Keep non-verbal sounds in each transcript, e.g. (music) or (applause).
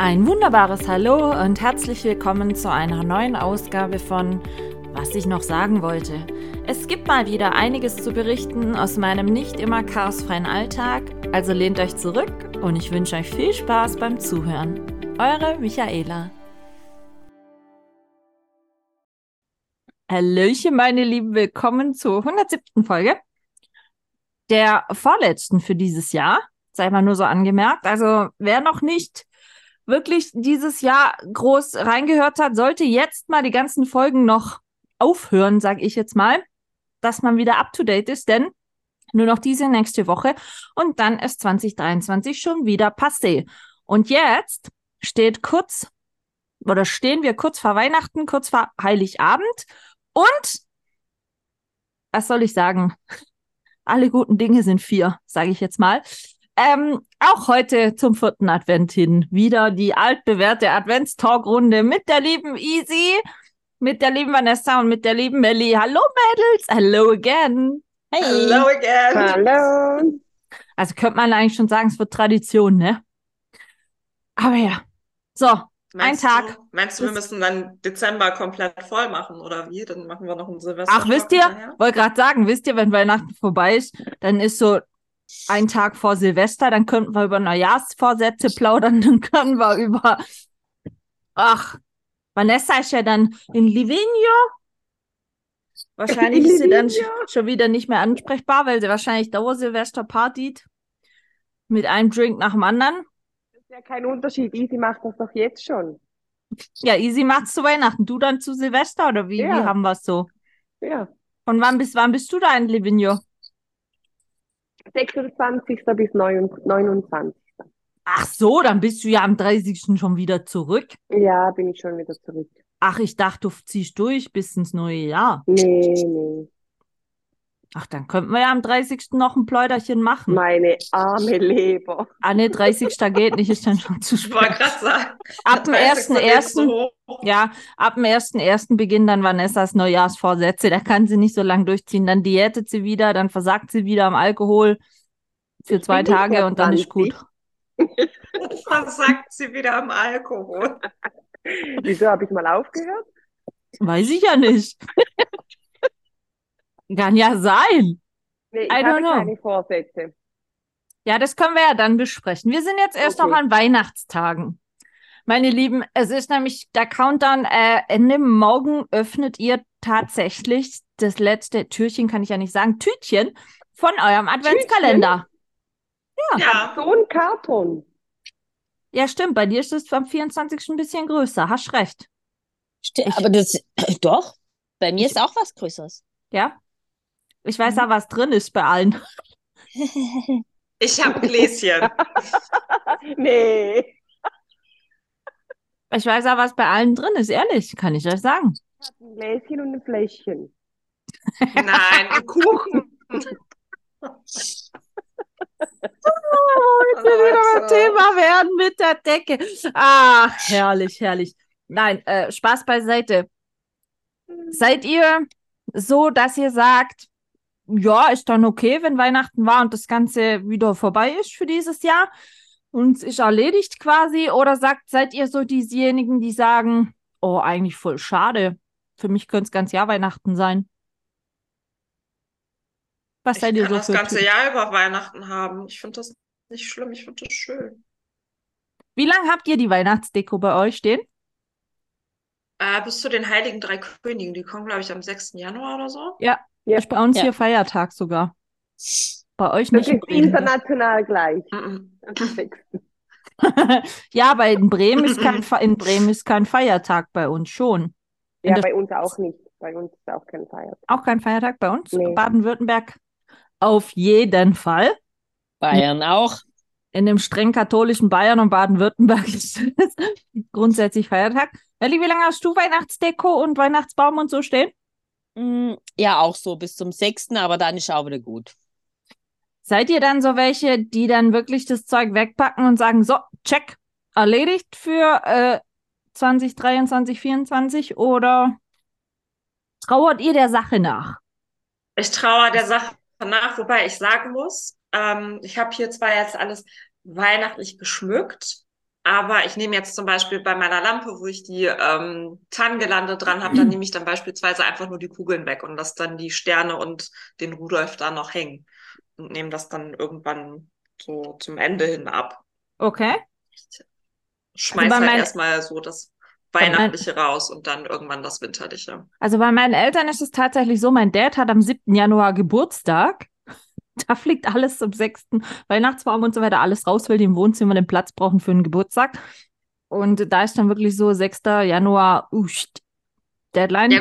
Ein wunderbares Hallo und herzlich willkommen zu einer neuen Ausgabe von Was ich noch sagen wollte. Es gibt mal wieder einiges zu berichten aus meinem nicht immer chaosfreien Alltag, also lehnt euch zurück und ich wünsche euch viel Spaß beim Zuhören. Eure Michaela. Hallöchen, meine Lieben, willkommen zur 107. Folge. Der vorletzten für dieses Jahr, sei mal nur so angemerkt. Also, wer noch nicht wirklich dieses Jahr groß reingehört hat, sollte jetzt mal die ganzen Folgen noch aufhören, sage ich jetzt mal, dass man wieder up to date ist, denn nur noch diese nächste Woche und dann ist 2023 schon wieder passé. Und jetzt steht kurz oder stehen wir kurz vor Weihnachten, kurz vor Heiligabend und was soll ich sagen? (laughs) Alle guten Dinge sind vier, sage ich jetzt mal. Ähm, auch heute zum vierten Advent hin wieder die altbewährte Adventstalkrunde mit der lieben Easy, mit der lieben Vanessa und mit der lieben Melly. Hallo Mädels, hello again. Hey. Hello again. Hallo. Also könnte man eigentlich schon sagen, es wird Tradition, ne? Aber ja. So, Meinst ein Tag. Du, meinst du, wir müssen dann Dezember komplett voll machen oder wie? Dann machen wir noch ein Silvester. Ach, wisst ihr, wollte gerade sagen, wisst ihr, wenn Weihnachten vorbei ist, dann ist so ein Tag vor Silvester, dann könnten wir über Neujahrsvorsätze plaudern, (laughs) dann können wir über. Ach, Vanessa ist ja dann in Livigno. Wahrscheinlich ist sie dann schon wieder nicht mehr ansprechbar, weil sie wahrscheinlich Dauer-Silvester partyt. Mit einem Drink nach dem anderen. Das ist ja kein Unterschied. Easy macht das doch jetzt schon. Ja, Easy macht's zu Weihnachten. Du dann zu Silvester oder wie, Ja. wie haben wir es so? Ja. Von wann bis wann bist du da in Livigno? 26. bis 29. Ach so, dann bist du ja am 30. schon wieder zurück. Ja, bin ich schon wieder zurück. Ach, ich dachte, du ziehst durch bis ins neue Jahr. Nee, nee. Ach, dann könnten wir ja am 30. noch ein Pläuderchen machen. Meine arme Leber. Ah, nee, 30. geht nicht, ist dann schon zu spät. Ab dem der 30. geht 1.1. so hoch. Ja, ab dem 1.1. beginnen dann Vanessas Neujahrsvorsätze. Da kann sie nicht so lange durchziehen. Dann diätet sie wieder, dann versagt sie wieder am Alkohol für zwei Tage und dann ist 20. gut. Dann (laughs) (laughs) sagt sie wieder am Alkohol. Wieso habe ich mal aufgehört? Weiß ich ja nicht. (laughs) Kann ja sein. Nee, ich I don't habe know. keine Vorsätze. Ja, das können wir ja dann besprechen. Wir sind jetzt erst Okay. noch an Weihnachtstagen. Meine Lieben, es ist nämlich der Countdown. Äh, Ende morgen öffnet ihr tatsächlich das letzte Türchen, kann ich ja nicht sagen, Tütchen von eurem Adventskalender. Ja, So ein Karton. Ja, stimmt. Bei dir ist es am 24. ein bisschen größer. Hast recht. Sti- Ich- aber das, (clears throat) doch, bei mir ist auch was Größeres. Ja. Ich weiß ja, was drin ist bei allen. (laughs) ich habe ein Gläschen. (laughs) Nee. Ich weiß ja, was bei allen drin ist. Ehrlich, kann ich euch sagen. Ich habe ein Gläschen und ein Fläschchen. Nein, ein Kuchen. (laughs) Jetzt wir wieder beim. Thema werden mit der Decke. Ach, herrlich, herrlich. Nein, äh, Spaß beiseite. Seid ihr so, dass ihr sagt, ja, ist dann okay, wenn Weihnachten war und das Ganze wieder vorbei ist für dieses Jahr und es ist erledigt quasi? Oder sagt, seid ihr so diejenigen, die sagen, oh, eigentlich voll schade. Für mich könnte es ganz Jahr Weihnachten sein. Was Ich seid ihr so das ganze Typen? Jahr über Weihnachten haben. Ich finde das nicht schlimm, ich finde das schön. Wie lange habt ihr die Weihnachtsdeko bei euch stehen? Äh, bis zu den Heiligen Drei Königen, die kommen, glaube ich, am 6. Januar oder so. Ja, Ja. ist bei uns Ja. hier Feiertag sogar. Bei euch Das nicht ist international gleich. Ist sechs. (laughs) ja, aber in Bremen ist kein Fe in Bremen ist kein Feiertag bei uns schon. In Ja, bei uns auch nicht. Bei uns ist auch kein Feiertag. Auch kein Feiertag bei uns. Nee. Baden-Württemberg auf jeden Fall. Bayern auch. In dem streng katholischen Bayern und Baden-Württemberg (laughs) ist es grundsätzlich Feiertag. Elli, wie lange hast du Weihnachtsdeko und Weihnachtsbaum und so stehen? Mm, Ja, auch so bis zum 6., aber dann ist auch wieder gut. Seid ihr dann so welche, die dann wirklich das Zeug wegpacken und sagen, so, check, erledigt für äh, 2023, 2024 oder trauert ihr der Sache nach? Ich traue der Sache nach, wobei ich sagen muss, ähm, ich habe hier zwar jetzt alles weihnachtlich geschmückt, Aber ich nehme jetzt zum Beispiel bei meiner Lampe, wo ich die ähm, Tannengelande dran habe, dann nehme ich dann beispielsweise einfach nur die Kugeln weg und lasse dann die Sterne und den Rudolf da noch hängen und nehme das dann irgendwann so zum Ende hin ab. Okay. Ich schmeiß bei halt erstmal so das Weihnachtliche raus und dann irgendwann das Winterliche. Also bei meinen Eltern ist es tatsächlich so, mein Dad hat am 7. Januar Geburtstag. (laughs) Da fliegt alles zum 6. Weihnachtsbaum und so weiter, alles raus, weil die im Wohnzimmer den Platz brauchen für einen Geburtstag. Und da ist dann wirklich so 6. Januar, uscht, Deadline. Ja,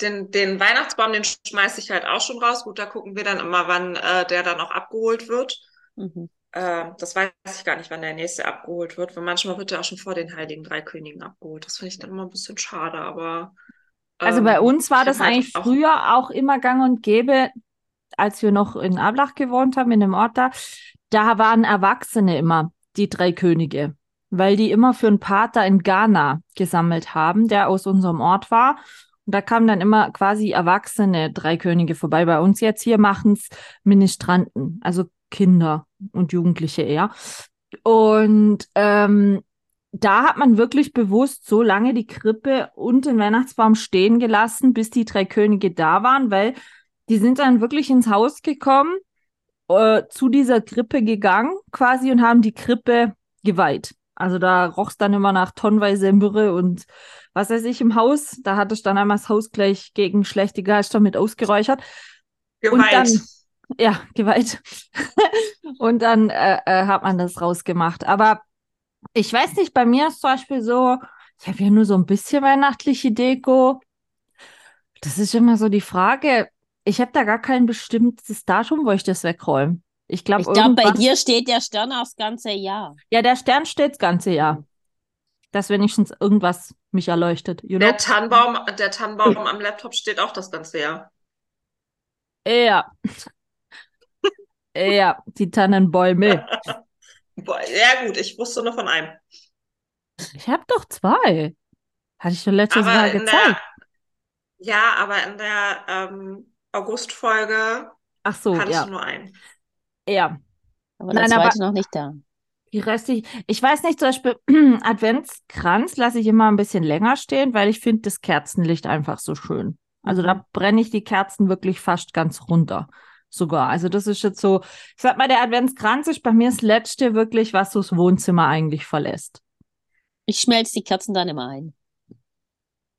den, den Weihnachtsbaum, den schmeiße ich halt auch schon raus. Gut, da gucken wir dann immer, wann äh, der dann auch abgeholt wird. Mhm. Äh, das weiß ich gar nicht, wann der nächste abgeholt wird, weil manchmal wird der auch schon vor den Heiligen Drei Königen abgeholt. Das finde ich dann immer ein bisschen schade, aber. Also ähm, bei uns war das halt eigentlich auch- früher auch immer gang und gäbe, als wir noch in Ablach gewohnt haben, in dem Ort da, da waren Erwachsene immer die drei Könige, weil die immer für einen Pater in Ghana gesammelt haben, der aus unserem Ort war. Und da kamen dann immer quasi erwachsene drei Könige vorbei. Bei uns jetzt hier machen es Ministranten, also Kinder und Jugendliche eher. Und ähm, da hat man wirklich bewusst so lange die Krippe und den Weihnachtsbaum stehen gelassen, bis die drei Könige da waren, weil die sind dann wirklich ins Haus gekommen, äh, zu dieser Krippe gegangen quasi und haben die Krippe geweiht. Also da roch es dann immer nach tonnenweise Myrrhe und was weiß ich im Haus. Da hatte ich dann einmal das Haus gleich gegen schlechte Geister mit ausgeräuchert. Und Geweiht. dann- Ja, geweiht. (laughs) und dann äh, äh, hat man das rausgemacht. Aber ich weiß nicht, bei mir ist zum Beispiel so, ich habe ja nur so ein bisschen weihnachtliche Deko. Das ist immer so die Frage. Ich habe da gar kein bestimmtes Datum, wo ich das wegräume. Ich glaube, Ich glaube, bei dir steht der Stern aufs ganze Jahr. Ja, der Stern steht das ganze Jahr. Dass wenigstens irgendwas mich erleuchtet. You know? Der Tannenbaum, der Tannenbaum am Laptop steht auch das ganze Jahr. Ja. (laughs) ja, die Tannenbäume. Boah, ja, gut, ich wusste nur von einem. Ich habe doch zwei. Hatte ich doch letztes Aber Mal gezeigt. der, ja, aber in der ähm, August-Folge Ach so, hattest ja. du nur einen. Ja. Aber Nein, der aber- zweite noch nicht da. Die restlich, ich weiß nicht, zum Beispiel (clears throat) Adventskranz lasse ich immer ein bisschen länger stehen, weil ich finde das Kerzenlicht einfach so schön. Also Mhm. da brenne ich die Kerzen wirklich fast ganz runter. Sogar. Also das ist jetzt so, ich sag mal, der Adventskranz ist bei mir das Letzte wirklich, was so das Wohnzimmer eigentlich verlässt. Ich schmelze die Kerzen dann immer ein.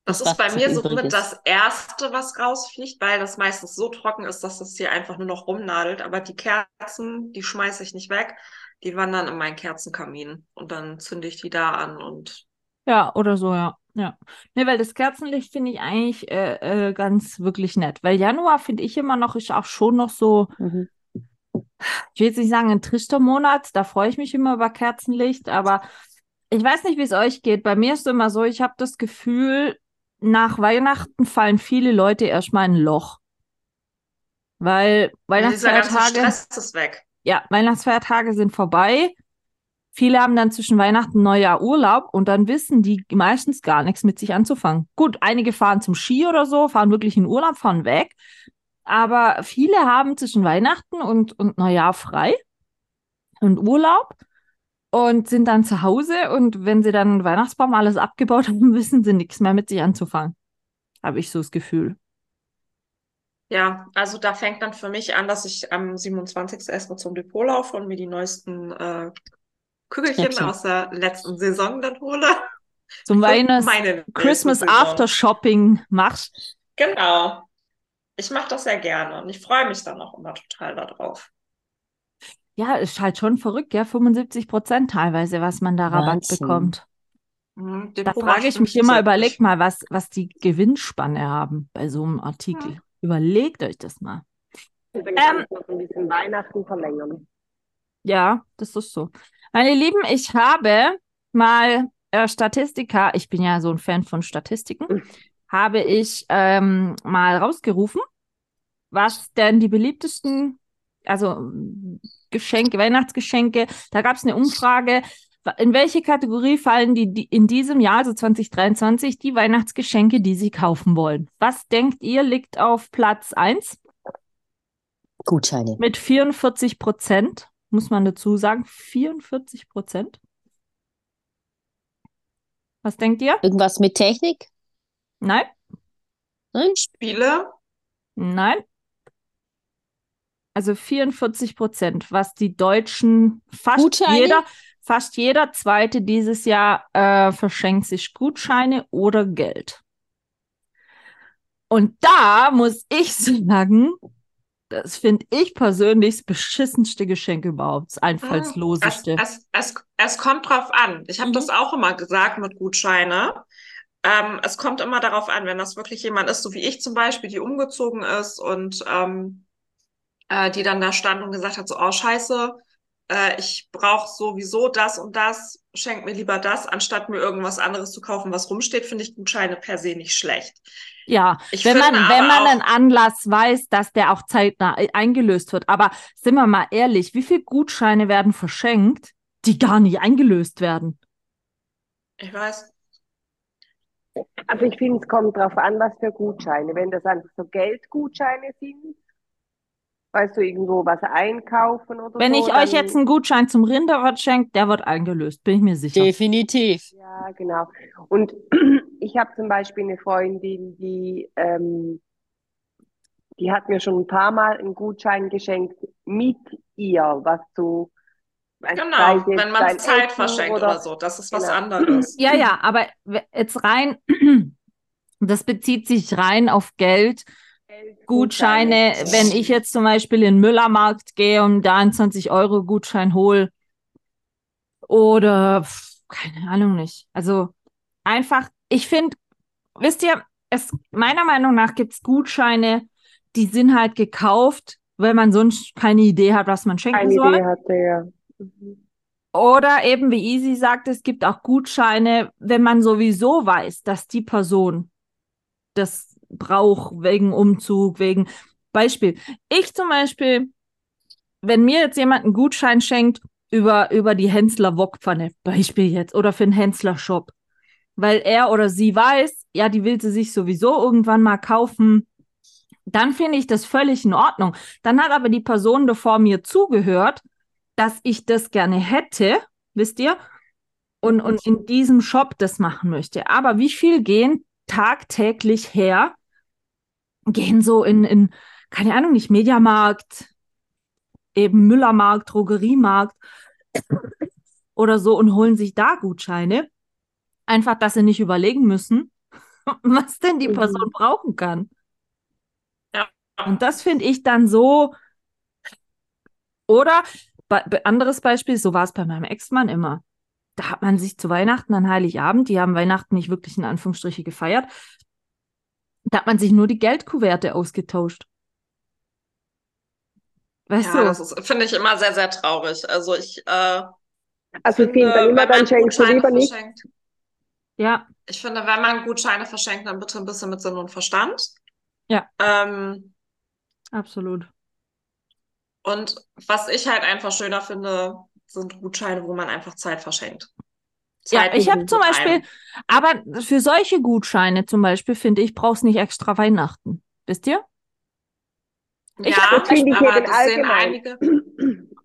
Das ist bei mir so mit das Erste, was rausfliegt, weil das meistens so trocken ist, dass das hier einfach nur noch rumnadelt. Aber die Kerzen, die schmeiße ich nicht weg. Die wandern in meinen Kerzenkamin. Und dann zünde ich die da an und Ja, oder so, ja. Ja. Nee, weil das Kerzenlicht finde ich eigentlich äh, äh, ganz wirklich nett. Weil Januar finde ich immer noch, ist auch schon noch so, Mhm. ich will jetzt nicht sagen ein Trichtermonat, da freue ich mich immer über Kerzenlicht, aber ich weiß nicht, wie es euch geht. Bei mir ist es immer so, ich habe das Gefühl, nach Weihnachten fallen viele Leute erstmal in ein Loch. Weil Weihnachtsfeiertage, Stress ist weg. ja, Weihnachtsfeiertage sind vorbei. Viele haben dann zwischen Weihnachten und Neujahr Urlaub und dann wissen die meistens gar nichts mit sich anzufangen. Gut, einige fahren zum Ski oder so, fahren wirklich in Urlaub, fahren weg. Aber viele haben zwischen Weihnachten und, und Neujahr frei und Urlaub und sind dann zu Hause und wenn sie dann Weihnachtsbaum alles abgebaut (laughs) haben, wissen sie nichts mehr mit sich anzufangen. Habe ich so das Gefühl. Ja, also da fängt dann für mich an, dass ich am 27. erstmal zum Depot laufe und mir die neuesten äh, Kügelchen Schnäppchen. aus der letzten Saison dann hole. Zum Weihnachts (laughs) Christmas. After Shopping machst. Genau. Ich mache das sehr gerne und ich freue mich dann auch immer total darauf. Ja, ist halt schon verrückt, ja, 75 Prozent teilweise, was man da Rabatt Wahnsinn. bekommt. Mhm, Da frage ich mich 50 immer, überlegt mal, was, was die Gewinnspanne haben bei so einem Artikel. Überlegt euch das mal. Ähm. ein bisschen Weihnachten verlängern. Ja, das ist so. Meine Lieben, ich habe mal äh, Statistika, ich bin ja so ein Fan von Statistiken, habe ich ähm, mal rausgerufen, was denn die beliebtesten, also Geschenke, Weihnachtsgeschenke, da gab es eine Umfrage, in welche Kategorie fallen die, die in diesem Jahr, also 2023, die Weihnachtsgeschenke, die Sie kaufen wollen? Was denkt ihr, liegt auf Platz 1? Gutscheine. Mit 44 Prozent, muss man dazu sagen. 44 Prozent. Was denkt ihr? Irgendwas mit Technik? Nein? Nein? Spiele. Nein? Also 44 Prozent, was die Deutschen fast Gutscheine? jeder, fast jeder zweite dieses Jahr äh, verschenkt sich Gutscheine oder Geld. Und da muss ich (laughs) sagen, das finde ich persönlich das beschissenste Geschenk überhaupt, das Es, einfallsloseste. es, es, es kommt drauf an. Ich habe Mhm. das auch immer gesagt mit Gutscheine. Ähm, es kommt immer darauf an, wenn das wirklich jemand ist, so wie ich zum Beispiel, die umgezogen ist und ähm, äh, die dann da stand und gesagt hat, so, oh scheiße, äh, ich brauche sowieso das und das, schenk mir lieber das, anstatt mir irgendwas anderes zu kaufen, was rumsteht, finde ich Gutscheine per se nicht schlecht. Ja, Ich wenn man, wenn man auch- einen Anlass weiß, dass der auch zeitnah e- eingelöst wird. Aber sind wir mal ehrlich, wie viele Gutscheine werden verschenkt, die gar nicht eingelöst werden? Ich weiß. Also ich finde, es kommt darauf an, was für Gutscheine. Wenn das einfach so Geldgutscheine sind, weißt du, irgendwo was einkaufen oder Wenn so, ich euch jetzt einen Gutschein zum Rinderwirt schenke, der wird eingelöst, bin ich mir sicher. Definitiv. Ja, genau. Und (clears throat) ich habe zum Beispiel eine Freundin, die, ähm, die hat mir schon ein paar Mal einen Gutschein geschenkt mit ihr, was du, Genau, wenn man Zeit Essen verschenkt oder, so, das ist was Genau. anderes. Ja, ja, aber jetzt rein, (clears throat) das bezieht sich rein auf Geld. Gutscheine, wenn ich jetzt zum Beispiel in den Müllermarkt gehe und da einen 20-Euro-Gutschein hole oder keine Ahnung nicht. Also einfach, ich finde, wisst ihr, es, meiner Meinung nach gibt es Gutscheine, die sind halt gekauft, weil man sonst keine Idee hat, was man schenken Keine soll. Idee hatte, ja. Mhm. Oder eben, wie Easy sagt, es gibt auch Gutscheine, wenn man sowieso weiß, dass die Person das braucht wegen Umzug, wegen Beispiel. Ich zum Beispiel, wenn mir jetzt jemand einen Gutschein schenkt über, über die Hensler Wokpfanne, Beispiel jetzt, oder für den Hensler Shop, weil er oder sie weiß, ja, die will sie sich sowieso irgendwann mal kaufen, dann finde ich das völlig in Ordnung. Dann hat aber die Person davor mir zugehört, dass ich das gerne hätte, wisst ihr? Und, und in diesem Shop das machen möchte. Aber wie viel gehen tagtäglich her, gehen so in, in keine Ahnung, nicht Mediamarkt, eben Müllermarkt, Drogeriemarkt (coughs) oder so und holen sich da Gutscheine. Einfach, dass sie nicht überlegen müssen, (laughs) was denn die Mhm. Person brauchen kann. Ja. Und das finde ich dann so. Oder anderes Beispiel, so war es bei meinem Ex-Mann immer. Da hat man sich zu Weihnachten an Heiligabend, die haben Weihnachten nicht wirklich in Anführungsstriche gefeiert, da hat man sich nur die Geldkuverte ausgetauscht. Weißt Ja, du? das finde ich immer sehr, sehr traurig. Also ich äh, Also ich finde, dann immer, wenn dann man Gutscheine lieber nicht. verschenkt, Ja, ich finde, wenn man Gutscheine verschenkt, dann bitte ein bisschen mit Sinn und Verstand. Ja. Ähm, absolut. und was ich halt einfach schöner finde, sind Gutscheine, wo man einfach Zeit verschenkt. Ja, Zeit ich habe zum einem. Beispiel, aber für solche Gutscheine zum Beispiel, finde ich, brauchst nicht extra Weihnachten. Wisst ihr? Ich ja, hab- Das finde ich aber das sehen allgemein. einige. (laughs)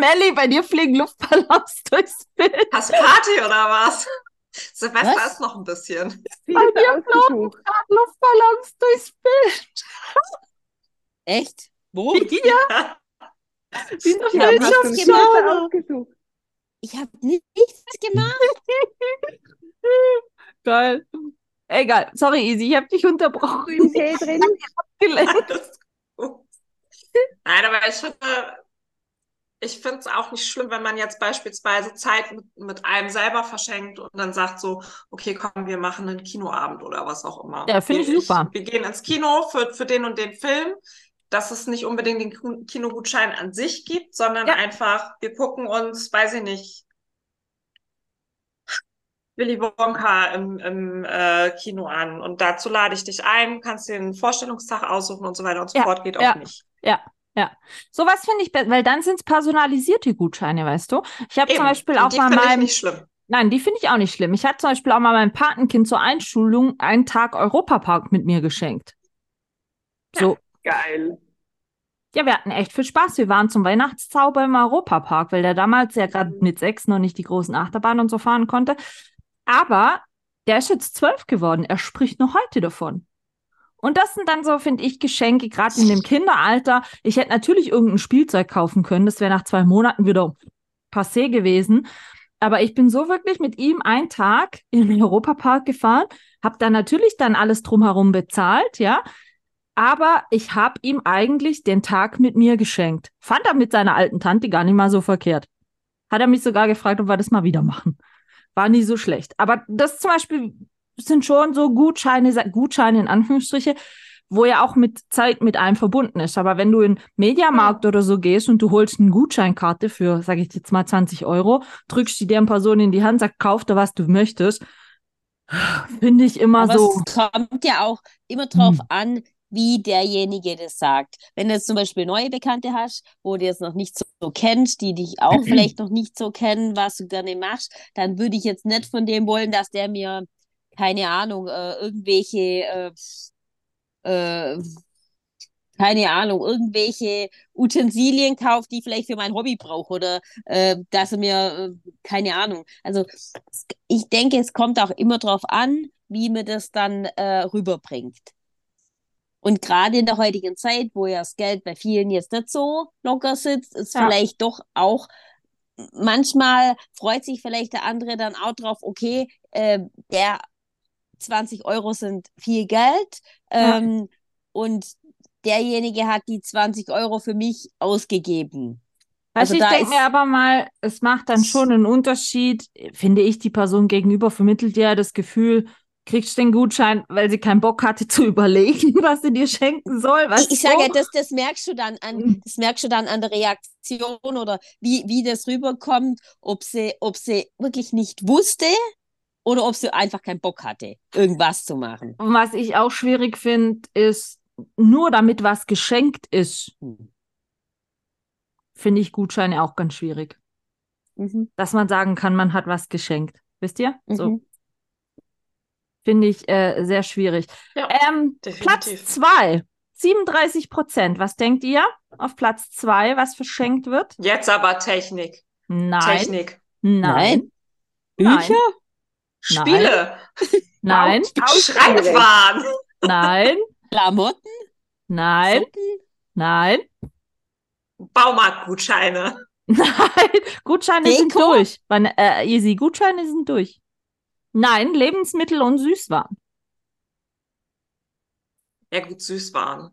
Melli, bei dir fliegen Luftballons (laughs) durchs Bild. Hast Party oder was? Silvester Was? ist noch ein bisschen. Viel ausgesucht. Luftballons durchs Bild. Echt? Wo? (laughs) Ja, (laughs) auf Ja? Ich habe nichts gemacht. (laughs) Geil. Egal. Sorry, Easy, ich habe dich unterbrochen. Im Tee drin? Nein, aber ich finde, ich finde es auch nicht schlimm, wenn man jetzt beispielsweise Zeit mit, mit einem selber verschenkt und dann sagt so, okay, komm, wir machen einen Kinoabend oder was auch immer. Ja, finde ich super. Wir gehen ins Kino für, für den und den Film, dass es nicht unbedingt den Kinogutschein an sich gibt, sondern Ja. einfach, wir gucken uns, weiß ich nicht, Willy Wonka im, im äh, Kino an und dazu lade ich dich ein, kannst dir einen Vorstellungstag aussuchen und so weiter und so Ja, fort, geht ja. auch nicht. Sowas finde ich, be- weil dann sind es personalisierte Gutscheine, weißt du? Ich habe zum. Beispiel auch die mal meinem, nicht schlimm. nein, die finde ich auch nicht schlimm. Ich hatte zum Beispiel auch mal meinem Patenkind zur Einschulung einen Tag Europapark mit mir geschenkt. So, Geil. ja, wir hatten echt viel Spaß. Wir waren zum Weihnachtszauber im Europapark, weil der damals ja gerade mit sechs noch nicht die großen Achterbahnen und so fahren konnte. Aber der ist jetzt zwölf geworden. Er spricht noch heute davon. Und das sind dann so, finde ich, Geschenke, gerade in dem Kinderalter. Ich hätte natürlich irgendein Spielzeug kaufen können. Das wäre nach zwei Monaten wieder passé gewesen. Aber ich bin so wirklich mit ihm einen Tag in den Europapark gefahren, habe dann natürlich dann alles drumherum bezahlt, ja. Aber ich habe ihm eigentlich den Tag mit mir geschenkt. Fand er mit seiner alten Tante gar nicht mal so verkehrt. Hat er mich sogar gefragt, ob wir das mal wieder machen. War nie so schlecht. Aber das zum Beispiel sind schon so Gutscheine, Gutscheine in Anführungsstriche, wo ja auch mit Zeit mit einem verbunden ist. Aber wenn du in Mediamarkt oder so gehst und du holst eine Gutscheinkarte für, sage ich jetzt mal 20 Euro, drückst die deren Person in die Hand, sagst, kauf da was du möchtest, finde ich immer Aber so. es kommt ja auch immer drauf Hm. an, wie derjenige das sagt. Wenn du jetzt zum Beispiel neue Bekannte hast, wo du jetzt noch nicht so, kennst, die dich auch (clears throat) vielleicht noch nicht so kennen, was du gerne machst, dann würde ich jetzt nicht von dem wollen, dass der mir, keine Ahnung, äh, irgendwelche, äh, äh, keine Ahnung, irgendwelche Utensilien kauft, die ich vielleicht für mein Hobby brauche oder äh, dass er mir, äh, keine Ahnung. Also ich denke, es kommt auch immer drauf an, wie man das dann äh, rüberbringt. Und gerade in der heutigen Zeit, wo ja das Geld bei vielen jetzt nicht so locker sitzt, ist Ja. vielleicht doch auch, manchmal freut sich vielleicht der andere dann auch drauf, okay, äh, der 20 Euro sind viel Geld Ja. ähm, und derjenige hat die 20 Euro für mich ausgegeben. Also Also ich denke mir aber mal, es macht dann schon einen Unterschied, finde ich, die Person gegenüber vermittelt ja das Gefühl, kriegst den Gutschein, weil sie keinen Bock hatte zu (laughs) überlegen, was sie dir schenken soll. Weißt Ich, sage ja, das, das merkst du dann an, Mhm. das merkst du dann an der Reaktion oder wie, wie das rüberkommt, ob sie, ob sie wirklich nicht wusste oder ob sie einfach keinen Bock hatte, irgendwas zu machen. Was ich auch schwierig finde, ist, nur damit was geschenkt ist, finde ich Gutscheine auch ganz schwierig. Mhm. Dass man sagen kann, man hat was geschenkt. Wisst ihr? So. Finde ich äh, sehr schwierig. Ja, Ähm, Platz definitiv. zwei, 37 Prozent. Was denkt ihr auf Platz zwei, was verschenkt wird? Jetzt aber Technik. Nein. Technik. Nein. Nein. Bücher? Spiele. Nein. Schreibwaren. Nein. Klamotten? Nein. Socken? Nein. Baumarktgutscheine. (laughs) Nein. Gutscheine sind Deko? durch. Wann, äh, easy. Gutscheine sind durch. Nein. Lebensmittel und Süßwaren. Ja gut, Süßwaren.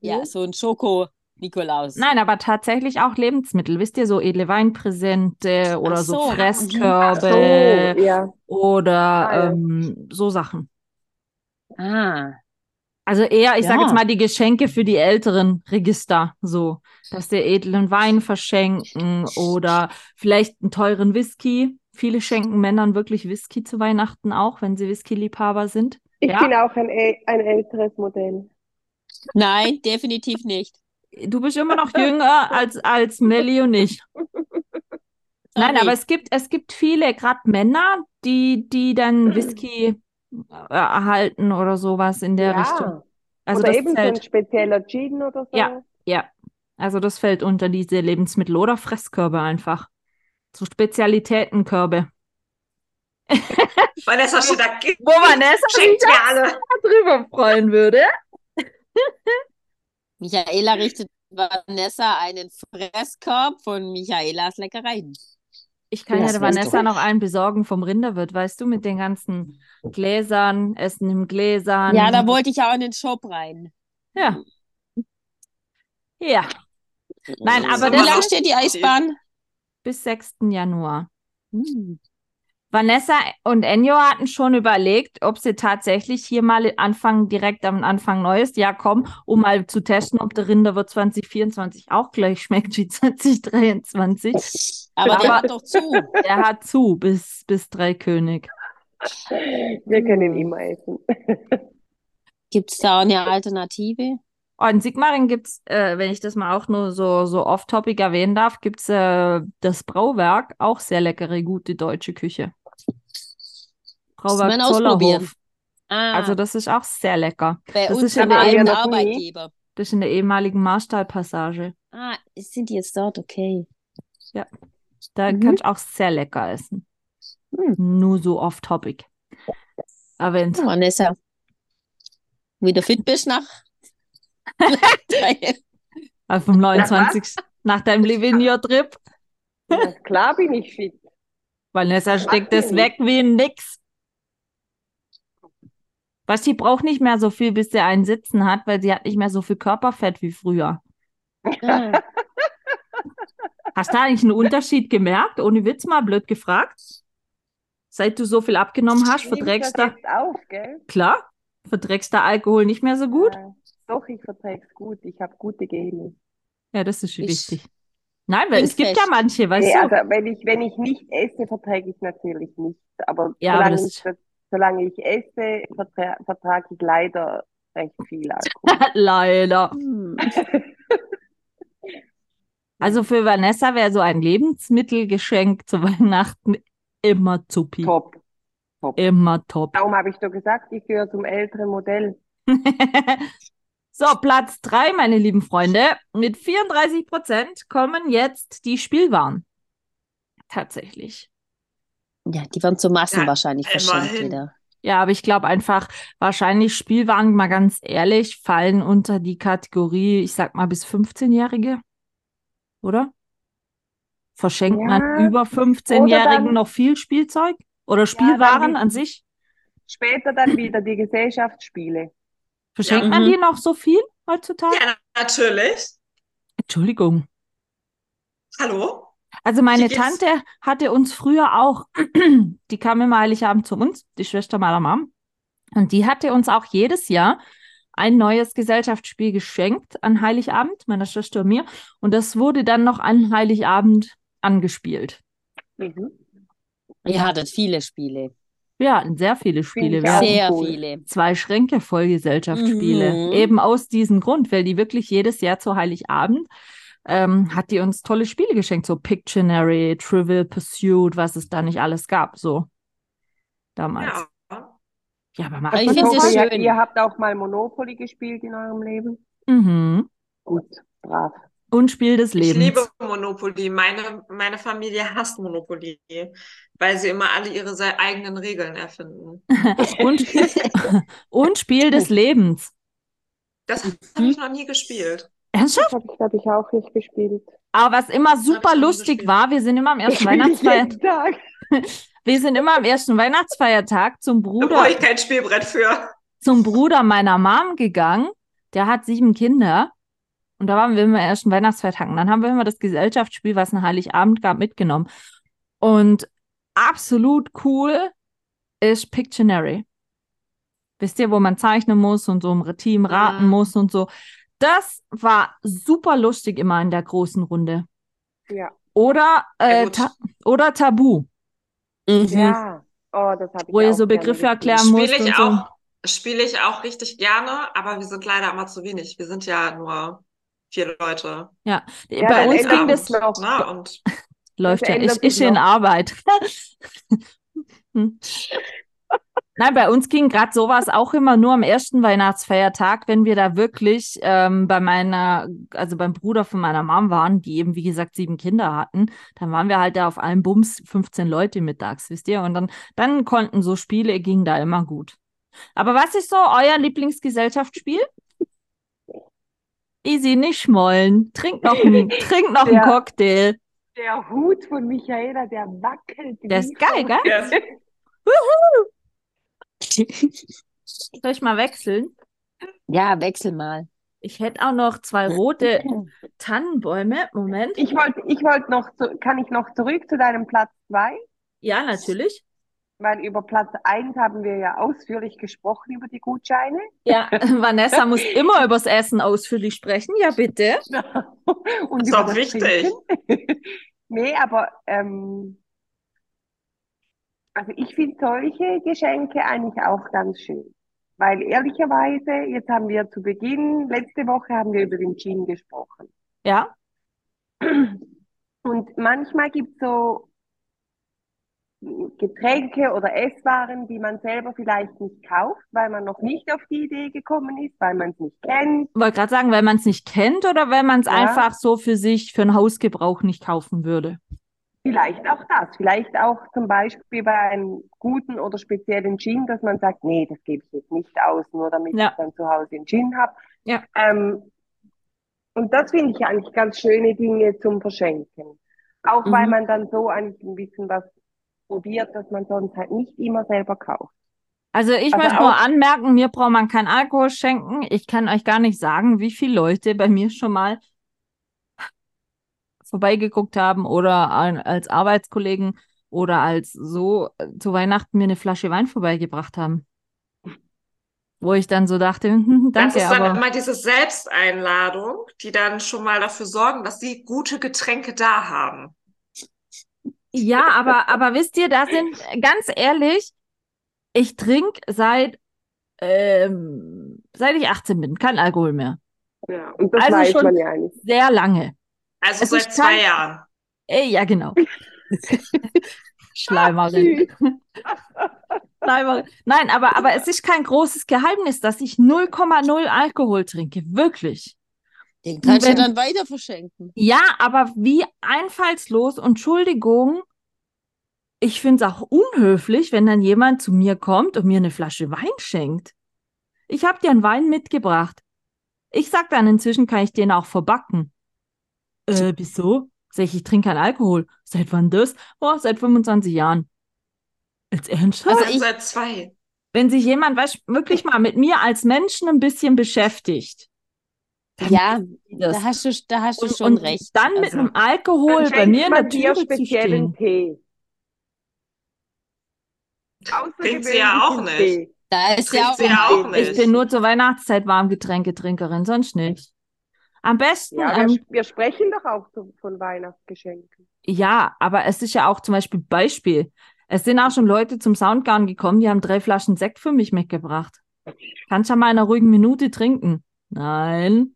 Ja, so ein Schoko-Nikolaus. Nein, aber tatsächlich auch Lebensmittel. Wisst ihr, so edle Weinpräsente oder so, so. Fresskörbe So, ja. oder ja. ähm, so Sachen. Ah, Also eher, ich sage Ja. jetzt mal, die Geschenke für die älteren Register, so, dass sie edlen Wein verschenken oder vielleicht einen teuren Whisky. Viele schenken Männern wirklich Whisky zu Weihnachten auch, wenn sie Whisky-Liebhaber sind. Ich Ja? bin auch ein, ein älteres Modell. nein, definitiv nicht. Du bist immer noch jünger als, als Melli und ich. Nein, Sorry. aber es gibt, es gibt viele, gerade Männer, die, die dann Whisky äh, erhalten oder sowas in der Richtung. Ja. Also oder das eben so zählt. ein spezieller Gin oder so. Ja. Ja, also das fällt unter diese Lebensmittel oder Fresskörbe einfach. So Spezialitätenkörbe. Vanessa steht da. "Gib- Wo Vanessa sich Schenkt mir alle. drüber freuen würde. (laughs) Michaela richtet Vanessa einen Fresskorb von Michaelas Leckereien. Ich kann Ja, ja Vanessa noch einen besorgen vom Rinderwirt, weißt du, mit den ganzen Gläsern, Essen im Gläsern. Ja, da wollte ich auch in den Shop rein. Ja. Ja, Nein, aber Wie lange steht die Eisbahn? Bis 6. Januar. Hm. Vanessa und Enjo hatten schon überlegt, ob sie tatsächlich hier mal anfangen, direkt am Anfang neues Jahr kommen, um mal zu testen, ob der Rinderwirt 2024 auch gleich schmeckt wie 2023. Aber der Aber- hat doch zu. Der hat zu bis, bis Dreikönig. Wir können immer essen. Gibt es da auch eine Alternative? Oh, in Sigmaringen gibt's, äh, wenn ich das mal auch nur so, so off-topic erwähnen darf, gibt's äh, das Brauwerk, auch sehr leckere, gute deutsche Küche. Brauwerk. Zollerhof. Ah, Also das ist auch sehr lecker. bei das uns ist ja im der eben- Arbeitgeber. Das ist in der ehemaligen Marstallpassage. Ah, sind die jetzt dort? Okay. Da Mhm. kannst du auch sehr lecker essen. Hm. Nur so off-topic. erwähnt. Vanessa, wieder fit bist nach. Also vom 29. nach deinem Livigno-Trip. Ja, klar bin ich fit. Vanessa steckt es weg wie nix. Was sie braucht nicht mehr so viel, bis sie einen Sitzen hat, weil sie hat nicht mehr so viel Körperfett wie früher. (laughs) Hast du eigentlich einen Unterschied gemerkt? Ohne Witz mal blöd gefragt. Seit du so viel abgenommen hast, das du, auf, klar, verträgst du Alkohol nicht mehr so gut? Ja, doch, ich verträg's gut. Ich habe gute Gene. Ja, das ist schon Ich wichtig. Nein, weil es gibt ja trinkfest. manche, weißt Nee, du? also wenn ich, wenn ich nicht esse, verträge ich natürlich nicht. Aber, Ja, aber solange, das ich, solange ich esse, vertra vertrage ich leider recht viel Alkohol. (laughs) Leider. (laughs) Also für Vanessa wäre so ein Lebensmittelgeschenk zu (laughs) Weihnachten immer Zuppi. Top. Immer top. Darum habe ich doch gesagt, ich gehöre zum älteren Modell. So, Platz drei, meine lieben Freunde. Mit 34 Prozent kommen jetzt die Spielwaren. Tatsächlich. Ja, die werden zu Massen Ja, wahrscheinlich verschenkt immerhin. wieder. Ja, aber ich glaube einfach, wahrscheinlich Spielwaren, mal ganz ehrlich, fallen unter die Kategorie, ich sag mal, bis 15-Jährige. Oder? Verschenkt man Ja, über oder 15-Jährigen dann- noch viel Spielzeug? Oder Spielwaren die- an sich? Später dann wieder die Gesellschaftsspiele. Verschenkt Ja. man Mhm. die noch so viel heutzutage? Ja, natürlich. Entschuldigung. Hallo? Also meine? Tante hatte uns früher auch, (clears throat) die kam immer Heiligabend zu uns, die Schwester meiner Mom. Und die hatte uns auch jedes Jahr ein neues Gesellschaftsspiel geschenkt an Heiligabend, meiner Schwester und mir. Und das wurde dann noch an Heiligabend angespielt. Mhm. Ihr hattet viele Spiele. Wir hatten sehr viele Spiele. hatten Sehr cool. viele. zwei Schränke voll Gesellschaftsspiele. Mhm. Eben aus diesem Grund, weil die wirklich jedes Jahr zu Heiligabend ähm, hat die uns tolle Spiele geschenkt, so Pictionary, Trivial Pursuit, was es da nicht alles gab, so damals. Ja. Ja, aber macht Aber ich sehr ihr, schön. ihr habt auch mal Monopoly gespielt in eurem Leben. Mhm. Gut, brav. Und Spiel des Ich Lebens. liebe Monopoly. Meine, meine Familie hasst Monopoly, weil sie immer alle ihre eigenen Regeln erfinden. (laughs) Und, und Spiel des Lebens. Das Mhm. habe ich noch nie gespielt. Ernsthaft? Das habe ich, glaube ich, auch nicht gespielt. Aber was immer super ich lustig war, wir sind immer am ersten (laughs) ich Weihnachtsfeiertag, (laughs) wir sind immer am ersten Weihnachtsfeiertag zum Da Bruder. brauche ich kein Spielbrett für. zum Bruder meiner Mom gegangen. Der hat sieben Kinder. Und da waren wir immer ersten Weihnachtsfeiertag. Und dann haben wir immer das Gesellschaftsspiel, was ein Heiligabend gab, mitgenommen. Und absolut cool ist Pictionary. Wisst ihr, wo man zeichnen muss und so im Team raten Mhm. muss und so. Das war super lustig immer in der großen Runde. Ja. Oder, Ja, äh, ta oder Tabu, Mhm. Ja. Oh, das habe ich wo ihr so Begriffe erklären musst Spiele ich so. auch, spiele ich auch richtig gerne, aber wir sind leider immer zu wenig. Wir sind ja nur vier Leute. Ja, Ja, bei uns ging das noch. Ne? Und (laughs) Läuft ja. Ich, ich in noch. Arbeit. (laughs) Hm. Nein, bei uns ging gerade sowas auch immer nur am ersten Weihnachtsfeiertag, wenn wir da wirklich ähm, bei meiner, also beim Bruder von meiner Mom waren, die eben, wie gesagt, sieben Kinder hatten. Dann waren wir halt da auf einem Bums 15 Leute mittags, wisst ihr? Und dann, dann konnten so Spiele, ging da immer gut. Aber was ist so euer Lieblingsgesellschaftsspiel? Easy, nicht schmollen. Trink noch, ein, (laughs) trink noch einen Ja. Cocktail. Der Hut von Michaela, der wackelt. Der ist geil, gell? Yes. Soll ich mal wechseln? Ja, wechsel mal. Ich hätte auch noch zwei rote (laughs) Tannenbäume. Moment. Ich wollte ich wollt noch, zu, kann ich noch zurück zu deinem Platz zwei? Ja, natürlich. Weil über Platz eins haben wir ja ausführlich gesprochen, über die Gutscheine. Ja, (laughs) Vanessa muss immer übers Essen ausführlich sprechen. Ja, bitte. (laughs) Und Ist über auch das wichtig. Trinken. (laughs) nee, aber ähm, also ich finde solche Geschenke eigentlich auch ganz schön. Weil ehrlicherweise, jetzt haben wir zu Beginn, letzte Woche haben wir über den Gin gesprochen. Ja, Und manchmal gibt es so Getränke oder Esswaren, die man selber vielleicht nicht kauft, weil man noch nicht auf die Idee gekommen ist, weil man es nicht kennt. wollte gerade sagen, weil man es nicht kennt oder weil man es Ja. einfach so für sich, für einen Hausgebrauch nicht kaufen würde. Vielleicht auch das. Vielleicht auch zum Beispiel bei einem guten oder speziellen Gin, dass man sagt, nee, das gebe ich jetzt nicht aus, nur damit Ja. ich dann zu Hause einen Gin habe. Ja. Ähm, und das finde ich eigentlich ganz schöne Dinge zum Verschenken. Auch weil Mhm. man dann so eigentlich ein bisschen was probiert, dass man sonst halt nicht immer selber kauft. Also ich Also möchte nur anmerken, mir braucht man keinen Alkohol schenken. Ich kann euch gar nicht sagen, wie viele Leute bei mir schon mal vorbeigeguckt haben oder als Arbeitskollegen oder als so äh, zu Weihnachten mir eine Flasche Wein vorbeigebracht haben. Wo ich dann so dachte, (laughs) hm, Das danke, ist dann aber immer diese Selbsteinladung, die dann schon mal dafür sorgen, dass sie gute Getränke da haben. Ja, aber, aber wisst ihr, da sind, ganz ehrlich, ich trinke seit, ähm, seit ich 18 bin, kein Alkohol mehr. Ja. Und das Also weiß schon- man ja eigentlich. Sehr lange. Also Es seit ist zwei Jahren. Ey, ja, genau. (laughs) Schleimerin. (laughs) Schleimerin. Nein, aber, aber es ist kein großes Geheimnis, dass ich 0,0 Alkohol trinke. Wirklich. Den kannst du Wenn- dann weiter verschenken. Ja, aber wie einfallslos und Entschuldigung, ich finde es auch unhöflich, wenn dann jemand zu mir kommt und mir eine Flasche Wein schenkt. Ich habe dir einen Wein mitgebracht. Ich sag dann inzwischen, kann ich den auch verbacken. Äh, wieso? Sag ich, ich trinke keinen Alkohol. Seit wann das? Oh, seit 25 Jahren. Jetzt ernsthaft? Also Also ich- seit zwei. wenn sich jemand weißt, wirklich mal mit mir als Menschen ein bisschen beschäftigt. Dann Ja, das. da hast du, da hast du und, schon und recht. dann mit Also, einem Alkohol Dann bei mir in der zu speziellen stehen. Tee. Trinkt sie ja auch nicht. Tee. da ist ja auch, ja auch Ich nicht. bin nur zur Weihnachtszeit Warmgetränketrinkerin, sonst nicht. Am besten, Ja, ähm, wir, wir sprechen doch auch so von Weihnachtsgeschenken. ja, aber es ist ja auch zum Beispiel Beispiel. Es sind auch schon Leute zum Soundgarden gekommen, die haben drei Flaschen Sekt für mich mitgebracht. Kannst ja mal in einer ruhigen Minute trinken. Nein.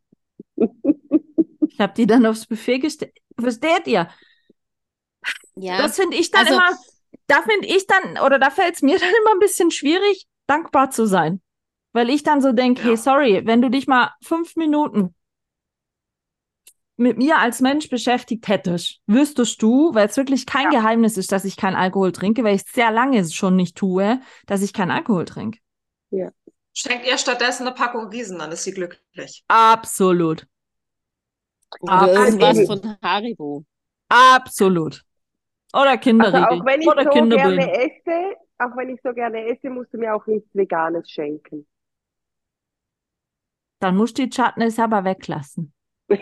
Ich habe die dann aufs Buffet gestellt. Versteht ihr? ja, Das finde ich dann Also- immer, da finde ich dann, oder da fällt es mir (laughs) dann immer ein bisschen schwierig, dankbar zu sein. Weil ich dann so denke, Ja. hey, sorry, wenn du dich mal fünf Minuten mit mir als Mensch beschäftigt hättest, wüsstest du, weil es wirklich kein Geheimnis ist, dass ich keinen Alkohol trinke, weil ich es sehr lange schon nicht tue, dass ich keinen Alkohol trinke. Schenkt ihr stattdessen eine Packung Riesen, dann ist sie glücklich. Absolut. Oder Ah, irgendwas eben. von Haribo. Absolut. Oder Also Kinderriegel. auch wenn ich oder so Kinderbillen. gerne esse, auch wenn ich so gerne esse, musst du mir auch nichts Veganes schenken. Dann musst du die Chutneys aber weglassen. (laughs)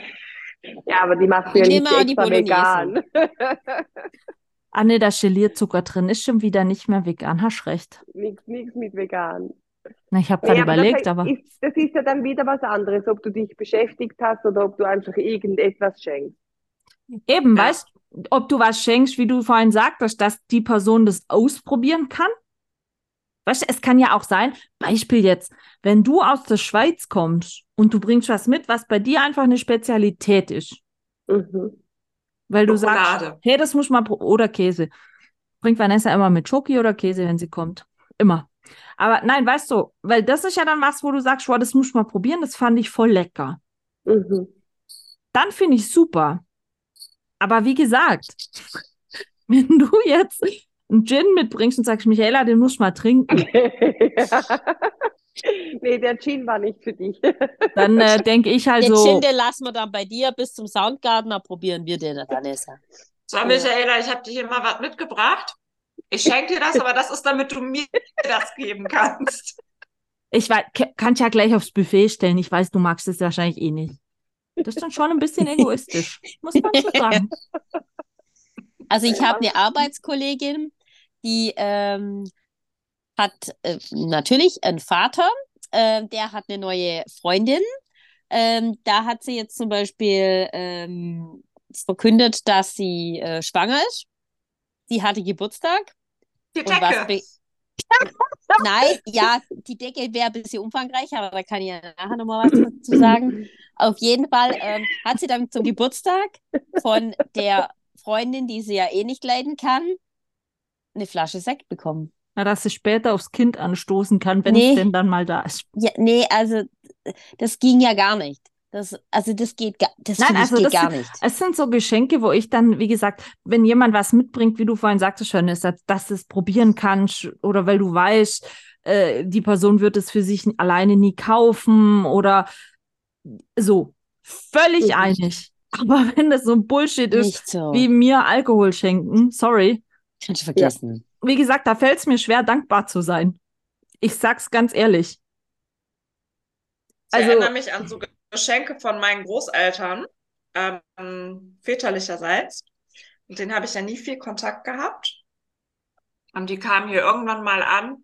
Ja, aber die machst du ja Ich nicht extra vegan. Ah ne, da ist Gelierzucker drin, ist schon wieder nicht mehr vegan, hast recht. Nichts, nichts mit vegan. Na, ich habe gerade aber überlegt, das, aber ist, das ist ja dann wieder was anderes, ob du dich beschäftigt hast oder ob du einfach irgendetwas schenkst. eben, Ja. weißt, ob du was schenkst, wie du vorhin sagtest, dass die Person das ausprobieren kann? Weißt du, es kann ja auch sein, Beispiel jetzt, wenn du aus der Schweiz kommst und du bringst was mit, was bei dir einfach eine Spezialität ist, Mhm. weil du sagst, Schokolade. hey, das muss man, oder Käse. Bringt Vanessa immer mit Schoki oder Käse, wenn sie kommt. Immer. Aber nein, weißt du, weil das ist ja dann was, wo du sagst, wow, das muss man probieren, das fand ich voll lecker. Mhm. Dann finde ich super. Aber wie gesagt, (laughs) wenn du jetzt einen Gin mitbringst und sagst, Michaela, den musst du mal trinken, (laughs) Nee, der Gin war nicht für dich. dann äh, denke ich halt Den so, Gin, den lassen wir dann bei dir bis zum Soundgarden, dann probieren wir den dann, Vanessa. So, Michaela, ich habe dir hier mal was mitgebracht. Ich schenke dir das, aber das ist, damit du mir das geben kannst. ich weiß, kann ich ja gleich aufs Buffet stellen. Ich weiß, du magst es wahrscheinlich eh nicht. Das ist dann schon ein bisschen (laughs) egoistisch, muss man schon sagen. Also ich habe eine Arbeitskollegin, die ähm, hat äh, natürlich einen Vater, äh, der hat eine neue Freundin. Ähm, da hat sie jetzt zum Beispiel ähm, verkündet, dass sie äh, schwanger ist. Sie hatte Geburtstag. Die Decke. (laughs) Nein, ja, die Decke wäre ein bisschen umfangreich, aber da kann ich ja nachher nochmal was dazu sagen. Auf jeden Fall ähm, hat sie dann zum Geburtstag von der Freundin, die sie ja eh nicht leiden kann, eine Flasche Sekt bekommen. Na, dass sie später aufs Kind anstoßen kann, wenn Nee. es denn dann mal da ist. Ja, nee, also das ging ja gar nicht. Das, also das geht, gar, das Nein, ich also geht das gar sind- nicht. Es sind so Geschenke, wo ich dann, wie gesagt, wenn jemand was mitbringt, wie du vorhin sagtest, schon ist, dass, dass du es probieren kannst oder weil du weißt, äh, die Person wird es für sich alleine nie kaufen oder so. Völlig Mhm. einig. Aber (laughs) wenn das so ein Bullshit ist, Nicht so. wie mir Alkohol schenken, sorry. Kannst du vergessen. Wie gesagt, da fällt es mir schwer, dankbar zu sein. Ich sag's ganz ehrlich. Ich Also- erinnere mich an so Geschenke von meinen Großeltern, ähm, väterlicherseits. Mit denen habe ich ja nie viel Kontakt gehabt. Und die kamen hier irgendwann mal an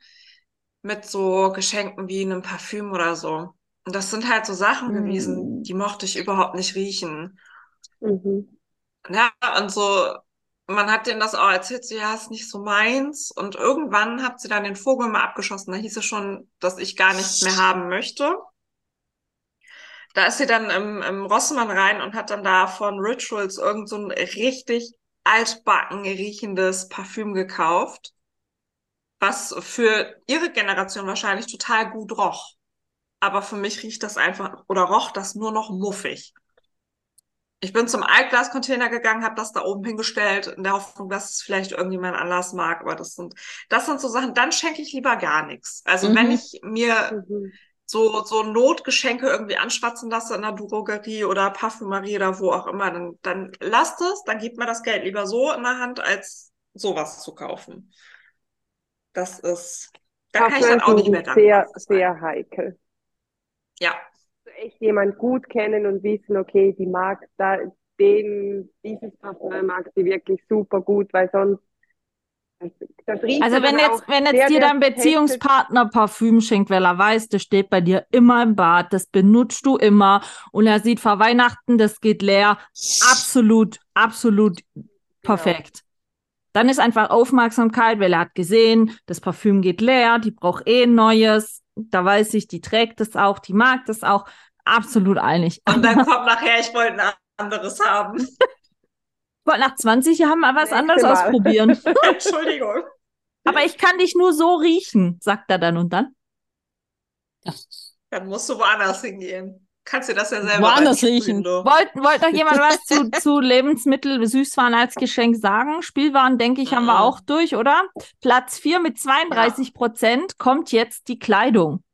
mit so Geschenken wie einem Parfüm oder so. Und das sind halt so Sachen Mm. gewesen, die mochte ich überhaupt nicht riechen. Mhm. Ja, und so, man hat denen das auch erzählt, so, ja, ist nicht so meins. Und irgendwann hat sie dann den Vogel mal abgeschossen. Da hieß es schon, dass ich gar nichts mehr haben möchte. Da ist sie dann im, im Rossmann rein und hat dann da von Rituals irgend so ein richtig altbacken riechendes Parfüm gekauft, was für ihre Generation wahrscheinlich total gut roch. Aber für mich riecht das einfach oder roch das nur noch muffig. Ich bin zum Altglascontainer gegangen, habe das da oben hingestellt, in der Hoffnung, dass es vielleicht irgendjemand anders mag. Aber das sind, das sind so Sachen, dann schenke ich lieber gar nichts. Also Mhm. wenn ich mir Mhm. So, so Notgeschenke irgendwie anschwatzen lasse in der Drogerie oder Parfümerie oder wo auch immer, dann, dann lasst es, dann gibt mir das Geld lieber so in der Hand, als sowas zu kaufen. Das ist, da kann ich dann auch nicht mehr sehr, dankbar für sein. sehr heikel. Ja, echt jemand gut kennen und wissen, okay, die mag da den, dieses Parfum mag sie wirklich super gut, weil sonst Also wenn jetzt, wenn jetzt dir dein Beziehungspartner Parfüm schenkt, weil er weiß, das steht bei dir immer im Bad, das benutzt du immer und er sieht vor Weihnachten, das geht leer, absolut, absolut perfekt. Dann ist einfach Aufmerksamkeit, weil er hat gesehen, das Parfüm geht leer, die braucht eh ein neues, da weiß ich, die trägt es auch, die mag das auch, absolut einig. und dann (laughs) kommt nachher, ich wollte ein anderes haben. Nach 20 Jahren mal was anderes ausprobieren. (laughs) (laughs) Entschuldigung. Aber ich kann dich nur so riechen, sagt er dann und dann. Dann musst du woanders hingehen. Kannst dir das ja selber Woanders riechen. du. Wollt, wollt noch jemand was zu, (laughs) zu Lebensmittel, Süßwaren als Geschenk sagen? Spielwaren, denke ich, haben wir Mhm. auch durch, oder? Platz 4 mit 32 Prozent kommt jetzt die Kleidung.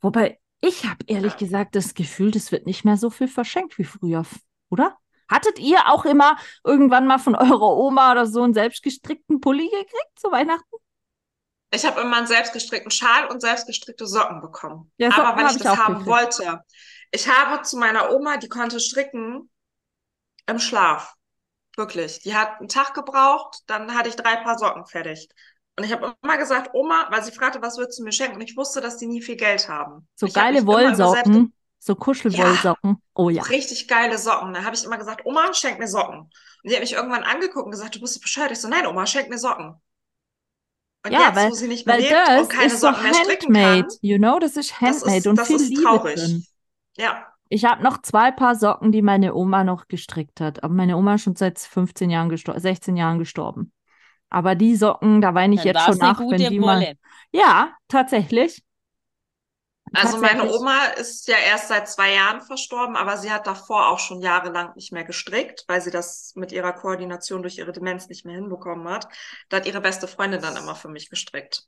Wobei, ich habe ehrlich Ja. gesagt das Gefühl, das wird nicht mehr so viel verschenkt wie früher, oder? Hattet ihr auch immer irgendwann mal von (laughs) eurer Oma oder so einen selbstgestrickten Pulli gekriegt zu Weihnachten? Ich habe immer einen selbstgestrickten Schal und selbstgestrickte Socken bekommen. Ja, Socken Aber weil hab ich ich das auch haben gekriegt. wollte. Ich habe zu meiner Oma, die konnte stricken im Schlaf. Wirklich. Die hat einen Tag gebraucht, dann hatte ich drei Paar Socken fertig. Und ich habe immer gesagt, Oma, weil sie fragte, was würdest du mir schenken? Und ich wusste, dass die nie viel Geld haben. So Ich hab geile über Wollsocken, so Kuschelwollsocken. Oh ja. richtig geile Socken. Da habe ich immer gesagt, Oma, schenk mir Socken. Und die hat mich irgendwann angeguckt und gesagt, du bist bescheuert. Ich so, nein, Oma, schenk mir Socken. Und Ja, jetzt, weil- wo sie nicht mehr lebt das und keine ist so Socken mehr stricken handmade, kann, you know, das ist das handmade ist, und das viel ist Liebe traurig. drin. Ja, Ich habe noch zwei Paar Socken, die meine Oma noch gestrickt hat. Aber meine Oma ist schon seit 15 Jahren gestorben, 16 Jahren gestorben. Aber die Socken, da weine ich Dann jetzt schon nach, wenn die mal. Wolle. Ja, tatsächlich. Also meine. Oma ist ja erst seit zwei Jahren verstorben, aber sie hat davor auch schon jahrelang nicht mehr gestrickt, weil sie das mit ihrer Koordination durch ihre Demenz nicht mehr hinbekommen hat. Da hat ihre beste Freundin dann immer für mich gestrickt.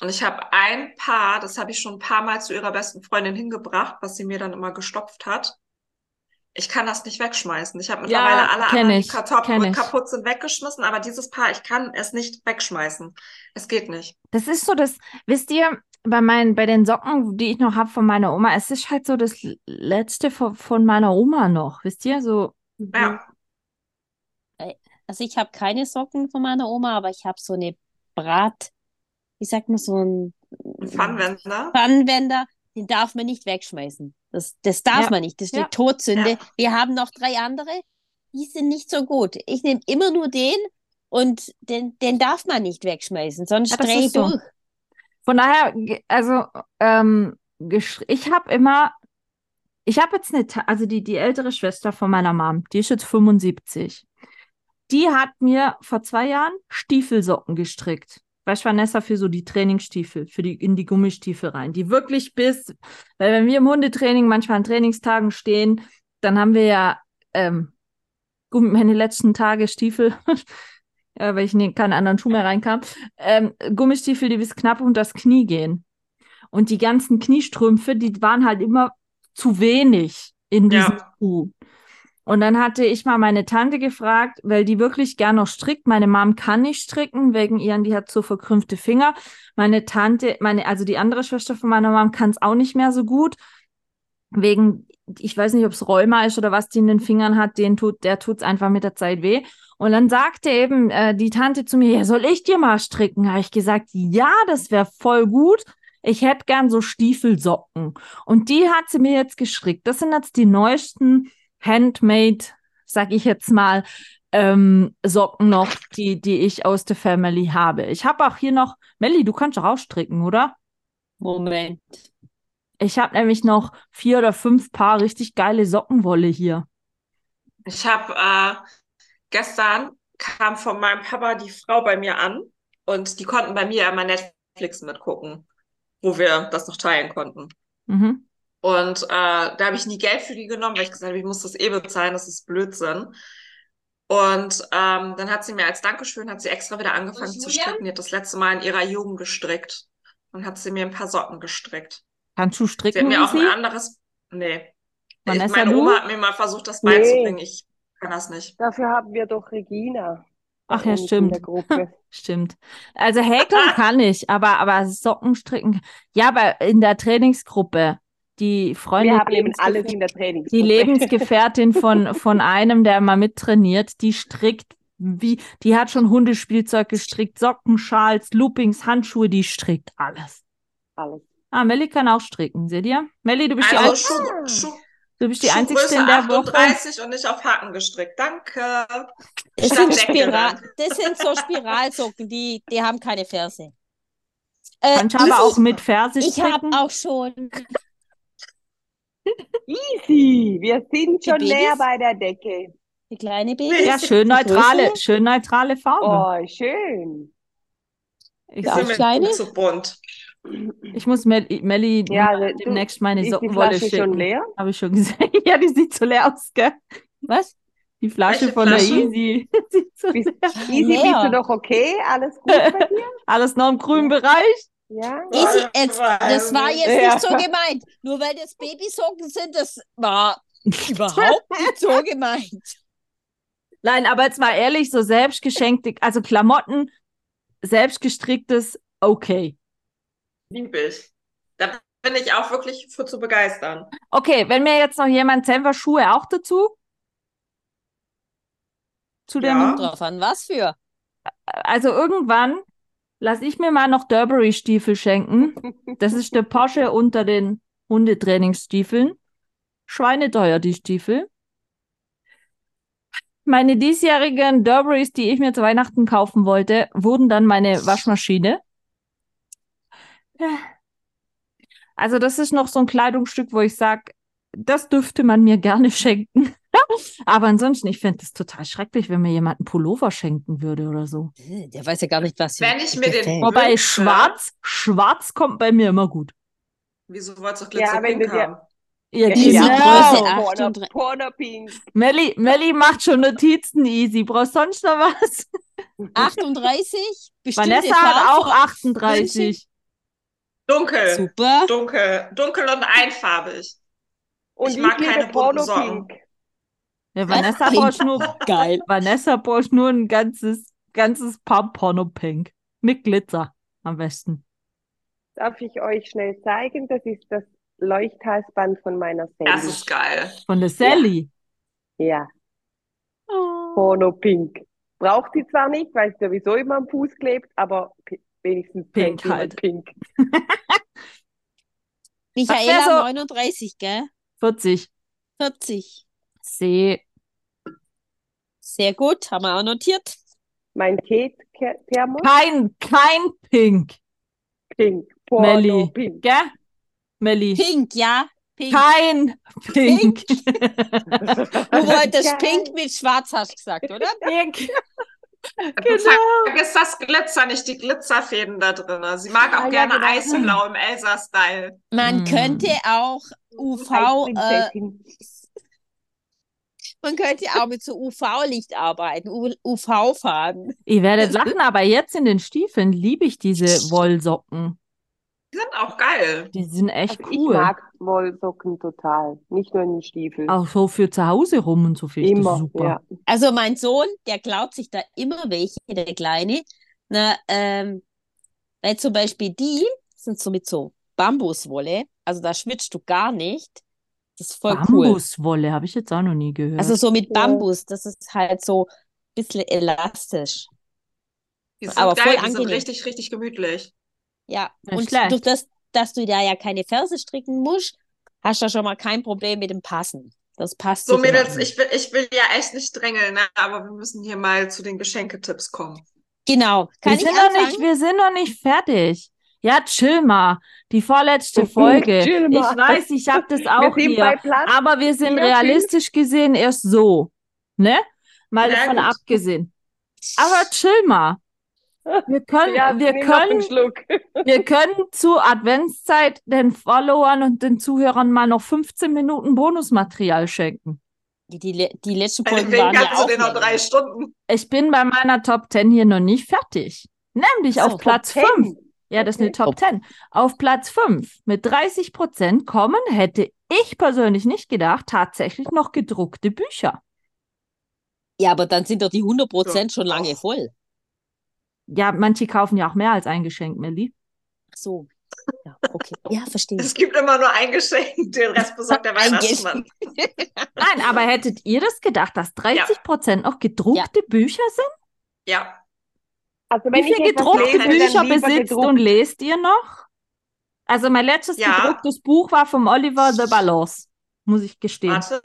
Und ich habe ein Paar, das habe ich schon ein paar Mal zu ihrer besten Freundin hingebracht, was sie mir dann immer gestopft hat. Ich kann das nicht wegschmeißen. Ich habe Ja, mittlerweile alle kenn anderen, ich, Kartoffel kenn ich. kaputt sind, weggeschmissen, aber dieses Paar, ich kann es nicht wegschmeißen. Es geht nicht. Das ist so das, wisst ihr, bei meinen, bei den Socken, die ich noch habe von meiner Oma, es ist halt so das letzte von, von meiner Oma noch, wisst ihr? So, Ja. Also ich habe keine Socken von meiner Oma, aber ich habe so eine Brat, wie sagt man, so ein Pfannwender. Pfannenwender, den darf man nicht wegschmeißen. Das, das darf Ja. man nicht. Das ist Ja. eine Todsünde. Ja. Wir haben noch drei andere, die sind nicht so gut. Ich nehme immer nur den und den, den darf man nicht wegschmeißen, sonst drehe ich so. Von daher, also ähm, ich habe immer, ich habe jetzt eine, also die, die ältere Schwester von meiner Mom, die ist jetzt 75. Die hat mir vor zwei Jahren Stiefelsocken gestrickt. weißt Vanessa, für so die Trainingsstiefel, für die, in die Gummistiefel rein, die wirklich bis, weil wenn wir im Hundetraining manchmal an Trainingstagen stehen, dann haben wir ja ähm, meine letzten Tage Stiefel, (laughs) äh, weil ich in keinen anderen Schuh mehr reinkam, ähm, Gummistiefel, die bis knapp unter das Knie gehen. Und die ganzen Kniestrümpfe, die waren halt immer zu wenig in diesem Ja. Schuh. Und dann hatte ich mal meine Tante gefragt, weil die wirklich gern noch strickt. Meine Mom kann nicht stricken, wegen ihren, die hat so verkrümmte Finger. Meine Tante, meine, also die andere Schwester von meiner Mom kann es auch nicht mehr so gut. Wegen, ich weiß nicht, ob es Rheuma ist oder was die in den Fingern hat, den tut, der tut's einfach mit der Zeit weh. Und dann sagte eben äh, die Tante zu mir, ja, soll ich dir mal stricken? Habe ich gesagt, ja, das wäre voll gut. Ich hätte gern so Stiefelsocken. Und die hat sie mir jetzt gestrickt. Das sind jetzt die neuesten Handmade, sag ich jetzt mal, ähm, Socken noch, die, die ich aus der Family habe. Ich habe auch hier noch, Melli, du kannst doch auch stricken, oder? Moment. Ich habe nämlich noch vier oder fünf Paar richtig geile Sockenwolle hier. Ich habe äh, gestern kam von meinem Papa die Frau bei mir an und die konnten bei mir immer Netflix mitgucken, wo wir das noch teilen konnten. Mhm. Und äh, da habe ich nie Geld für die genommen, weil ich gesagt habe, ich muss das eh bezahlen, das ist Blödsinn. Und ähm, dann hat sie mir als Dankeschön, hat sie extra wieder angefangen zu stricken. Die hat das letzte Mal in ihrer Jugend gestrickt. Und hat sie mir ein paar Socken gestrickt. Kannst du Sie hat stricken, mir auch ein anderes. Nee. Ich, Vanessa, meine du? Oma hat mir mal versucht, das Nee. beizubringen. Ich kann das nicht. Dafür haben wir doch Regina. Ach ja, stimmt. der Gruppe. (laughs) Stimmt. Also häkeln (laughs) kann ich, aber, aber Socken stricken. Ja, aber in der Trainingsgruppe, die Freundin, Wir haben eben alles in der Trainingsgruppe. die Lebensgefährtin von, von (laughs) einem, der mal mittrainiert, die strickt wie, die hat schon Hundespielzeug gestrickt, Socken, Schals, Loopings, Handschuhe, die strickt alles. alles. Ah, Melli kann auch stricken, seht ihr? Melli, du bist die, Also Ein Schuh, Schuh, du bist die Einzige Schuhgröße in der Woche. 38 und nicht auf Haken gestrickt. Danke. Das sind, Spiral, (laughs) das sind so Spiralsocken, die, die haben keine Ferse. Äh, Kannst aber auch mit Ferse Ich habe stricken. auch schon. Easy, wir sind schon Babys? näher bei der Decke. Die kleine Baby. Ja, schön neutrale, schön neutrale Farbe. Oh, schön. Ich, kleine? zu bunt. Ich muss Melli, Melli Ja, demnächst meine Ist die Sockenwolle Flasche schon schicken. leer? Habe ich schon gesehen. (laughs) Ja, die sieht so leer aus, gell? Was? Die Flasche Welche von Flasche? der Easy. (laughs) Sieht so Bist, leer. Easy, bist du doch okay? Alles gut bei (laughs) dir? Alles noch im grünen Bereich. Ja? Easy, jetzt, das war jetzt Ja. nicht so gemeint. Nur weil das Babysocken sind, das war überhaupt nicht so gemeint. Nein, aber jetzt mal ehrlich, so selbstgeschenkte, also Klamotten, selbstgestricktes, okay. Lieb ich. Da bin ich auch wirklich für zu begeistern. Okay, wenn mir jetzt noch jemand Senfer Schuhe auch dazu? Zu dem, Ja. Drauf an, was für. also irgendwann lasse ich mir mal noch Derbury-Stiefel schenken. Das ist der Porsche unter den Hundetrainingsstiefeln. Schweineteuer, die Stiefel. Meine diesjährigen Derburys, die ich mir zu Weihnachten kaufen wollte, wurden dann meine Waschmaschine. Also das ist noch so ein Kleidungsstück, wo ich sage, das dürfte man mir gerne (laughs) schenken. Aber ansonsten, ich fände es total schrecklich, wenn mir jemand einen Pullover schenken würde oder so. Der weiß ja gar nicht, was Wenn ich mir den- gefällt. Wobei Wünsche. schwarz, schwarz kommt bei mir immer gut. Wieso wolltest du Ja, wenn Glitzerpink dir- haben? Ja, genau. sind Größe Porno, 38. Porno Pink. Melli, Melli macht schon Notizen easy. Brauchst sonst noch was? (laughs) 38? Bestimmte Vanessa hat auch 38. Dunkel. Super. Dunkel. Dunkel und einfarbig. Und Ich mag keine bunten Porno Socken. Pink. Ja, Vanessa braucht nur, (laughs) Geil. Vanessa braucht nur ein ganzes, ganzes Paar Porno Pink. Mit Glitzer am besten. Darf ich euch schnell zeigen? Das ist das Leuchthalsband von meiner Das Sally. ist geil. Von der Sally. Ja, Oh. Porno Pink. Braucht sie zwar nicht, weil sie sowieso immer am Fuß klebt, aber wenigstens Pink halt. Pink. (laughs) Michaela, so- 39, gell? 40. 40. See. Sehr gut, haben wir auch notiert. Mein Tee-Thermos, Kein, kein Pink. Pink. Porno Melli. Pink. Gell? Melli. Pink, ja. Pink. Kein Pink. (laughs) Du wolltest pink mit schwarz, hast du gesagt, oder? Pink. Genau. Vergiss das Glitzer, nicht die Glitzerfäden da drin. Sie mag auch Ah, ja, gerne genau. Eisblau im Elsa-Style. Man Mm. könnte auch UV, äh, man könnte auch mit so UV-Licht arbeiten, UV-Farben. Ihr werdet (laughs) lachen, aber jetzt in den Stiefeln liebe ich diese Wollsocken. Die sind auch geil. Die sind echt Also ich cool. mag Wollsocken total. Nicht nur in den Stiefeln. Auch so für zu Hause rum und so ich das Immer, super. ja. Also mein Sohn, der klaut sich da immer welche, der Kleine. Na, ähm, weil zum Beispiel die sind so mit so Bambuswolle, also da schwitzt du gar nicht. Das ist voll cool. Bambuswolle habe ich jetzt auch noch nie gehört. Also so mit Ja. Bambus, das ist halt so ein bisschen elastisch. Die sind Aber geil, voll die sind richtig, richtig gemütlich. Ja, Nicht und schlecht. durch das, dass du da ja keine Ferse stricken musst, hast du schon mal kein Problem mit dem Passen. Das passt So, immer. Mädels, ich will, ich will ja echt nicht drängeln, ne? aber wir müssen hier mal zu den Geschenketipps kommen. Genau. Kann wir ich sind noch nicht, wir sind noch nicht fertig. Ja, chill mal. Die vorletzte (laughs) Folge. Chill ich weiß, ich habe das auch hier. Aber wir sind vier, realistisch gesehen erst so. Ne? Mal Ja, davon gut. abgesehen. Aber chill mal. Wir können, Ja, wir können, Schluck. (laughs) wir können zur Adventszeit den Followern und den Zuhörern mal noch 15 Minuten Bonusmaterial schenken. Die, die, die letzten Folgen Deswegen waren ja auch den noch drei Stunden. Ich bin bei meiner Top 10 hier noch nicht fertig. Nämlich So, auf Platz 10. 5. Ja, das ist eine Okay. Top 10. Auf Platz 5 mit 30 Prozent kommen, hätte ich persönlich nicht gedacht, tatsächlich noch gedruckte Bücher. Ja, aber dann sind doch die 100% schon lange voll. Ja, manche kaufen ja auch mehr als ein Geschenk, Melli. Ach so. Ja, okay. Ja, verstehe. Es gibt immer nur ein Geschenk, den (laughs) Rest besorgt der Weihnachtsmann. (laughs) Nein, aber hättet ihr das gedacht, dass 30 Prozent noch gedruckte Bücher sind? Ja, Also Wie viele gedruckte lese, Bücher besitzt gedruckt. und lest ihr noch? Also mein letztes Ja. gedrucktes Buch war vom Oliver de Balance, muss ich gestehen. warte,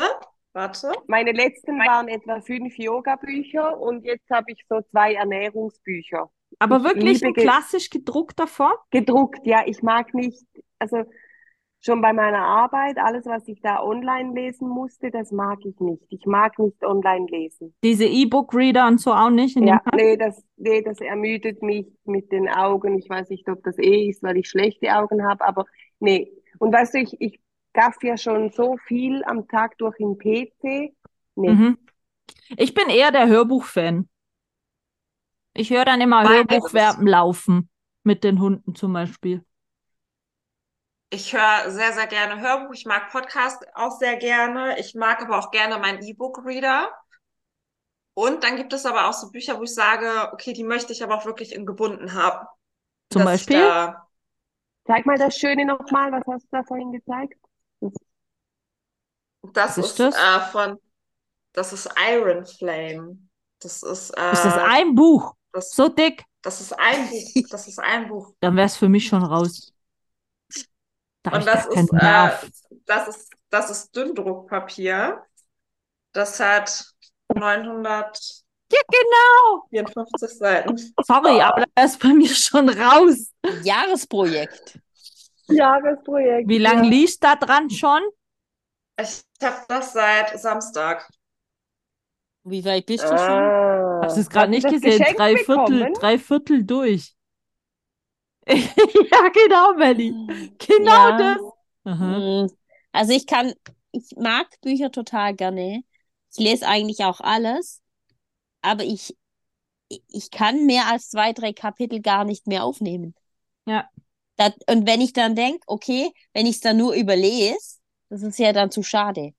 warte. Meine letzten waren etwa fünf Yoga-Bücher und jetzt habe ich so zwei Ernährungsbücher. Aber ich wirklich liebe in ge- klassisch gedruckter Form? Gedruckt, ja, ich mag nicht, also schon bei meiner Arbeit, alles, was ich da online lesen musste, das mag ich nicht. Ich mag nicht online lesen. Diese E-Book-Reader und so auch nicht in Ja, nee, das, nee, das ermüdet mich mit den Augen. Ich weiß nicht, ob das eh ist, weil ich schlechte Augen habe, aber nee. Und weißt du, ich, ich gaff ja schon so viel am Tag durch den PC. Nee. Mhm. Ich bin eher der Hörbuch-Fan. Ich höre dann immer Beides. Hörbuch während Laufen. Mit den Hunden zum Beispiel. Ich höre sehr, sehr gerne Hörbuch. Ich mag Podcast auch sehr gerne. Ich mag aber auch gerne meinen E-Book-Reader. Und dann gibt es aber auch so Bücher, wo ich sage, okay, die möchte ich aber auch wirklich in gebunden haben. Zum Beispiel? Da, Zeig mal das Schöne nochmal, was hast du da vorhin gezeigt? Das Was ist ist das? Äh, von, das ist Iron Flame. Das ist, äh, Ist das ein Buch? das, So dick? das ist ein Buch. (laughs) Das ist ein Buch. Dann wäre es für mich schon raus. Da Und das ist, äh, das ist, das ist Dünndruckpapier. Das hat 954 Ja, genau. Seiten. Sorry, aber da ist bei mir schon raus. Jahresprojekt. Jahresprojekt. Wie lange ja. liest da dran schon? Ich habe das seit Samstag. Wie weit bist du schon? Ah. Hast du es gerade nicht gesehen? Drei Viertel, drei Viertel durch. (laughs) ja, genau, Melli. Genau Ja. das. Aha. Mm, Also ich kann, ich mag Bücher total gerne. Ich lese eigentlich auch alles, aber ich, ich kann mehr als zwei, drei Kapitel gar nicht mehr aufnehmen. Ja. Das, und wenn ich dann denke, okay, wenn ich es dann nur überlese, das ist ja dann zu schade.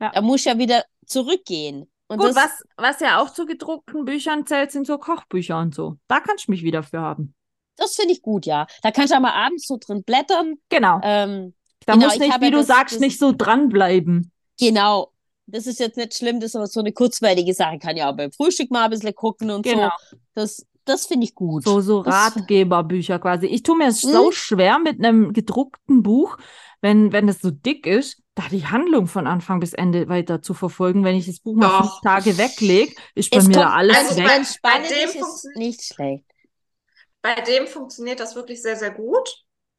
Ja. Da muss ja wieder zurückgehen. Und Gut, was, was ja auch zu gedruckten Büchern zählt, sind so Kochbücher und so. Da kannst du mich wieder für haben. das finde ich gut, ja. Da kannst du auch mal abends so drin blättern. Genau. Ähm, Da genau, muss ich nicht, wie du das- sagst, das- nicht so dranbleiben. Genau. Das ist jetzt nicht schlimm, das ist aber so eine kurzweilige Sache. Kann ja auch beim Frühstück mal ein bisschen gucken und Genau. so. Das, das finde ich gut. So, so Ratgeberbücher quasi. Ich tue mir es Hm? so schwer mit einem gedruckten Buch, wenn, wenn es so dick ist, da die Handlung von Anfang bis Ende weiter zu verfolgen. Wenn ich das Buch mal fünf Tage weglege, ist bei Es mir kommt- da alles also weg. bei- bei dem ist, nicht schlecht. Bei dem funktioniert das wirklich sehr, sehr gut.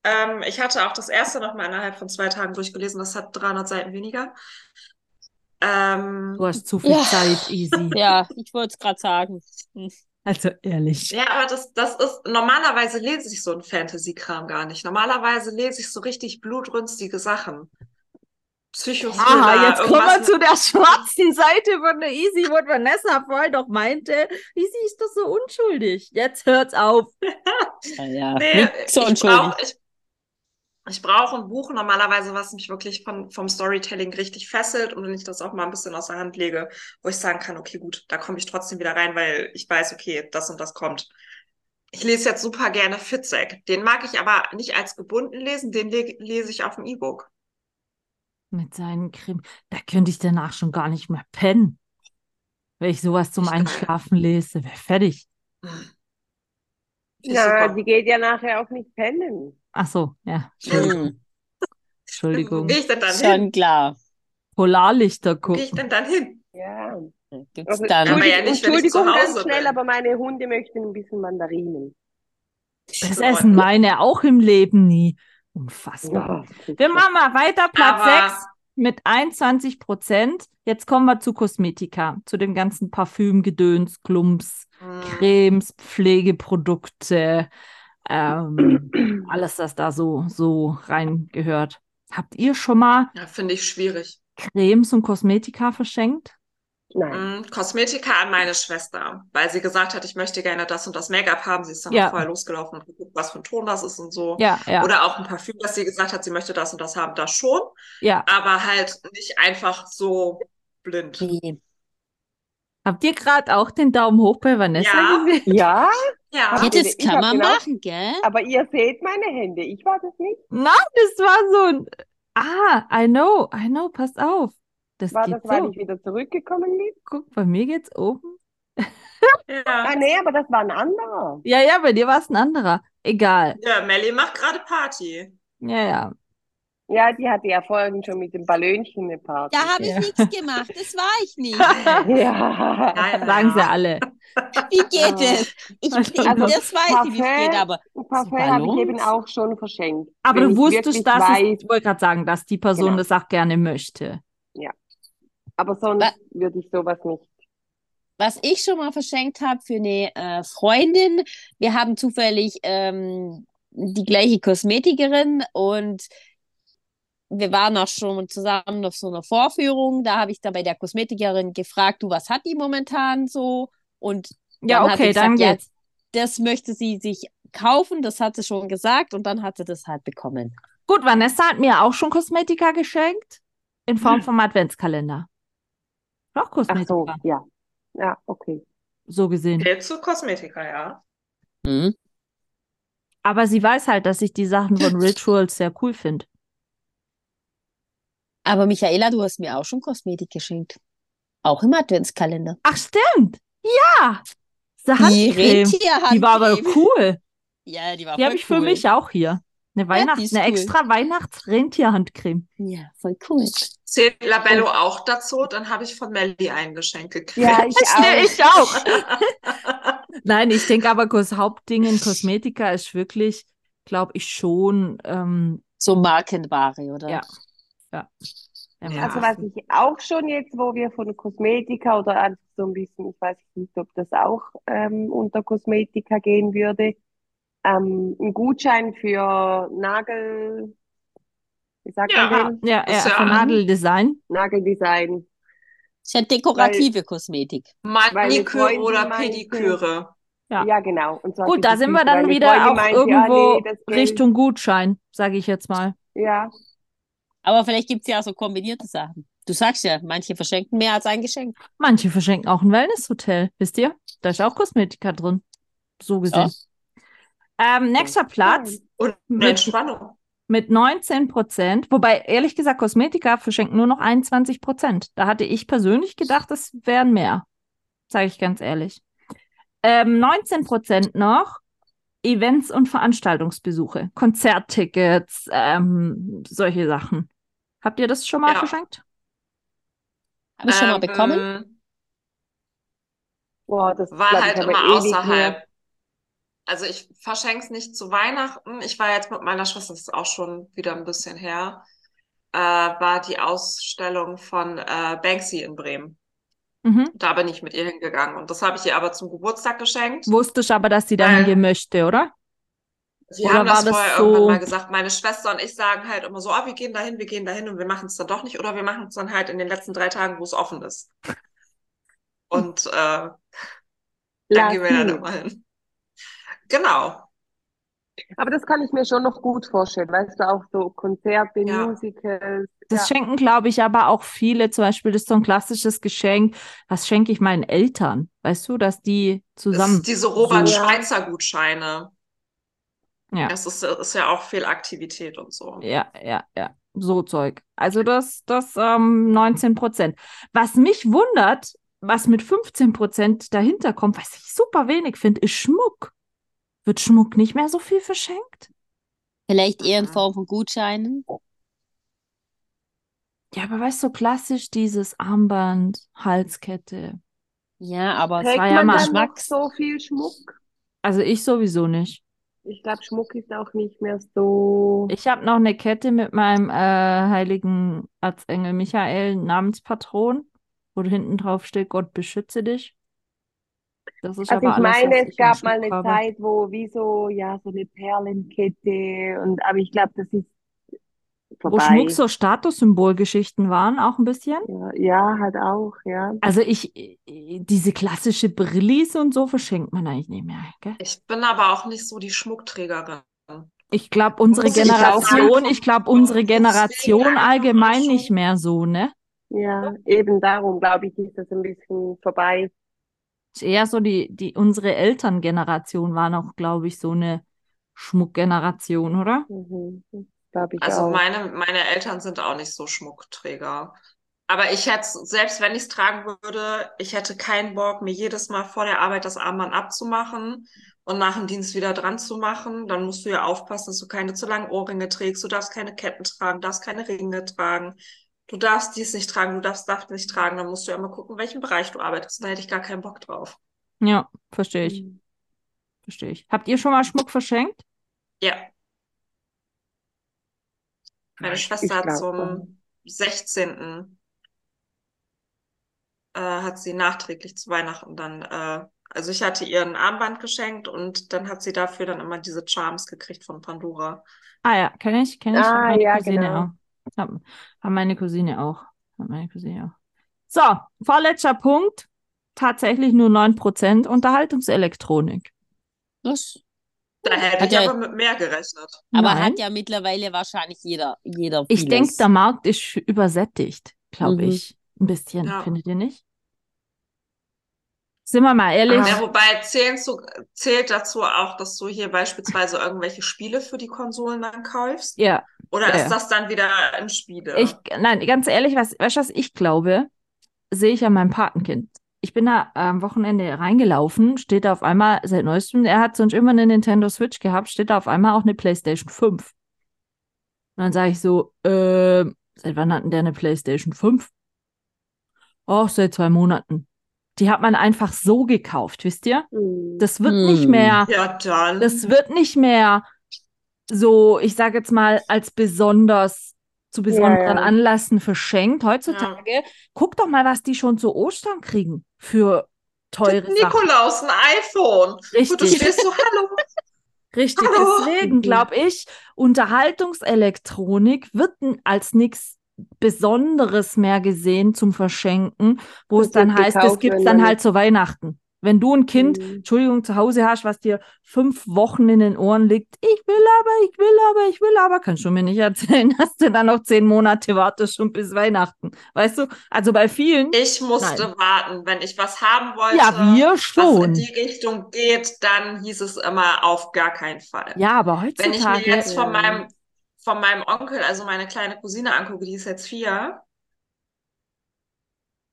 Ähm, ich hatte auch das erste noch mal innerhalb von zwei Tagen durchgelesen. Das hat 300 Seiten weniger. Ähm, Du hast zu viel Ja. Zeit, easy. (laughs) Ja, ich wollte es gerade sagen. Also ehrlich. ja, aber das, das ist, normalerweise lese ich so einen Fantasy-Kram gar nicht. Normalerweise lese ich so richtig blutrünstige Sachen. Psychothriller, Aha, jetzt kommen wir zu der schwarzen Seite von der Easy, wo Vanessa vorhin doch meinte, Easy ist doch so unschuldig. Jetzt hört's auf. Ja, ja. (laughs) Nee, so ich brauche ich, ich brauch ein Buch normalerweise, was mich wirklich von, vom Storytelling richtig fesselt und wenn ich das auch mal ein bisschen aus der Hand lege, wo ich sagen kann, okay, gut, da komme ich trotzdem wieder rein, weil ich weiß, okay, das und das kommt. Ich lese jetzt super gerne Fitzek. Den mag ich aber nicht als gebunden lesen, den le lese ich auf dem E-Book. Mit seinen Krim. Da könnte ich danach schon gar nicht mehr pennen. Wenn ich sowas zum Ich. Einschlafen lese, wäre fertig. Na, super. die geht ja nachher auch nicht pennen. Ach so, ja. Entschuldigung. Hm, Entschuldigung. gehe ich denn dann hin? schon klar. Polarlichter Wo gehe ich gucken. denn dann hin? Ja. Gibt's Also, dann. Aber ja nicht, Entschuldigung ganz schnell, bin. aber meine Hunde möchten ein bisschen Mandarinen. Das So, essen meine auch im Leben nie. Unfassbar. Ja, Wir machen mal weiter. Platz Aber- 6 mit 21 Prozent. Jetzt kommen wir zu Kosmetika, zu dem ganzen Parfümgedöns, Klumps, Hm. Cremes, Pflegeprodukte, ähm, (clears throat) alles, was da so, so reingehört. Habt ihr schon mal Ja, finde ich schwierig. Cremes und Kosmetika verschenkt? Nein. Mm, Kosmetika an meine Schwester, weil sie gesagt hat, ich möchte gerne das und das Make-up haben. Sie ist dann Ja. auch vorher losgelaufen und geguckt, was für ein Ton das ist und so. Ja, ja, Oder auch ein Parfüm, dass sie gesagt hat, sie möchte das und das haben, das schon, ja. aber halt nicht einfach so blind. Nee. Habt ihr gerade auch den Daumen hoch bei Vanessa Ja. gesehen? Ja, (laughs) Ja, Ja, das kann man den auch- machen, gell? aber ihr seht meine Hände. Ich war das nicht. Nein, das war so ein. Ah, I know, I know, passt auf. Das War das, weil so. ich wieder zurückgekommen bin? Guck, bei mir geht's oben. ja. Ah, nee, aber das war ein anderer. Ja, ja, bei dir war es ein anderer. Egal. Ja, Melly macht gerade Party. Ja, ja. Ja, die hatte ja vorhin schon mit dem Ballönchen eine Party. Da habe ich Ja. nichts gemacht. Das war ich nicht. (laughs) Ja. Nein, Sagen sie ja. alle. Wie geht es? Ich, Also, ich, das weiß ich, wie es geht, aber Ein Parfum habe ich eben auch schon verschenkt. Aber du ich wusstest, dass weiß, ich wollte gerade sagen, dass die Person Genau. das auch gerne möchte. aber sonst Wa- würde ich sowas nicht. was ich schon mal verschenkt habe für eine äh, Freundin, wir haben zufällig ähm, die gleiche Kosmetikerin und wir waren auch schon zusammen auf so einer Vorführung. Da habe ich da bei der Kosmetikerin gefragt, du, was hat die momentan so? Und Ja, Dann hat okay, sie dann gesagt, ja, geht's. das möchte sie sich kaufen, das hat sie schon gesagt und dann hat sie das halt bekommen. Gut, Vanessa hat mir auch schon Kosmetika geschenkt. In Form Hm. vom Adventskalender. Auch Ach so, Kosmetika, ja. Ja, okay. so gesehen. Geht zu Kosmetika, ja. Hm? Aber sie weiß halt, dass ich die Sachen von (laughs) Rituals sehr cool finde. Aber Michaela, du hast mir auch schon Kosmetik geschenkt. Auch im Adventskalender. Ach, stimmt. Ja. Diese Die Handcreme. Rentierhandcreme. Die war aber cool. Ja, die war Die habe ich für cool. mich auch hier. Eine Weihnachts-, die ist eine cool. extra Weihnachts-Rentierhandcreme. Ja, voll cool. Zählt Labello auch dazu? Dann habe ich von Melly ein Geschenk gekriegt. Ja, ich Ja, (laughs) auch. ich auch. (laughs) Nein, ich denke aber, das Hauptding in Kosmetika ist wirklich, glaube ich, schon. Ähm, So Markenware, oder? Ja. Ja. Ja. Also was ich auch schon jetzt, wo wir von Kosmetika oder einfach so ein bisschen, ich weiß nicht, ob das auch ähm, unter Kosmetika gehen würde, ähm, ein Gutschein für Nagel, wie sagt Ja. man den? ja, ja, ja- für Nadeldesign. Nageldesign. Ist ja dekorative Kosmetik. Maniküre oder Pediküre. Ja. Ja, genau. Und zwar Gut, da sind wir dann wieder auch meinte, irgendwo ah, nee, Richtung Gutschein, sage ich jetzt mal. Ja, Aber vielleicht gibt es ja auch so kombinierte Sachen. Du sagst ja, manche verschenken mehr als ein Geschenk. Manche verschenken auch ein Wellnesshotel, wisst ihr? Da ist auch Kosmetika drin. So gesehen. Ähm, nächster Platz Und Mit- Entspannung. mit 19 Prozent. Wobei, ehrlich gesagt, Kosmetika verschenken nur noch 21 Prozent. Da hatte ich persönlich gedacht, das wären mehr. Sage ich ganz ehrlich. Ähm, 19 Prozent noch Events und Veranstaltungsbesuche, Konzerttickets, ähm, solche Sachen. Habt ihr das schon mal Ja. verschenkt? Habe ich schon mal Ähm, bekommen. boah, das War halt immer außerhalb. Also ich verschenke es nicht zu Weihnachten. Ich war jetzt mit meiner Schwester, das ist auch schon wieder ein bisschen her. äh, war die Ausstellung von äh, Banksy in Bremen. Mhm. Da bin ich mit ihr hingegangen und das habe ich ihr aber zum Geburtstag geschenkt. Wusste ich aber, dass sie da hingehen möchte, oder? Sie Oder haben das das vorher so- irgendwann mal gesagt. Meine Schwester und ich sagen halt immer so, oh, wir gehen dahin, wir gehen dahin und wir machen es dann doch nicht oder wir machen es dann halt in den letzten drei Tagen, wo es offen ist. Und äh, dann gehen wir dann immer hin. Genau. Aber das kann ich mir schon noch gut vorstellen, weißt du, auch so Konzerte, Ja. Musicals. Das ja. schenken, glaube ich, aber auch viele. Zum Beispiel, das ist so ein klassisches Geschenk. Was schenke ich meinen Eltern? Weißt du, dass die Das zusammen. ist diese Robert Ja. Schweitzer Gutscheine. Ja. Es ist, ist ja auch viel Aktivität und so. Ja, ja, ja. So Zeug. Also das, das ähm, 19 Prozent. Was mich wundert, was mit 15 Prozent dahinter kommt, was ich super wenig finde, ist Schmuck. Wird Schmuck nicht mehr so viel verschenkt? Vielleicht eher in Mhm. Form von Gutscheinen. Ja, aber weißt du, so klassisch dieses Armband, Halskette. Ja, aber Trägt war ja man mal Geschmacks. so viel Schmuck? Also ich sowieso nicht. Ich glaube, Schmuck ist auch nicht mehr so. Ich habe noch eine Kette mit meinem äh, heiligen Erzengel Michael, Namenspatron, wo hinten drauf steht, Gott beschütze dich. Das ist Also aber ich alles, meine, was es ich an gab mal eine habe. Zeit, wo wie so, ja, so eine Perlenkette und aber ich glaube, das ist Wo vorbei. Schmuck so Statussymbolgeschichten waren, auch ein bisschen. Ja, ja, halt auch, ja. Also ich, diese klassische Brillis und so verschenkt man eigentlich nicht mehr, gell? Ich bin aber auch nicht so die Schmuckträgerin. Ich glaube, unsere Muss ich Generation, sagen. ich glaube, unsere Generation allgemein nicht mehr so, ne? Ja, eben darum, glaube ich, ist das ein bisschen vorbei. Ist Eher so die, die, unsere Elterngeneration war noch, glaube ich, so eine Schmuckgeneration, oder? Mhm. Glaube ich Also auch. meine, meine Eltern sind auch nicht so Schmuckträger. Aber ich hätte, selbst wenn ich es tragen würde, ich hätte keinen Bock, mir jedes Mal vor der Arbeit das Armband abzumachen und nach dem Dienst wieder dran zu machen. Dann musst du ja aufpassen, dass du keine zu langen Ohrringe trägst. Du darfst keine Ketten tragen, darfst keine Ringe tragen. Du darfst dies nicht tragen, du darfst das nicht tragen. Dann musst du ja immer gucken, in welchem Bereich du arbeitest. Da hätte ich gar keinen Bock drauf. Ja, verstehe ich, Mhm. verstehe ich. Habt ihr schon mal Schmuck verschenkt? Ja. Meine Ich Schwester hat zum 16. Äh, hat sie nachträglich zu Weihnachten dann, äh, also ich hatte ihr ein Armband geschenkt und dann hat sie dafür dann immer diese Charms gekriegt von Pandora. Ah ja, kenne ich, kenne ich. Ah, ja, genau. auch. Hat, hat meine Cousine auch. Hat meine Cousine auch. So, vorletzter Punkt. Tatsächlich nur 9% Unterhaltungselektronik. Das, Da hätte Hat ich ja- aber mit mehr gerechnet. aber Nein. hat ja mittlerweile wahrscheinlich jeder, jeder Ich denke, der Markt ist übersättigt, glaube Mhm. ich. Ein bisschen, Ja. findet ihr nicht? Sind wir mal ehrlich? Ja, wobei zählen zu, zählt dazu auch, dass du hier beispielsweise irgendwelche Spiele für die Konsolen dann kaufst? Ja, Oder Ja, ist das dann wieder ein Spiele? ich, nein, ganz ehrlich, was, weißt du, was ich glaube, sehe ich an meinem Patenkind. Ich bin da am Wochenende reingelaufen, steht da auf einmal, seit neuestem, er hat sonst immer eine Nintendo Switch gehabt, steht da auf einmal auch eine PlayStation 5. Und dann sage ich so, äh, seit wann hatten der eine PlayStation 5? Oh, seit zwei Monaten. Die hat man einfach so gekauft, wisst ihr? Mhm. Das wird Hm. nicht mehr, Ja, dann. das wird nicht mehr so, ich sage jetzt mal, als besonders zu besonderen ja. Anlässen verschenkt. Heutzutage, guck doch mal, was die schon zu Ostern kriegen für teure Sachen. Nikolaus, ein iPhone. Und du Richtig, stehst so, hallo. (laughs) richtig. Hallo. Deswegen glaube ich, Unterhaltungselektronik wird als nichts Besonderes mehr gesehen zum Verschenken, wo Das es dann heißt, es gekauft, gibt wenn dann halt zu Weihnachten. Wenn du ein Kind Mhm. Entschuldigung, zu Hause hast, was dir fünf Wochen in den Ohren liegt, ich will aber, ich will aber, ich will aber, kannst du mir nicht erzählen, (laughs) dass du dann noch zehn Monate wartest schon bis Weihnachten. Weißt du? Also bei vielen, Ich musste Nein. warten, wenn ich was haben wollte, ja, wir was in schon. die Richtung geht, dann hieß es immer auf gar keinen Fall. Ja, aber Wenn ich mir heutzutage, jetzt von meinem, von meinem Onkel, also meine kleine Cousine angucke, die ist jetzt vier,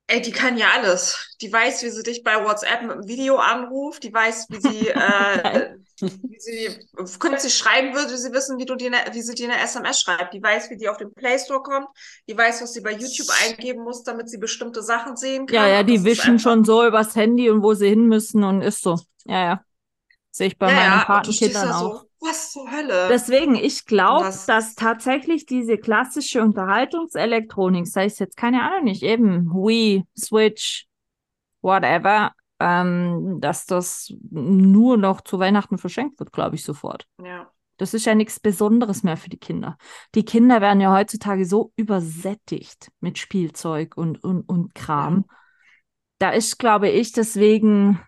ey, die kann ja alles. Die weiß, wie sie dich bei WhatsApp mit einem Video anruft, die weiß, wie sie, (laughs) äh, wie sie, könnte sie schreiben, würde sie wissen, wie du dir, ne, wie sie dir eine SMS schreibt. Die weiß, wie die auf den Play Store kommt, die weiß, was sie bei YouTube eingeben muss, damit sie bestimmte Sachen sehen kann. ja, ja, die wischen schon so übers Handy und wo sie hin müssen und ist so. Ja, ja. Sehe ich bei ja, meinen ja, Patenkindern auch. so, was zur Hölle? Deswegen, ich glaube, Das- dass tatsächlich diese klassische Unterhaltungselektronik, sei es jetzt keine Ahnung nicht, eben Wii, Switch, whatever, ähm, dass das nur noch zu Weihnachten verschenkt wird, glaube ich sofort. ja. Das ist ja nichts Besonderes mehr für die Kinder. Die Kinder werden ja heutzutage so übersättigt mit Spielzeug und, und, und Kram. Da ist, glaube ich, deswegen,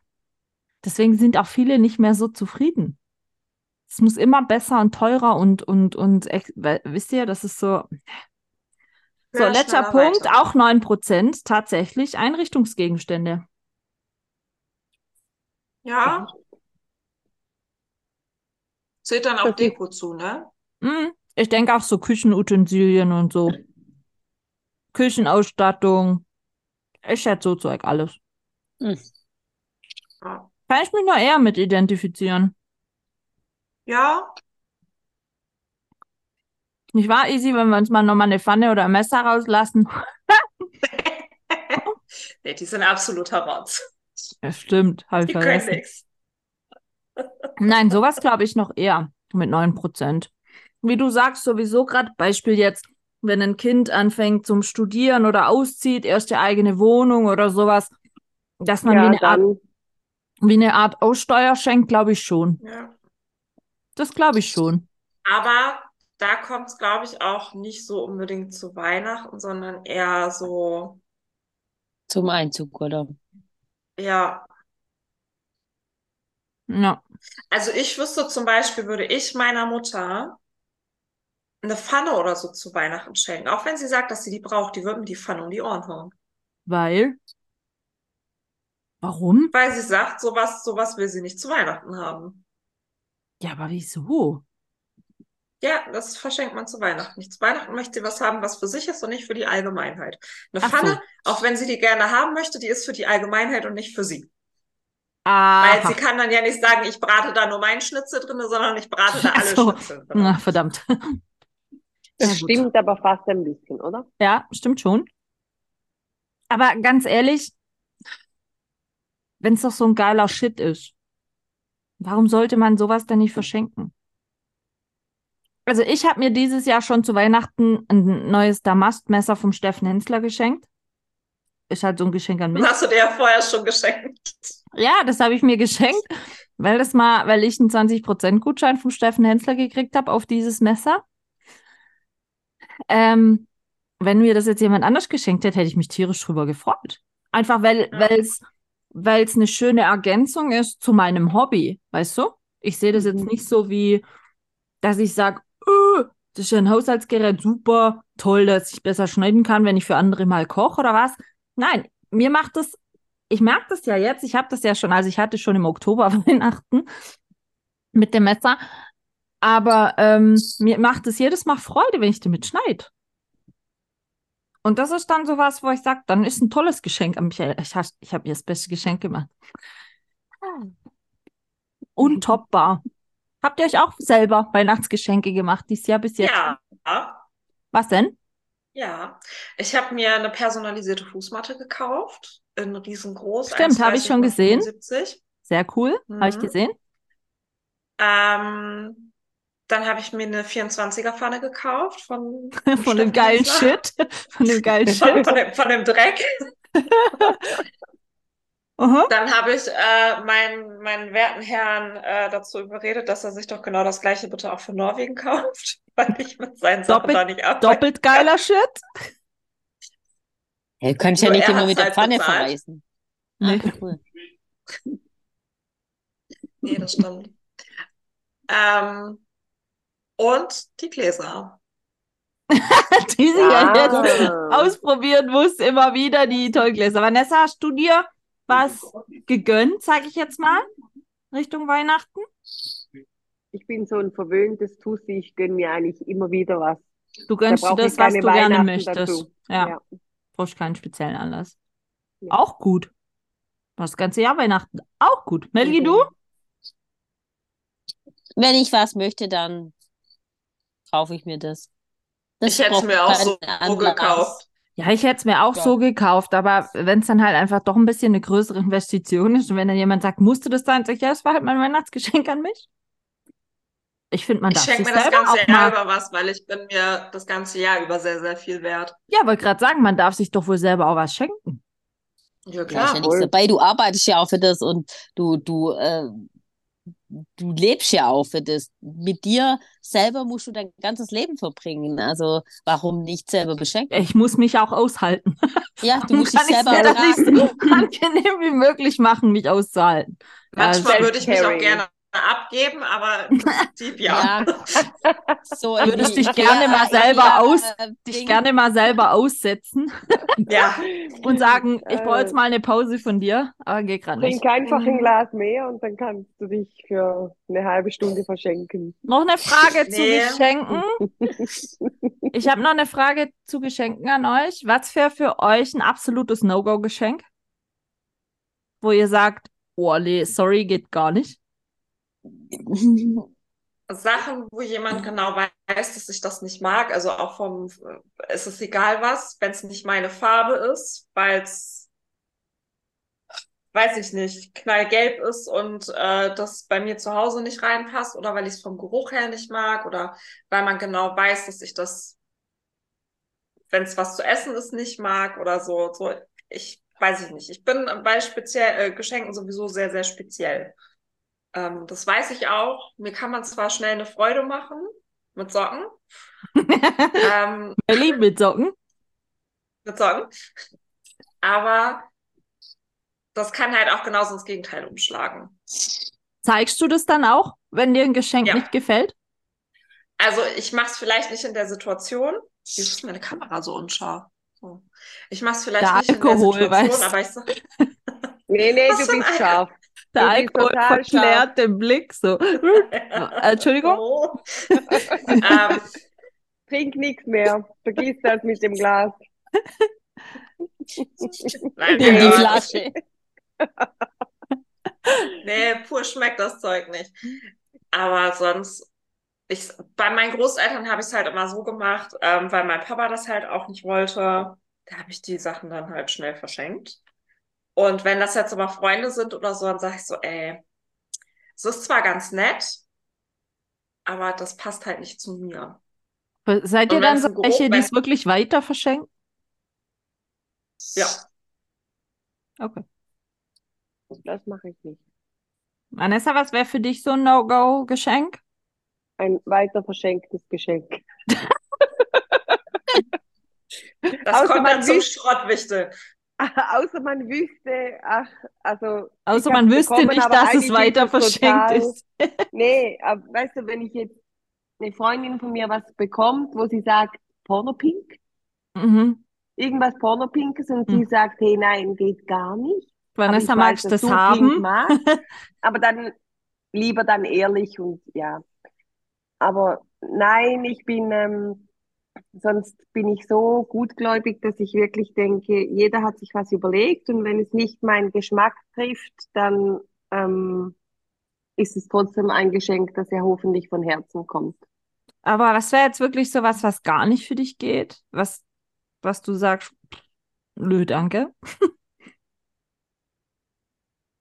deswegen sind auch viele nicht mehr so zufrieden. Es muss immer besser und teurer und, und, und, wisst ihr, das ist so. So, Höher, letzter Punkt, weiter. auch 9% tatsächlich Einrichtungsgegenstände. Ja. Zählt dann auch Deko zu, ne? Hm, ich denke auch so Küchenutensilien und so. Küchenausstattung. Ich schätze so Zeug alles. Ja. Kann ich mich noch eher mit identifizieren. Ja, Nicht wahr, Easy, wenn wir uns mal nochmal eine Pfanne oder ein Messer rauslassen? (laughs) nee, die sind absoluter Rotz. Ja, stimmt, ich Die können vergessen. nichts. (laughs) Nein, sowas glaube ich noch eher mit 9%. Wie du sagst, sowieso gerade Beispiel jetzt, wenn ein Kind anfängt zum Studieren oder auszieht, erste eigene Wohnung oder sowas, dass man wie, Ja, eine Art, wie eine Art Aussteuer schenkt, glaube ich schon. Ja. Das glaube ich schon. Aber da kommt es, glaube ich, auch nicht so unbedingt zu Weihnachten, sondern eher so, Zum Einzug, oder? ja. Ja. Also ich wüsste zum Beispiel, würde ich meiner Mutter eine Pfanne oder so zu Weihnachten schenken. Auch wenn sie sagt, dass sie die braucht, die würde mir die Pfanne um die Ohren hauen. Weil? Warum? Weil sie sagt, sowas, sowas will sie nicht zu Weihnachten haben. Ja, aber wieso? Ja, das verschenkt man zu Weihnachten nicht. Zu Weihnachten möchte sie was haben, was für sich ist und nicht für die Allgemeinheit. Eine Ach so. Pfanne, auch wenn sie die gerne haben möchte, die ist für die Allgemeinheit und nicht für sie. Weil Aha. sie kann dann ja nicht sagen, ich brate da nur meinen Schnitzel drin, sondern ich brate da alle so. Schnitzel drin. Na, verdammt. (laughs) das stimmt aber fast ein bisschen, oder? Ja, stimmt schon. Aber ganz ehrlich, wenn es doch so ein geiler Shit ist, warum sollte man sowas denn nicht verschenken? Also ich habe mir dieses Jahr schon zu Weihnachten ein neues Damastmesser vom Steffen Hensler geschenkt. Ist halt so ein Geschenk an mich. Das hast du dir ja vorher schon geschenkt. Ja, das habe ich mir geschenkt, weil das mal, weil ich einen 20% Gutschein vom Steffen Hensler gekriegt habe auf dieses Messer. Ähm, wenn mir das jetzt jemand anders geschenkt hätte, hätte ich mich tierisch drüber gefreut. Einfach weil Ja. weil es weil es eine schöne Ergänzung ist zu meinem Hobby, weißt du? Ich sehe das jetzt Mhm. nicht so wie, dass ich sage, öh, das ist ja ein Haushaltsgerät, super, toll, dass ich besser schneiden kann, wenn ich für andere mal koche oder was. Nein, mir macht das, ich merke das ja jetzt, ich habe das ja schon, also ich hatte schon im Oktober (laughs) Weihnachten mit dem Messer, aber ähm, mir macht es jedes Mal Freude, wenn ich damit schneide. Und das ist dann sowas, wo ich sage, dann ist ein tolles Geschenk an Michael. Ich, has- ich habe ihr das beste Geschenk gemacht. Untoppbar. Habt ihr euch auch selber Weihnachtsgeschenke gemacht dieses Jahr bis jetzt? Ja, Was denn? ja. Ich habe mir eine personalisierte Fußmatte gekauft, in riesengroß. Stimmt, habe ich 1,30 schon gesehen. 75. Sehr cool, habe ich Mhm. gesehen. Ähm, dann habe ich mir eine 24er Pfanne gekauft von, (laughs) Von dem geilen. Shit. Von dem geilen (laughs) Shit. von, dem, von dem Dreck. (laughs) Aha. Dann habe ich äh, meinen, meinen werten Herrn äh, dazu überredet, dass er sich doch genau das gleiche bitte auch für Norwegen kauft, weil ich mit seinen Sachen Doppelt- da nicht arbeite. Doppelt geiler Shit. Du kannst ja nicht er immer mit der halt Pfanne bezahlt. verreisen. Nee. Ach, cool. Nee, das stimmt. ähm, und die Gläser. (laughs) Die sie ja jetzt ausprobieren muss, immer wieder die Tollgläser. Vanessa, hast du dir was gegönnt, sage ich jetzt mal, Richtung Weihnachten? Ich bin so ein verwöhntes Tussi, ich gönne mir eigentlich immer wieder was. Du gönnst dir brauche das, was du gerne möchtest. Ja, Ja. brauchst keinen speziellen Anlass. Ja. Auch gut. Das ganze Jahr Weihnachten. Auch gut. Melgi, Mhm. du? Wenn ich was möchte, dann kaufe ich mir das. Das Ich hätte es mir auch so, keinen so Anlass. gekauft. Ja, ich hätte es mir auch Ja. so gekauft, aber wenn es dann halt einfach doch ein bisschen eine größere Investition ist und wenn dann jemand sagt, musste das sein, sag ich, ja, das war halt mein Weihnachtsgeschenk an mich. Ich finde, man Ich darf sich schenke mir das ganze auch Jahr mal. über was, weil ich bin mir das ganze Jahr über sehr, sehr viel wert. Ja, wollte gerade sagen, man darf sich doch wohl selber auch was schenken. Ja, klar. ja nichts voll. dabei. Du arbeitest ja auch für das und du, du, äh, du lebst ja auch für das. Mit dir selber musst du dein ganzes Leben verbringen. Also warum nicht selber beschenken? Ich muss mich auch aushalten. (laughs) Ja, du musst dich selber mir das nicht ertragen. so (laughs) angenehm wie möglich machen, mich auszuhalten. Manchmal würde ich mich auch gerne abgeben, aber im Prinzip (laughs) ja. Ja. So Würdest dich gerne mal Ikea- selber Ikea, aus- äh, Dich Ding. gerne mal selber aussetzen Ja. (laughs) und sagen, ich brauche Äh. jetzt mal eine Pause von dir, aber geht gerade nicht. Trink einfach ein Glas mehr und dann kannst du dich für eine halbe Stunde verschenken. Noch eine Frage zu Nee. Geschenken. (laughs) Ich habe noch eine Frage zu Geschenken an euch. Was wäre für euch ein absolutes No-Go-Geschenk? Wo ihr sagt, oh nee, sorry, geht gar nicht. (laughs) Sachen, wo jemand genau weiß, dass ich das nicht mag, also auch vom, es ist egal was, wenn es nicht meine Farbe ist, weil es, weiß ich nicht, knallgelb ist und äh, das bei mir zu Hause nicht reinpasst oder weil ich es vom Geruch her nicht mag oder weil man genau weiß, dass ich das, wenn es was zu essen ist, nicht mag oder so, so, ich weiß ich nicht. Ich bin bei speziell äh, Geschenken sowieso sehr, sehr speziell. Ähm, das weiß ich auch. Mir kann man zwar schnell eine Freude machen mit Socken. (laughs) ähm, Melli mit Socken. mit Socken. Aber das kann halt auch genauso ins Gegenteil umschlagen. Zeigst du das dann auch, wenn dir ein Geschenk Ja. nicht gefällt? Also ich mache es vielleicht nicht in der Situation. Wieso ist meine Kamera so unscharf? So. Ich mache es vielleicht Der nicht Alkohol, in der Situation, weißt du. aber ich sag, Nee, nee, (laughs) du bist scharf. Der Alkohol verklärt den Blick so. Äh, Entschuldigung? (laughs) oh. ähm, Trink nichts mehr. Vergiss das mit dem Glas. nein, In die Flasche. Nee, pur schmeckt das Zeug nicht. Aber sonst, ich, bei meinen Großeltern habe ich es halt immer so gemacht, ähm, weil mein Papa das halt auch nicht wollte. Da habe ich die Sachen dann halt schnell verschenkt. Und wenn das jetzt aber Freunde sind oder so, dann sage ich so, ey, es ist zwar ganz nett, aber das passt halt nicht zu mir. Seid ihr dann so welche, die es wirklich weiter verschenken? Ja. Okay. Das mache ich nicht. Vanessa, was wäre für dich so ein No-Go-Geschenk? Ein weiter verschenktes Geschenk. Das Außer kommt man dann zum Schrottwichtel. (laughs) Außer man wüsste, ach, also. Außer man wüsste bekommen, nicht, dass es weiter verschenkt ist. (laughs) Nee, aber weißt du, wenn ich jetzt eine Freundin von mir was bekommt, wo sie sagt, Pornopink, Mhm. irgendwas Pornopinkes und Hm. sie sagt, hey, nein, geht gar nicht. Vanessa, magst du weiß, das haben? Magst, (laughs) aber dann lieber dann ehrlich und ja. Aber nein, ich bin, ähm, sonst bin ich so gutgläubig, dass ich wirklich denke, jeder hat sich was überlegt und wenn es nicht meinen Geschmack trifft, dann ähm, ist es trotzdem ein Geschenk, das ja hoffentlich von Herzen kommt. Aber was wäre jetzt wirklich so was, was gar nicht für dich geht? Was, was du sagst, nö, danke. (laughs)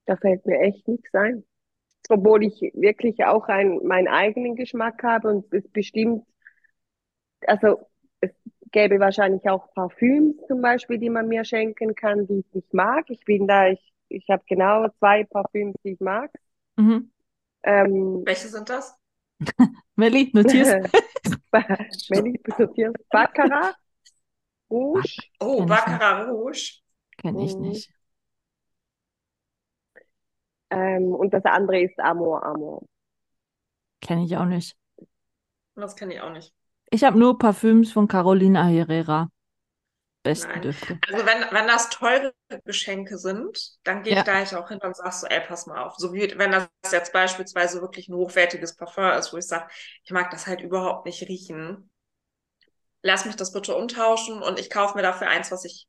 Da fällt mir echt nichts ein. Obwohl ich wirklich auch ein, meinen eigenen Geschmack habe und es bestimmt, also es gäbe wahrscheinlich auch Parfüms zum Beispiel, die man mir schenken kann, die ich nicht mag. Ich bin da, ich, ich habe genau zwei Parfüms, die ich mag. Mhm. Ähm, Welche sind das? (laughs) Melli, notierst (laughs) ich sortiere, Baccarat, Rouge, Oh, Baccarat Rouge. Kenne ich Mhm. nicht. ähm, und das andere ist Amor Amor. Kenne ich auch nicht. Das kenne ich auch nicht. Ich habe nur Parfüms von Carolina Herrera. Besten. Düfte. Also wenn, wenn das teure Geschenke sind, dann gehe Ja. ich da halt auch hin und sag so, ey, pass mal auf. So wie wenn das jetzt beispielsweise wirklich ein hochwertiges Parfum ist, wo ich sage, ich mag das halt überhaupt nicht riechen. Lass mich das bitte umtauschen und ich kaufe mir dafür eins, was ich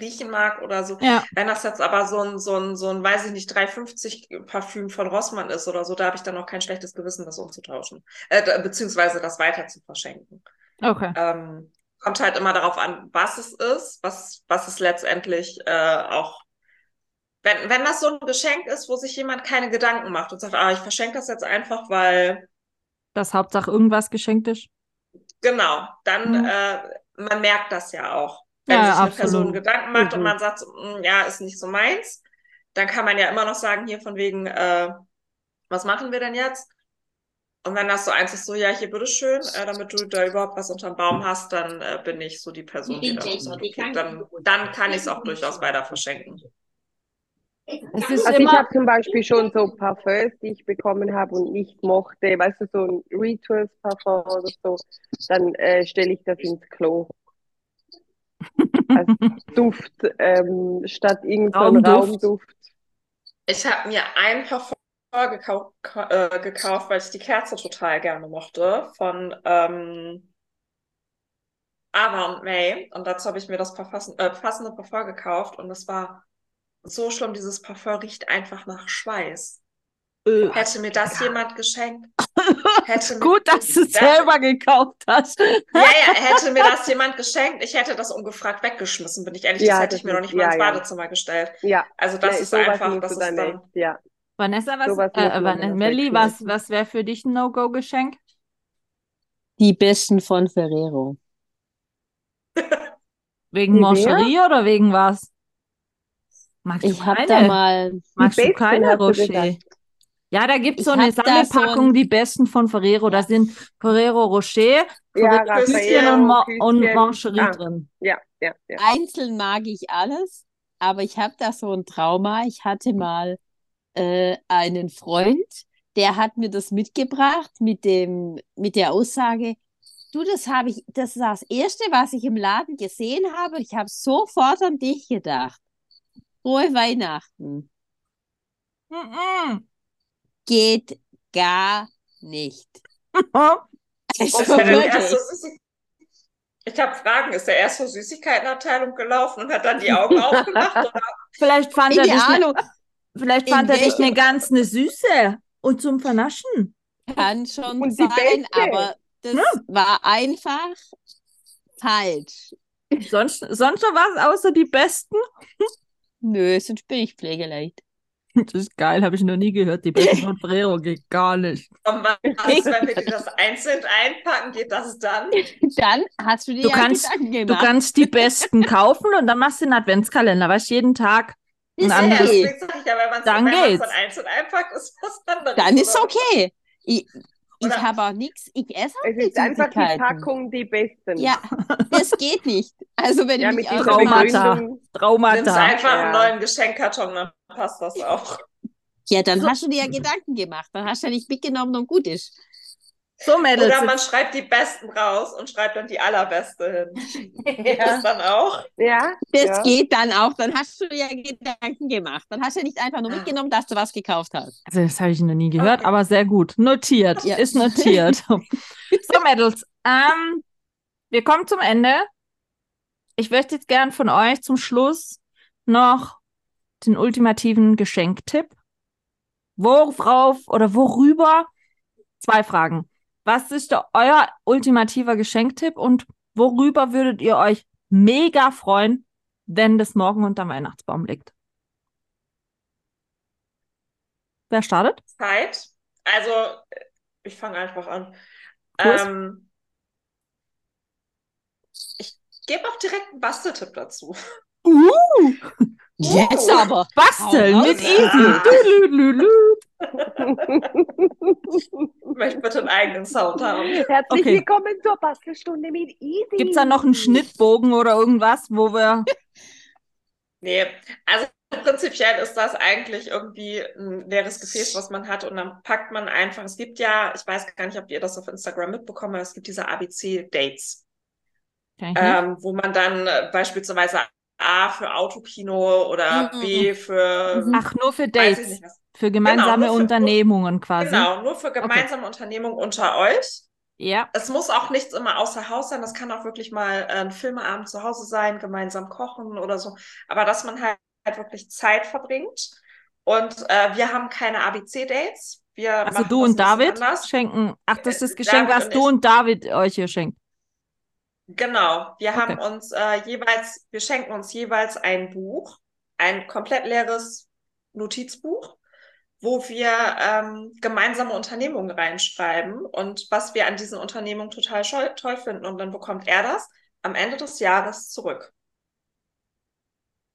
riechen mag oder so. Ja, Wenn das jetzt aber so ein, so ein, so ein, weiß ich nicht, 350 Parfüm von Rossmann ist oder so, da habe ich dann auch kein schlechtes Gewissen, das umzutauschen. Äh, beziehungsweise das weiter zu verschenken. okay. Ähm, kommt halt immer darauf an, was es ist, was, was es letztendlich äh, auch. Wenn, wenn das so ein Geschenk ist, wo sich jemand keine Gedanken macht und sagt, ah, ich verschenke das jetzt einfach, weil Dass Hauptsache irgendwas geschenkt ist. Genau, dann, Mhm. äh, man merkt das ja auch. Wenn Ja, sich eine absolut. Person Gedanken macht und Mhm. man sagt, so, "Mm, ja, ist nicht so meins, dann kann man ja immer noch sagen, hier von wegen, äh, was machen wir denn jetzt? Und wenn das so eins ist, so, ja, hier, bitteschön, äh, damit du da überhaupt was unterm Baum hast, dann äh, bin ich so die Person, die dann sagt, okay, dann, dann kann ich es auch durchaus weiter verschenken. Es ist Also ich immer, habe zum Beispiel schon so Parfums, die ich bekommen habe und nicht mochte, weißt du, so ein Rituals Parfum oder so, dann äh, stelle ich das ins Klo. Als Duft ähm, statt irgendein Raumduft. Raumduft. Ich habe mir ein Parfum gekau ka- äh, gekauft, weil ich die Kerze total gerne mochte, von ähm, Ava und May. Und dazu habe ich mir das Parfum, äh, passende Parfum gekauft und es war so schlimm. Dieses Parfum riecht einfach nach Schweiß. Äh, Hätte mir das jemand geschenkt? (laughs) Gut, dass du es selber gekauft hast. Ja, ja, hätte mir das jemand geschenkt, ich hätte das ungefragt weggeschmissen, bin ich ehrlich. Ja, das hätte das ich mir noch nicht mal ins ja, ja. Badezimmer gestellt. Ja, Also das ist einfach, das du ist dann ja. Vanessa, was, muss äh, man Van dann Melli, was, was wäre für dich ein No-Go-Geschenk? Die besten von Ferrero. (laughs) Wegen? Moncherie oder wegen was? Magst du Ich habe keine? da mal, Magst du keine du Rocher? Ja, da gibt es so eine so Sammelpackung, ein- die besten von Ferrero. Da Ja. sind Ferrero Rocher, Ja, Ferrero Küsschen Raffaello, und, Mo und Küsschen. Moncherie Ah. drin. Ja, ja, ja. einzeln mag ich alles, aber ich habe da so ein Trauma. Ich hatte mal äh, einen Freund, der hat mir das mitgebracht mit dem, mit der Aussage, du, das habe ich, das ist das Erste, was ich im Laden gesehen habe. Ich habe sofort an dich gedacht. Frohe Weihnachten. Mhm. Geht gar nicht. (laughs) Also wirklich. Ich habe Fragen, ist der erst zur Süßigkeitenabteilung gelaufen und hat dann die Augen aufgemacht? Oder? (laughs) Vielleicht fand er dich, ne, Ahnung, vielleicht fand er dich eine ganz eine Süße und zum Vernaschen. kann schon Und sein, aber das war einfach falsch. Sonst, sonst noch was außer die besten? Nö, sonst bin ich pflegeleicht. Das ist geil, habe ich noch nie gehört. Die besten von Ferrero geht gar nicht. Und was, (laughs) wenn wir die das einzeln einpacken, geht das dann? Dann hast du dir Du ja kannst- Du kannst die besten (laughs) kaufen und dann machst du einen Adventskalender, weißt du, jeden Tag ein Ist Ja, anderes. okay. deswegen sag ich ja, wenn man es Dann dann einzeln einpackt, ist was anderes. Dann ist okay. Ich, ich habe auch nichts, ich esse auch Es nicht ist einfach die. Packung die besten. Ja, das geht nicht. Also wenn Ja, ich mit aus- Traumata. Begründung. Nimmst Traumata. einfach einen Ja. neuen Geschenkkarton, dann passt das auch. Ja, dann So. hast du dir ja Gedanken gemacht. Dann hast du ja nicht mitgenommen und gut ist. So, Mädels. Oder man schreibt die Besten raus und schreibt dann die Allerbeste hin. (laughs) Geht Ja. das dann auch? Ja, Das ja. geht dann auch. Dann hast du dir ja Gedanken gemacht. Dann hast du ja nicht einfach nur mitgenommen, dass du was gekauft hast. Also, das habe ich noch nie gehört, Okay. aber sehr gut. Notiert. Ja. Ist notiert. (laughs) so, Mädels. Ähm, wir kommen zum Ende. Ich möchte jetzt gern von euch zum Schluss noch den ultimativen Geschenktipp. Worauf oder worüber? Zwei Fragen. Was ist euer ultimativer Geschenktipp und worüber würdet ihr euch mega freuen, wenn das morgen unterm Weihnachtsbaum liegt? Wer startet? Zeit. Also, ich fange einfach an. Cool. Ähm, ich gebe auch direkt einen Basteltipp dazu. Uh, Jetzt aber. basteln mit. Easy. Möchte bitte einen eigenen Sound haben. Herzlich Okay. willkommen zur Bastelstunde mit Easy. Gibt es da noch einen Schnittbogen oder irgendwas, wo wir. (laughs) Nee, also prinzipiell ist das eigentlich irgendwie ein leeres Gefäß, was man hat und dann packt man einfach, es gibt ja, ich weiß gar nicht, ob ihr das auf Instagram mitbekommen habt, es gibt diese ABC-Dates, ähm, wo man dann äh, beispielsweise A für Autokino oder Mhm. B für. Ach, nur für weiß ich Dates. nicht was. Für gemeinsame nur für- Unternehmungen quasi. Genau, nur für gemeinsame Unternehmungen unter euch. Ja. Es muss auch nichts immer außer Haus sein. Das kann auch wirklich mal äh, ein Filmeabend zu Hause sein, gemeinsam kochen oder so. Aber dass man halt, halt wirklich Zeit verbringt. Und äh, wir haben keine ABC-Dates. Wir Also du und David anders. schenken. Ach, das ist das Äh, Geschenk, David was du und David euch hier schenkt. Genau. Wir Okay. haben uns äh, jeweils, wir schenken uns jeweils ein Buch, ein komplett leeres Notizbuch, wo wir ähm, gemeinsame Unternehmungen reinschreiben und was wir an diesen Unternehmungen total toll finden. Und dann bekommt er das am Ende des Jahres zurück.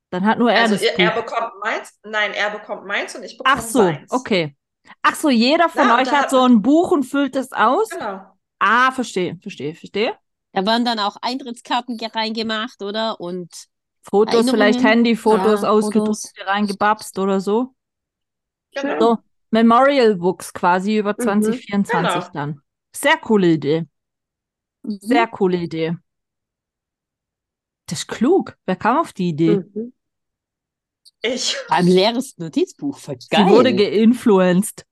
Dann hat nur er also das er, er bekommt meins, nein, er bekommt meins und ich bekomme Ach so, seins. okay. Ach so, jeder von Ja, euch hat so ein Buch und füllt es aus? Genau. Ah, verstehe, verstehe, verstehe. Da werden dann auch Eintrittskarten ge- reingemacht, oder? Und Fotos, Erinnerungen. vielleicht Handyfotos Ja, ausgedruckt, reingebapst oder so. Genau. So, Memorial Books quasi über Mhm. 2024 Genau. dann. Sehr coole Idee. Mhm. Sehr coole Idee. Das ist klug. Wer kam auf die Idee? Mhm. Ich. ein leeres Notizbuch, voll geil. Sie wurde geinfluenced.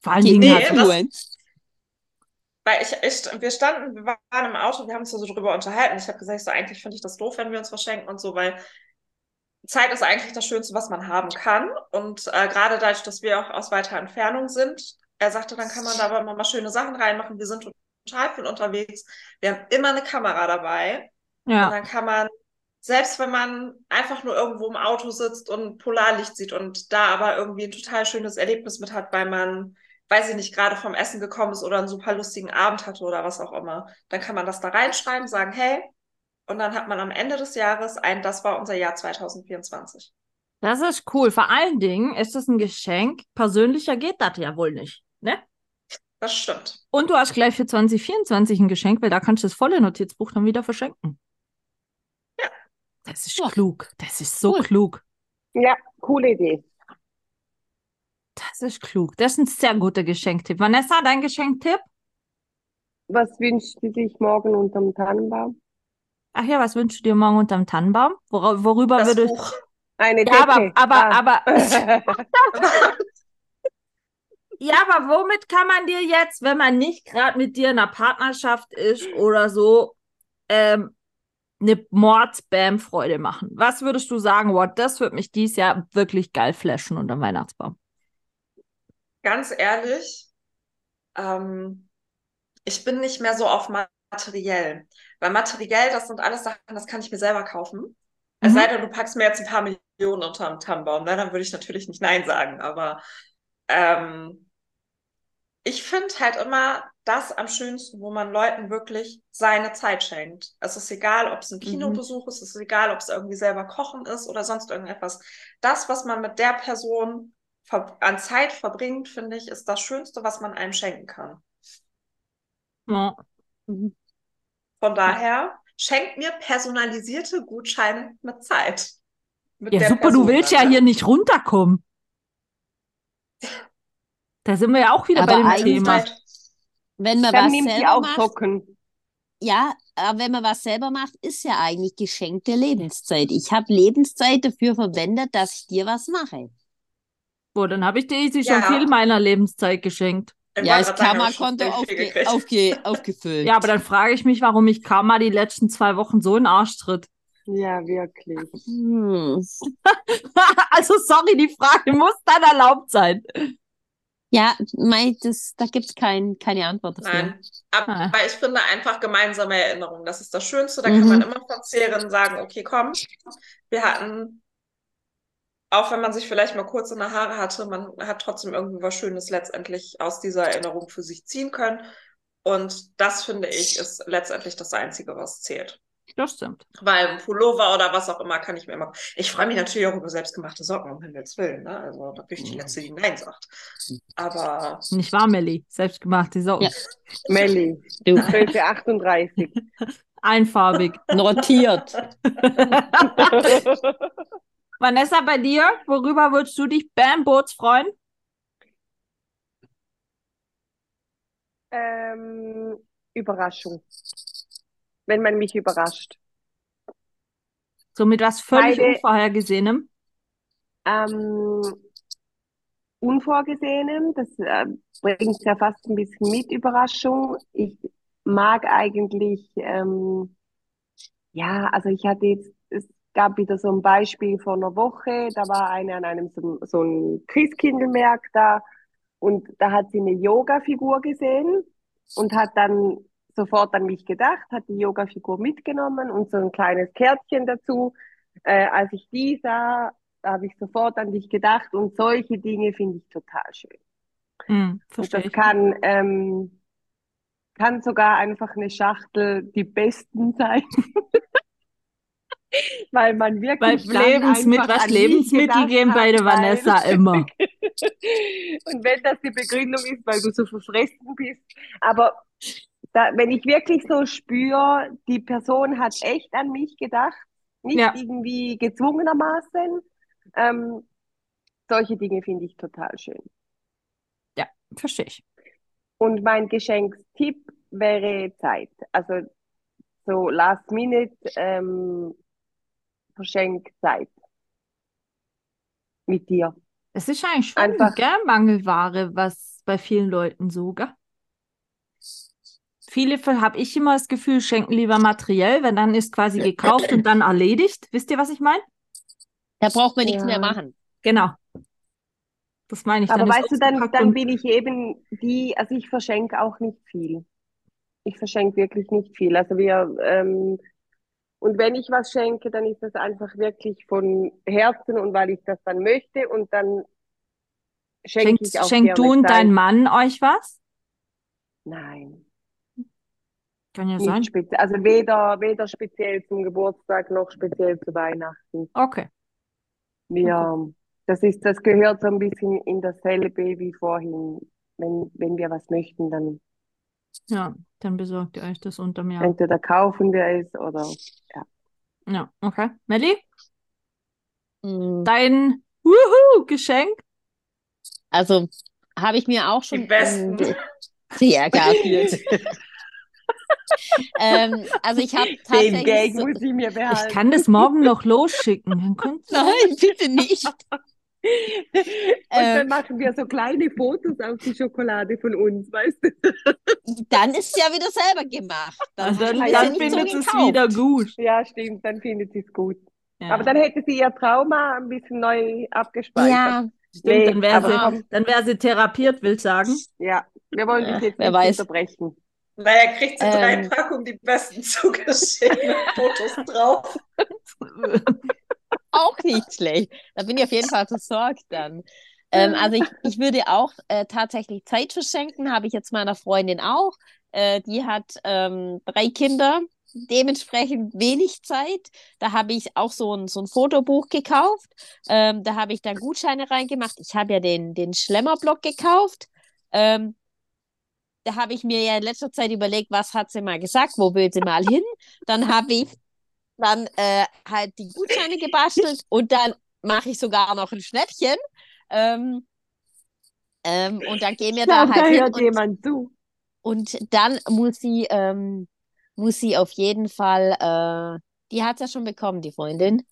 Vor allen Dingen Nee, hat das- Influence. Weil ich, ich, wir standen, wir waren im Auto, wir haben uns so drüber unterhalten. Ich habe gesagt, so eigentlich finde ich das doof, wenn wir uns verschenken und so, weil Zeit ist eigentlich das Schönste, was man haben kann. Und äh, gerade dadurch, dass wir auch aus weiter Entfernung sind, er sagte, dann kann man da aber immer mal schöne Sachen reinmachen. Wir sind total viel unterwegs. Wir haben immer eine Kamera dabei. Und ja, dann kann man, selbst wenn man einfach nur irgendwo im Auto sitzt und Polarlicht sieht und da aber irgendwie ein total schönes Erlebnis mit hat, weil man, weiß ich nicht, gerade vom Essen gekommen ist oder einen super lustigen Abend hatte oder was auch immer, dann kann man das da reinschreiben, sagen, hey, und dann hat man am Ende des Jahres ein, das war unser Jahr 2024. das ist cool. Vor allen Dingen ist es ein Geschenk. Persönlicher geht das ja wohl nicht. Ne? Das stimmt. Und du hast gleich für 2024 ein Geschenk, weil da kannst du das volle Notizbuch dann wieder verschenken. Ja. Das ist Ja. klug. Das ist so Cool. klug. Ja, coole Idee. Das ist klug. Das ist ein sehr guter Geschenktipp. Vanessa, dein Geschenktipp? Was wünscht sie sich morgen unterm Tannenbaum? Ach ja, was wünschst du dir morgen unterm Tannenbaum? Wora, worüber Das würdest Buch. Eine Ja, aber, aber, Ah. aber, (laughs) (laughs) ja, aber womit kann man dir jetzt, wenn man nicht gerade mit dir in einer Partnerschaft ist oder so, ähm, eine Mords-Bam-Freude machen? Was würdest du sagen, what, das wird mich dieses Jahr wirklich geil flashen unterm Weihnachtsbaum? Ganz ehrlich, ähm, ich bin nicht mehr so auf materiell. Weil materiell, das sind alles Sachen, das kann ich mir selber kaufen. Es Mhm. sei denn, du packst mir jetzt ein paar Millionen unter den Tannenbaum, ne? dann würde ich natürlich nicht Nein sagen. Aber ähm, ich finde halt immer das am schönsten, wo man Leuten wirklich seine Zeit schenkt. Es ist egal, ob es ein Kinobesuch ist, es ist egal, ob es irgendwie selber kochen ist oder sonst irgendetwas. Das, was man mit der Person an Zeit verbringt, finde ich, ist das Schönste, was man einem schenken kann. Ja. Mhm. Von daher, schenkt mir personalisierte Gutscheine mit Zeit. Mit Ja, der super, Person du willst ja hier nicht runterkommen. Da sind wir ja auch wieder Aber bei dem Thema. Wenn man Dann was selber auch macht, Socken. ja, aber wenn man was selber macht, ist ja eigentlich geschenkte Lebenszeit. Ich habe Lebenszeit dafür verwendet, dass ich dir was mache. Boah, dann habe ich Daisy schon Ja. viel meiner Lebenszeit geschenkt. Ich Ja, schon Karma-Konto aufge aufge aufgefüllt. Ja, aber dann frage ich mich, warum ich Karma die letzten zwei Wochen so in den Arsch tritt. Ja, wirklich. Hm. (laughs) also sorry, die Frage muss dann erlaubt sein. Ja, mei, das, da gibt es kein, keine Antwort dafür. Nein, aber Ah. ich finde einfach gemeinsame Erinnerungen. Das ist das Schönste. Da Mhm. kann man immer verzehren, sagen, okay, komm, wir hatten, auch wenn man sich vielleicht mal kurz in der Haare hatte, man hat trotzdem irgendwie was Schönes letztendlich aus dieser Erinnerung für sich ziehen können. Und das finde ich ist letztendlich das Einzige, was zählt. Das stimmt. Weil ein Pullover oder was auch immer kann ich mir immer. Ich freue mich natürlich auch über selbstgemachte Socken, um Himmels Willen. Ne? Also da bin ich die Letzte, die Nein sagt. Aber Nicht wahr, Melli? Selbstgemachte Socken. Ja. Melli, Du, (laughs) 1238. Einfarbig. notiert. (laughs) Vanessa, bei dir, worüber würdest du dich Bam Boots freuen? ähm, Überraschung. Wenn man mich überrascht. So mit was völlig Beide- Unvorhergesehenem? Ähm, Unvorgesehenem, das äh, bringt ja fast ein bisschen mit Überraschung. Ich mag eigentlich, ähm, ja, also ich hatte jetzt, gab wieder so ein Beispiel vor einer Woche, da war eine an einem so, so ein Christkindlmerk da und da hat sie eine Yoga-Figur gesehen und hat dann sofort an mich gedacht, hat die Yoga-Figur mitgenommen und so ein kleines Kärtchen dazu. Äh, als ich die sah, da habe ich sofort an dich gedacht und solche Dinge finde ich total schön. Hm, Und das kann, ähm, kann sogar einfach eine Schachtel die besten sein. (laughs) (laughs) Weil man wirklich dann Lebensmittel, was Lebensmittel geben bei der weil- Vanessa immer. (laughs) Und wenn das die Begründung ist, weil du so verfressen bist. Aber da, wenn ich wirklich so spüre, die Person hat echt an mich gedacht, nicht Ja. irgendwie gezwungenermaßen, ähm, solche Dinge finde ich total schön. Verstehe ich. Und mein Geschenkstipp wäre Zeit. Also so Last Minute ähm, Verschenkzeit mit dir. Es ist eigentlich schon Einfach- gell, Mangelware, was bei vielen Leuten so, gell? Viele habe ich immer das Gefühl, schenken lieber materiell, wenn dann ist quasi gekauft und dann erledigt. Wisst ihr, was ich meine? Da braucht man nichts Ja. mehr machen. Genau. Das meine ich. Aber dann ist weißt du, dann, dann bin ich eben die, also ich verschenke auch nicht viel. Ich verschenke wirklich nicht viel. Also wir, ähm, und wenn ich was schenke, dann ist das einfach wirklich von Herzen und weil ich das dann möchte und dann schenke Schenkt, ich auch schenkt du und dein Mann euch was? Nein, Kann ja nicht sein. speziell. Also weder, weder speziell zum Geburtstag noch speziell zu Weihnachten. Okay. Wir, das ist, das gehört so ein bisschen in dasselbe wie vorhin. Wenn, wenn wir was möchten, dann Ja, dann besorgt ihr euch das unterm Jahr. entweder kaufen wir es oder Ja, okay. Melli, Mm, dein Wuhu Geschenk? Also habe ich mir auch schon. Die besten. ähm, (laughs) Ja, (laughs) (laughs) ähm, also ich habe den tatsächlich. Gag so, muss ich mir Ich behalten. kann das morgen noch losschicken. Nein, bitte nicht. (laughs) Und Ähm, dann machen wir so kleine Fotos auf die Schokolade von uns, weißt du? Dann ist es ja wieder selber gemacht. Dann, Also dann, ja dann nicht so findet es gekauft. wieder gut. Ja, stimmt, dann findet sie es gut. Ja. Aber dann hätte sie ihr Trauma ein bisschen neu abgespeichert. Ja, Stimmt, dann wäre sie, dann wär sie therapiert, will ich sagen. ja, wir wollen Ja, dich jetzt nicht weiß. unterbrechen. Naja, kriegt sie drei Ähm. Packungen die besten (laughs) zugeschickt mit Fotos drauf. (laughs) auch nicht schlecht. Da bin ich auf jeden Fall versorgt dann. Ähm, also ich, ich würde auch äh, tatsächlich Zeit verschenken, habe ich jetzt meiner Freundin auch. Äh, die hat ähm, drei Kinder, dementsprechend wenig Zeit. Da habe ich auch so ein, so ein Fotobuch gekauft. Ähm, da habe ich dann Gutscheine reingemacht. Ich habe ja den, den Schlemmerblock gekauft. Ähm, da habe ich mir ja in letzter Zeit überlegt, was hat sie mal gesagt, wo will sie mal hin. Dann habe ich dann äh, halt die Gutscheine gebastelt und dann mache ich sogar noch ein Schnäppchen. Ähm, ähm, und dann gehen wir da da halt hin hört und, jemand zu. und dann muss sie, ähm, muss sie auf jeden Fall, äh, die hat ja schon bekommen, die Freundin.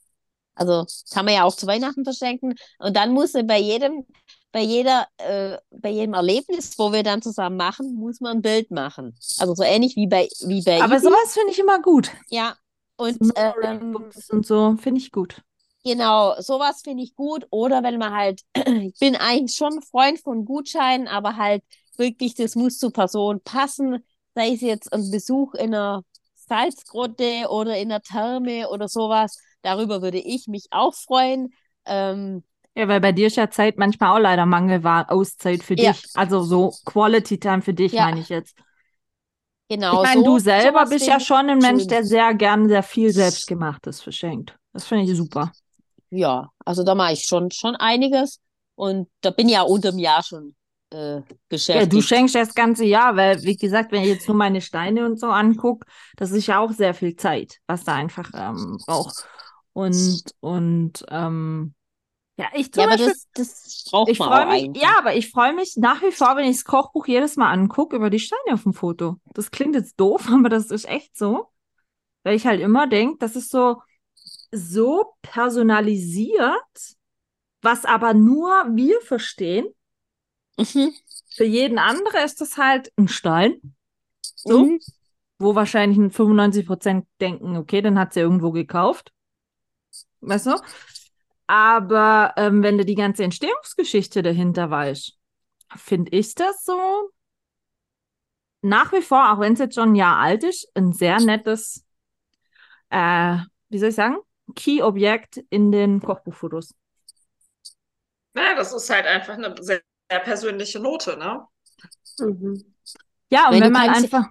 Also kann man ja auch zu Weihnachten verschenken. Und dann muss sie bei jedem, bei jeder, äh, bei jedem Erlebnis, wo wir dann zusammen machen, muss man ein Bild machen. Also so ähnlich wie bei, wie bei Aber Ibi. sowas finde ich immer gut. Ja. Und ähm, und so finde ich gut. Genau, sowas finde ich gut. Oder wenn man halt, (clears throat) ich bin eigentlich schon Freund von Gutscheinen, aber halt wirklich, das muss zur Person passen. Sei es jetzt ein Besuch in einer Salzgrotte oder in einer Therme oder sowas. Darüber würde ich mich auch freuen. Ähm, Ja, weil bei dir ist ja Zeit manchmal auch leider Mangel war, Auszeit für Ja. dich. Also so Quality Time für dich, Ja. meine ich jetzt. Genau, ich meine, so, du selber bist ja schon ein Mensch, der sehr gern sehr viel Selbstgemachtes verschenkt. Das finde ich super. Ja, also da mache ich schon, schon einiges. Und da bin ich ja unterm Jahr schon äh, Ja, beschäftigt. du schenkst das ganze Jahr, weil, wie gesagt, wenn ich jetzt nur meine Steine und so angucke, das ist ja auch sehr viel Zeit, was da einfach ähm, braucht. Und, und ähm, ja, ich zum ja, aber Beispiel, das, das braucht ich man mich, eigentlich. ja, aber ich freue mich nach wie vor, wenn ich das Kochbuch jedes Mal angucke, über die Steine auf dem Foto. Das klingt jetzt doof, (laughs) aber das ist echt so. Weil ich halt immer denke, das ist so, so personalisiert, was aber nur wir verstehen. Mhm. Für jeden andere ist das halt ein Stein. So, Mhm. wo wahrscheinlich 95% denken, okay, den hat sie irgendwo gekauft. Weißt du? Aber ähm, wenn du die ganze Entstehungsgeschichte dahinter weißt, finde ich das so nach wie vor, auch wenn es jetzt schon ein Jahr alt ist, ein sehr nettes, äh, wie soll ich sagen, Key-Objekt in den Kochbuchfotos. Ja, das ist halt einfach eine sehr, sehr persönliche Note, ne? Mhm. Ja, und wenn du man einfach,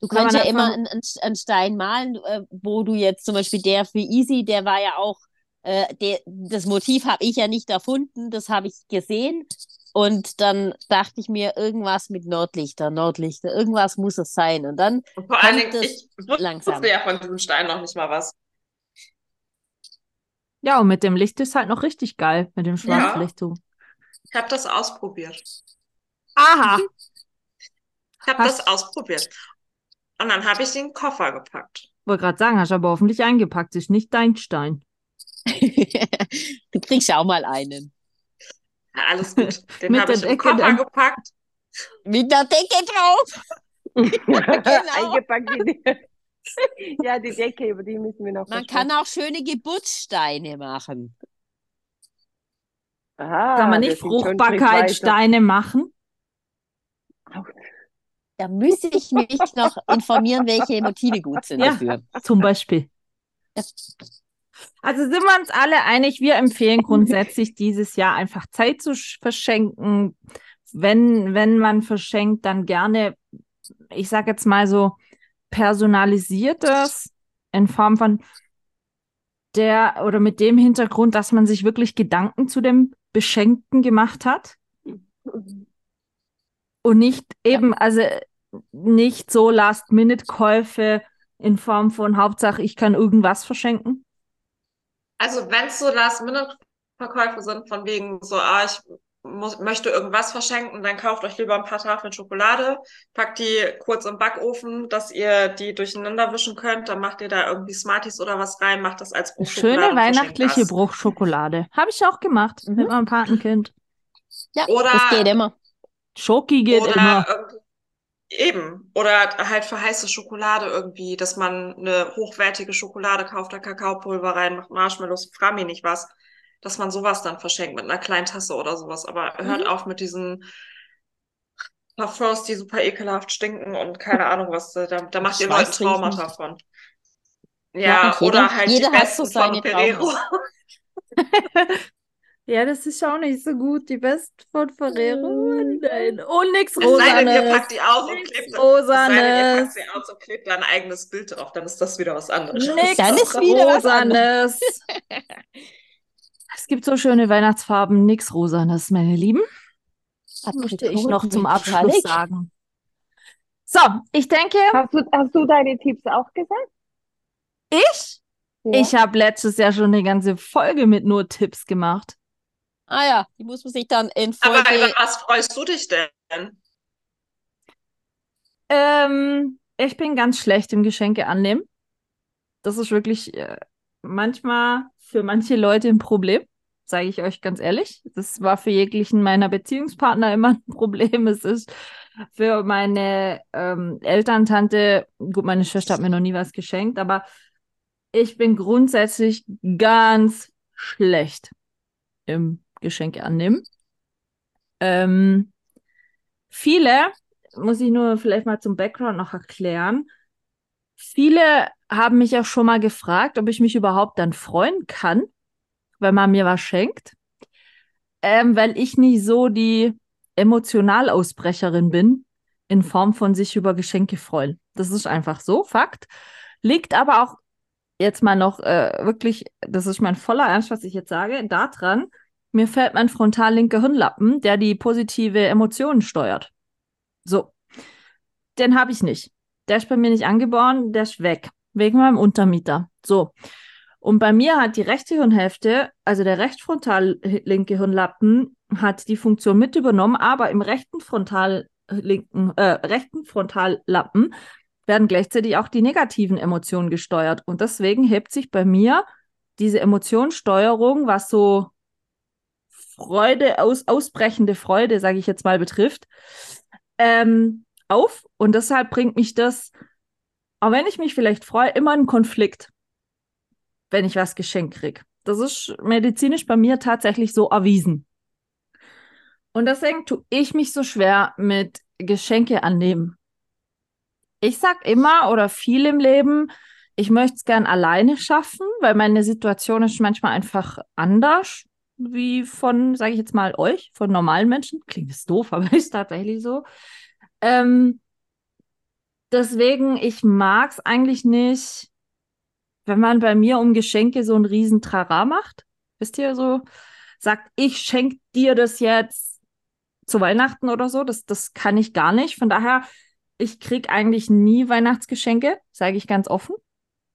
Du Wenn kannst ja immer einen- einen Stein malen, äh, wo du jetzt zum Beispiel der für Easy, der war ja auch, äh, der, das Motiv habe ich ja nicht erfunden, das habe ich gesehen. Und dann dachte ich mir, irgendwas mit Nordlichter, Nordlichter, irgendwas muss es sein. Und dann Und vor allen Dingen, ich wusste langsam. ja von diesem Stein noch nicht mal was. ja, und mit dem Licht ist halt noch richtig geil, mit dem Schwarzlichtung. Ich habe das ausprobiert. Aha. (laughs) Ich habe das ausprobiert. Und dann habe ich den Koffer gepackt. Wollte gerade sagen, hast aber hoffentlich eingepackt, ist nicht dein Stein. (laughs) du kriegst auch mal einen. Ja, alles gut. (laughs) Den Mit habe der ich im Decke Koffer gepackt. Mit der Decke drauf. (laughs) Genau. Eingepackt in die, ja, die Decke, über die müssen wir noch Man kann auch schöne Geburtssteine machen. Aha, Kann man nicht Fruchtbarkeitssteine machen? Da müsste ich mich noch informieren, welche Motive gut sind Ja. dafür. Zum Beispiel. Also sind wir uns alle einig, wir empfehlen grundsätzlich dieses Jahr einfach Zeit zu sch- verschenken. Wenn, wenn man verschenkt, dann gerne, ich sage jetzt mal so, personalisiertes in Form von der oder mit dem Hintergrund, dass man sich wirklich Gedanken zu dem Beschenkten gemacht hat. Und nicht eben, also nicht so Last-Minute-Käufe in Form von Hauptsache, ich kann irgendwas verschenken. Also wenn es so Last-Minute-Verkäufe sind, von wegen so, ah, ich muss, möchte irgendwas verschenken, dann kauft euch lieber ein paar Tafeln Schokolade, packt die kurz im Backofen, dass ihr die durcheinander wischen könnt, dann macht ihr da irgendwie Smarties oder was rein, macht das als Bruchschokolade Schöne weihnachtliche. Bruchschokolade. Habe ich auch gemacht Mhm. mit meinem Patenkind. Ja, Oder- das geht immer. Schoki geht Oder immer. Eben. Oder halt für heiße Schokolade irgendwie, dass man eine hochwertige Schokolade kauft, da Kakaopulver rein, macht Marshmallows, frag mich nicht was, dass man sowas dann verschenkt mit einer kleinen Tasse oder sowas. Aber hört Mhm. auf mit diesen Parfums, die super ekelhaft stinken und keine Ahnung was. Da, da macht ihr riechen. Traumata von. Ja, Ja, jeder- oder halt jeder die besten so seine von Ferrero. (laughs) Ja, das ist auch nicht so gut. Die Best von Ferrero. Nein. Und nix Es sei denn, ihr Rosanes. packt die aus und Nix klebt, es sei ihr Rosanes. packt sie aus und klebt da ein eigenes Bild drauf, dann ist das wieder was anderes. Nix Dann ist wieder was Rosanes. Es gibt so schöne Weihnachtsfarben, nix Rosanes, meine Lieben. Möchte ich noch zum Abschluss sagen. So, ich denke, Hast du, hast du deine Tipps auch gesagt? ich, Ja. ich habe letztes Jahr schon eine ganze Folge mit nur Tipps gemacht. Ah ja, die muss man sich dann in Aber Folge. über was freust du dich denn? Ähm, ich bin ganz schlecht im Geschenke annehmen. Das ist wirklich äh, manchmal für manche Leute ein Problem, sage ich euch ganz ehrlich. Das war für jeglichen meiner Beziehungspartner (laughs) immer ein Problem. Es ist für meine ähm, Elterntante, gut, meine Schwester hat mir noch nie was geschenkt, aber ich bin grundsätzlich ganz schlecht im Geschenke annehmen. Ähm, viele muss ich nur vielleicht mal zum Background noch erklären. Viele haben mich auch schon mal gefragt, ob ich mich überhaupt dann freuen kann, wenn man mir was schenkt, ähm, weil ich nicht so die Emotionalausbrecherin bin, in Form von sich über Geschenke freuen. Das ist einfach so, Fakt. Liegt aber auch jetzt mal noch äh, wirklich, das ist mein voller Ernst, was ich jetzt sage, daran, mir fällt mein frontal linker Hirnlappen, der die positive Emotionen steuert. So. Den habe ich nicht. Der ist bei mir nicht angeboren, der ist weg. Wegen meinem Untermieter. So. Und bei mir hat die rechte Hirnhälfte, also der rechtfrontal linke Hirnlappen, hat die Funktion mit übernommen, aber im rechten frontal linken, äh, rechten Frontallappen werden gleichzeitig auch die negativen Emotionen gesteuert. Und deswegen hebt sich bei mir diese Emotionssteuerung, was so Freude, aus, ausbrechende Freude, sage ich jetzt mal, betrifft, ähm, auf. Und deshalb bringt mich das, auch wenn ich mich vielleicht freue, immer in Konflikt, wenn ich was geschenkt kriege. Das ist medizinisch bei mir tatsächlich so erwiesen. Und deswegen tue ich mich so schwer mit Geschenke annehmen. Ich sag immer oder viel im Leben, ich möchte es gern alleine schaffen, weil meine Situation ist manchmal einfach anders. Wie von, sage ich jetzt mal, euch, von normalen Menschen. Klingt das doof, (laughs) aber ist tatsächlich so. Ähm, deswegen, ich mag es eigentlich nicht, wenn man bei mir um Geschenke so einen riesen Trara macht. Wisst ihr, so sagt, ich schenke dir das jetzt zu Weihnachten oder so. Das, das kann ich gar nicht. Von daher, ich krieg eigentlich nie Weihnachtsgeschenke, sage ich ganz offen,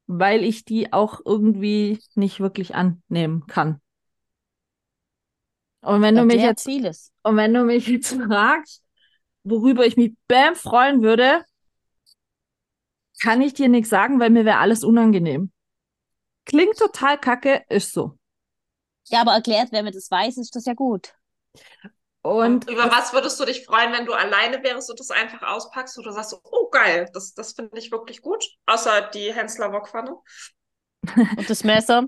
weil ich die auch irgendwie nicht wirklich annehmen kann. Und wenn du mich jetzt vieles. und wenn du mich jetzt fragst, worüber ich mich bam freuen würde, kann ich dir nichts sagen, weil mir wäre alles unangenehm. Klingt total kacke, ist so. Ja, aber erklärt, wenn man das weiß, ist das ja gut. Und Über was würdest du dich freuen, wenn du alleine wärst und das einfach auspackst oder sagst, oh geil, das, das finde ich wirklich gut. Außer die Hensler Wokpfanne. Und das Messer?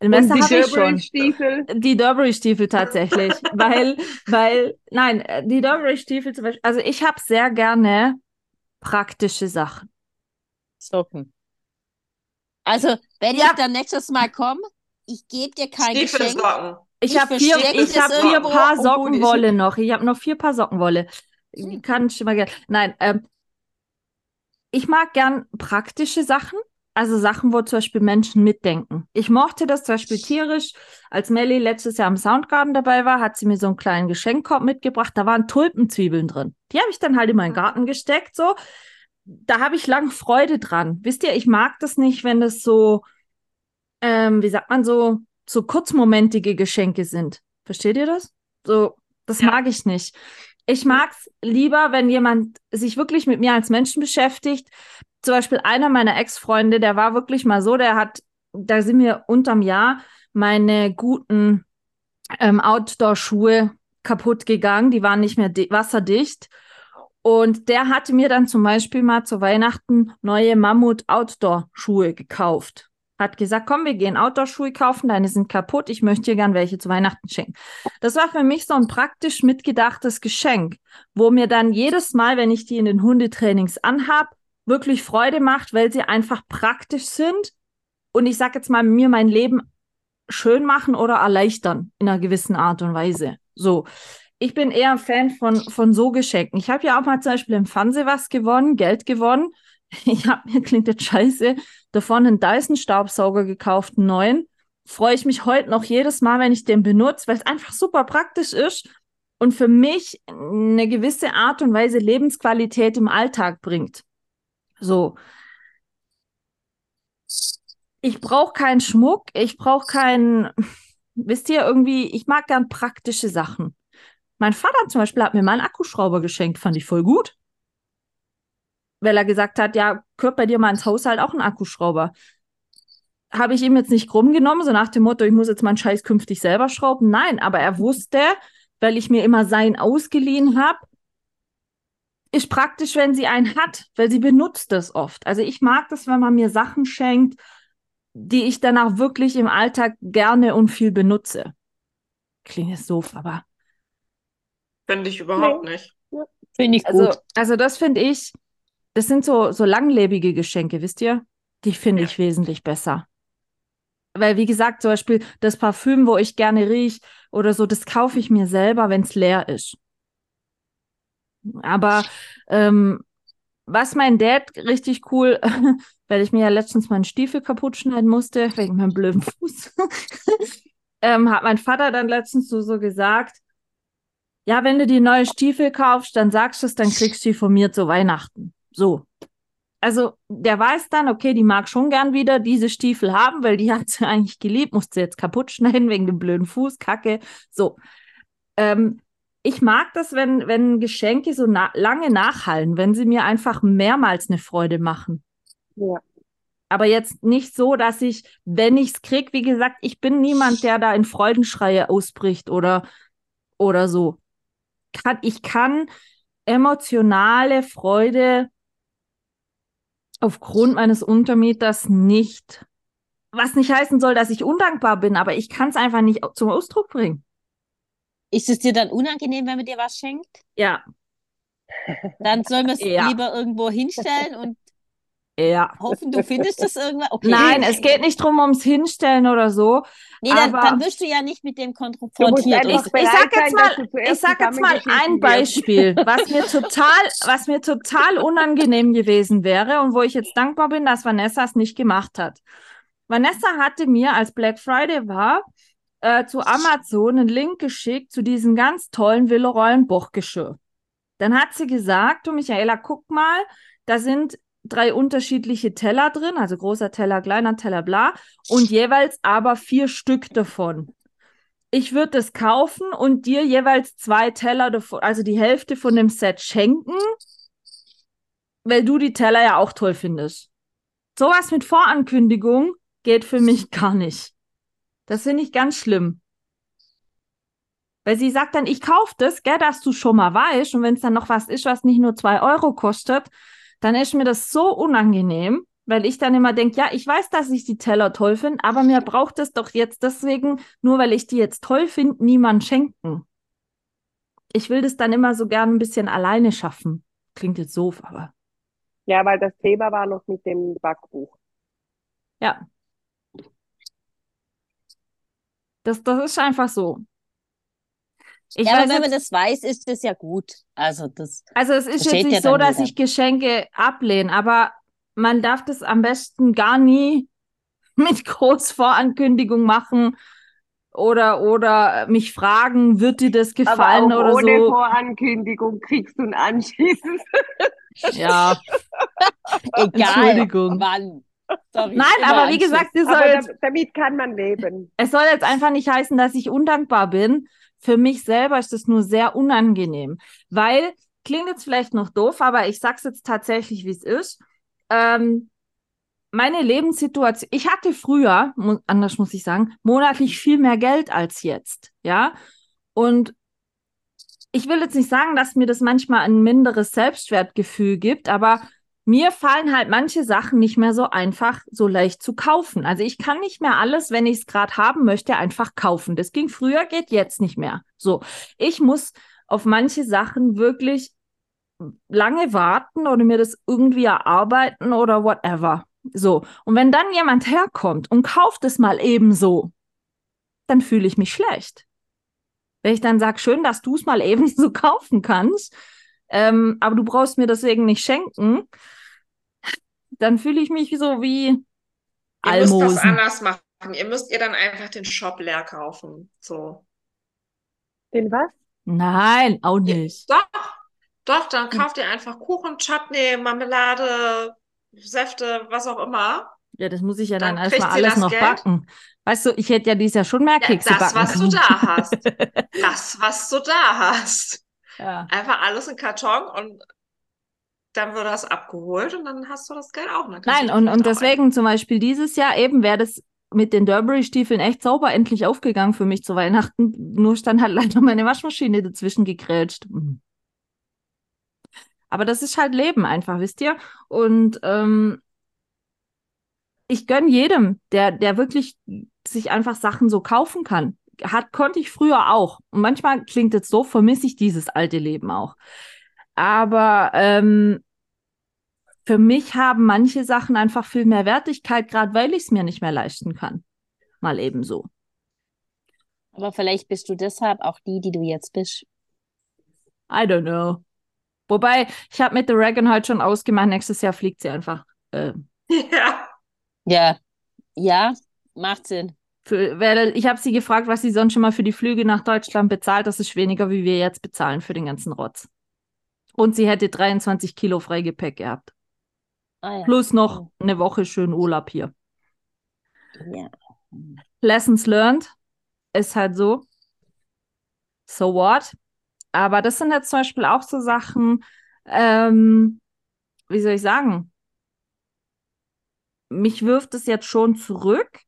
Ein Messer habe ich schon. Stiefel. Die Derbury-Stiefel tatsächlich, (laughs) weil, weil, nein, die Derbury-Stiefel zum Beispiel, also ich habe sehr gerne praktische Sachen. Socken. Also, wenn Ja. ich dann nächstes Mal komme, ich gebe dir kein Geschenk. Stiefelsocken. Ich Ich habe vier, ich habe vier Paar Sockenwolle noch. Ich habe noch vier Paar Sockenwolle. Die kann ich immer gerne. Nein, ähm, ich mag gern praktische Sachen. Also Sachen, wo zum Beispiel Menschen mitdenken. Ich mochte das zum Beispiel tierisch. Als Melly letztes Jahr im Soundgarden dabei war, hat sie mir so einen kleinen Geschenkkorb mitgebracht. Da waren Tulpenzwiebeln drin. Die habe ich dann halt in meinen Garten gesteckt. So, da habe ich lang Freude dran. Wisst ihr, ich mag das nicht, wenn das so, ähm, wie sagt man so, so kurzmomentige Geschenke sind. Versteht ihr das? So, das Ja. mag ich nicht. Ich mag es lieber, wenn jemand sich wirklich mit mir als Menschen beschäftigt. Zum Beispiel einer meiner Ex-Freunde, der war wirklich mal so, der hat, da sind mir unterm Jahr meine guten ähm, Outdoor-Schuhe kaputt gegangen. Die waren nicht mehr di- wasserdicht. Und der hatte mir dann zum Beispiel mal zu Weihnachten neue Mammut-Outdoor-Schuhe gekauft. Hat gesagt, komm, wir gehen Outdoor-Schuhe kaufen, deine sind kaputt, ich möchte dir gern welche zu Weihnachten schenken. Das war für mich so ein praktisch mitgedachtes Geschenk, wo mir dann jedes Mal, wenn ich die in den Hundetrainings anhab, wirklich Freude macht, weil sie einfach praktisch sind und ich sag jetzt mal, mir mein Leben schön machen oder erleichtern in einer gewissen Art und Weise. So. Ich bin eher ein Fan von, von so Geschenken. Ich habe ja auch mal zum Beispiel im Fernseh was gewonnen, Geld gewonnen. (laughs) Ich habe mir, klingt jetzt scheiße, davon einen Dyson-Staubsauger gekauft, einen neuen. Freue ich mich heute noch jedes Mal, wenn ich den benutze, weil es einfach super praktisch ist und für mich eine gewisse Art und Weise Lebensqualität im Alltag bringt. So. Ich brauche keinen Schmuck, ich brauche keinen, (laughs) wisst ihr, irgendwie, ich mag gern praktische Sachen. Mein Vater zum Beispiel hat mir mal einen Akkuschrauber geschenkt, fand ich voll gut. Weil er gesagt hat, ja, gehört bei dir mal ins Haushalt auch ein Akkuschrauber. Habe ich ihm jetzt nicht krumm genommen, so nach dem Motto, ich muss jetzt meinen Scheiß künftig selber schrauben. Nein, aber er wusste, weil ich mir immer sein ausgeliehen habe, ist praktisch, wenn sie einen hat, weil sie benutzt es oft. Also ich mag das, wenn man mir Sachen schenkt, die ich dann auch wirklich im Alltag gerne und viel benutze. Klingt jetzt doof, aber Finde ich überhaupt nicht. Finde ich also, gut. also das finde ich, das sind so, so langlebige Geschenke, wisst ihr? Die finde ich wesentlich besser. Weil, wie gesagt, zum Beispiel das Parfüm, wo ich gerne riech oder so, das kaufe ich mir selber, wenn es leer ist. Aber ähm, was mein Dad richtig cool, (laughs) weil ich mir ja letztens meinen Stiefel kaputt schneiden musste, wegen meinem blöden Fuß, (laughs) ähm, hat mein Vater dann letztens so, so gesagt, ja, wenn du die neue Stiefel kaufst, dann sagst du es, dann kriegst du die von mir zu Weihnachten. So. Also, der weiß dann, okay, die mag schon gern wieder diese Stiefel haben, weil die hat sie (laughs) eigentlich geliebt, musste sie jetzt kaputt schneiden wegen dem blöden Fuß, Kacke. So. Ähm, ich mag das, wenn, wenn Geschenke so na lange nachhallen, wenn sie mir einfach mehrmals eine Freude machen. Ja. Aber jetzt nicht so, dass ich, wenn ich es krieg, wie gesagt, ich bin niemand, der da in Freudenschreie ausbricht oder, oder so. Kann, ich kann emotionale Freude aufgrund meines Untermieters nicht, was nicht heißen soll, dass ich undankbar bin, aber ich kann es einfach nicht zum Ausdruck bringen. Ist es dir dann unangenehm, wenn man dir was schenkt? Ja, Dann soll man es (laughs) Ja. lieber irgendwo hinstellen und Ja. hoffen, du findest das irgendwann. Okay. Nein, es geht nicht drum ums Hinstellen oder so. Nee, dann, aber- dann wirst du ja nicht mit dem konfrontiert. Ich, ich sag jetzt mal, ich sag jetzt mal ein. Beispiel, was mir (laughs) total, was mir total unangenehm gewesen wäre und wo ich jetzt dankbar bin, dass Vanessa es nicht gemacht hat. Vanessa hatte mir, als Black Friday war, äh, zu Amazon einen Link geschickt zu diesem ganz tollen Villerollen Bochgeschirr. Dann hat sie gesagt, du Michaela, guck mal, da sind drei unterschiedliche Teller drin, also großer Teller, kleiner Teller, bla, und jeweils aber vier Stück davon. Ich würde es kaufen und dir jeweils zwei Teller also die Hälfte von dem Set schenken, weil du die Teller ja auch toll findest. Sowas mit Vorankündigung geht für mich gar nicht. Das finde ich ganz schlimm. Weil sie sagt dann, ich kaufe das, gell, dass du schon mal weißt. Und wenn es dann noch was ist, was nicht nur zwei Euro kostet, dann ist mir das so unangenehm, weil ich dann immer denke, ja, ich weiß, dass ich die Teller toll finde, aber mir braucht es doch jetzt deswegen, nur weil ich die jetzt toll finde, niemand schenken. Ich will das dann immer so gern ein bisschen alleine schaffen. Klingt jetzt doof, aber Ja, weil das Thema war noch mit dem Backbuch. ja. Das, das ist einfach so. Ich ja, aber weiß wenn jetzt- man das weiß, ist das ja gut. Also das. Also es ist jetzt ja nicht so, dann dass jeder. ich Geschenke ablehne, aber man darf das am besten gar nie (laughs) mit Großvorankündigung machen oder, oder mich fragen, wird dir das gefallen Aber auch oder ohne so. Vorankündigung kriegst du ein anschließend. Ja, (laughs) Egal Entschuldigung. wann. Sorry, nein, aber wie gesagt, es soll, Aber jetzt, da, damit kann man leben. es soll jetzt einfach nicht heißen, dass ich undankbar bin. Für mich selber ist das nur sehr unangenehm, weil, klingt jetzt vielleicht noch doof, aber ich sag's jetzt tatsächlich, wie es ist. Ähm, meine Lebenssituation, ich hatte früher, mu anders muss ich sagen, monatlich viel mehr Geld als jetzt, ja. Und ich will jetzt nicht sagen, dass mir das manchmal ein minderes Selbstwertgefühl gibt, aber mir fallen halt manche Sachen nicht mehr so einfach, so leicht zu kaufen. Also ich kann nicht mehr alles, wenn ich es gerade haben möchte, einfach kaufen. Das ging früher, geht jetzt nicht mehr. So, ich muss auf manche Sachen wirklich lange warten oder mir das irgendwie erarbeiten oder whatever. So, und wenn dann jemand herkommt und kauft es mal ebenso, dann fühle ich mich schlecht. Wenn ich dann sage, schön, dass du es mal (laughs) ebenso kaufen kannst, ähm, aber du brauchst mir deswegen nicht schenken, dann fühle ich mich so wie Ihr müsst das Almosen. anders machen. Ihr müsst ihr dann einfach den Shop leer kaufen. So. Den was? Nein, auch nicht. Doch, doch, dann kauft ihr einfach Kuchen, Chutney, Marmelade, Säfte, was auch immer. Ja, das muss ich ja dann, Dann erstmal alles das noch Geld. backen. Weißt du, ich hätte ja dieses Jahr schon mehr Ja, Kekse das, backen was du können. da hast. (laughs) Das, was du da hast. ja. Einfach alles in Karton und dann wird das abgeholt und dann hast du das Geld auch. Nein, und, und deswegen zum Beispiel dieses Jahr eben wäre das mit den Derbury-Stiefeln echt sauber endlich aufgegangen für mich zu Weihnachten. Nur stand halt (laughs) leider meine Waschmaschine dazwischen gegrätscht. Mhm. Aber das ist halt Leben einfach, wisst ihr? Und ähm, ich gönn jedem, der, der wirklich sich einfach Sachen so kaufen kann. Hat, konnte ich früher auch. Und manchmal klingt es so, vermisse ich dieses alte Leben auch. Aber ähm, für mich haben manche Sachen einfach viel mehr Wertigkeit, gerade weil ich es mir nicht mehr leisten kann. Mal eben so. Aber vielleicht bist du deshalb auch die, die du jetzt bist. I don't know. Wobei, ich habe mit The Dragon heute schon ausgemacht, nächstes Jahr fliegt sie einfach. Äh, Ja. Ja. Ja, macht Sinn. für, weil ich habe sie gefragt, was sie sonst schon mal für die Flüge nach Deutschland bezahlt. Das ist weniger, wie wir jetzt bezahlen für den ganzen Rotz. Und sie hätte 23 Kilo Freigepäck gehabt. Ah, ja. Plus noch eine Woche schön Urlaub hier. ja. Lessons learned ist halt so. So what? Aber das sind jetzt zum Beispiel auch so Sachen, ähm, wie soll ich sagen? Mich wirft es jetzt schon zurück,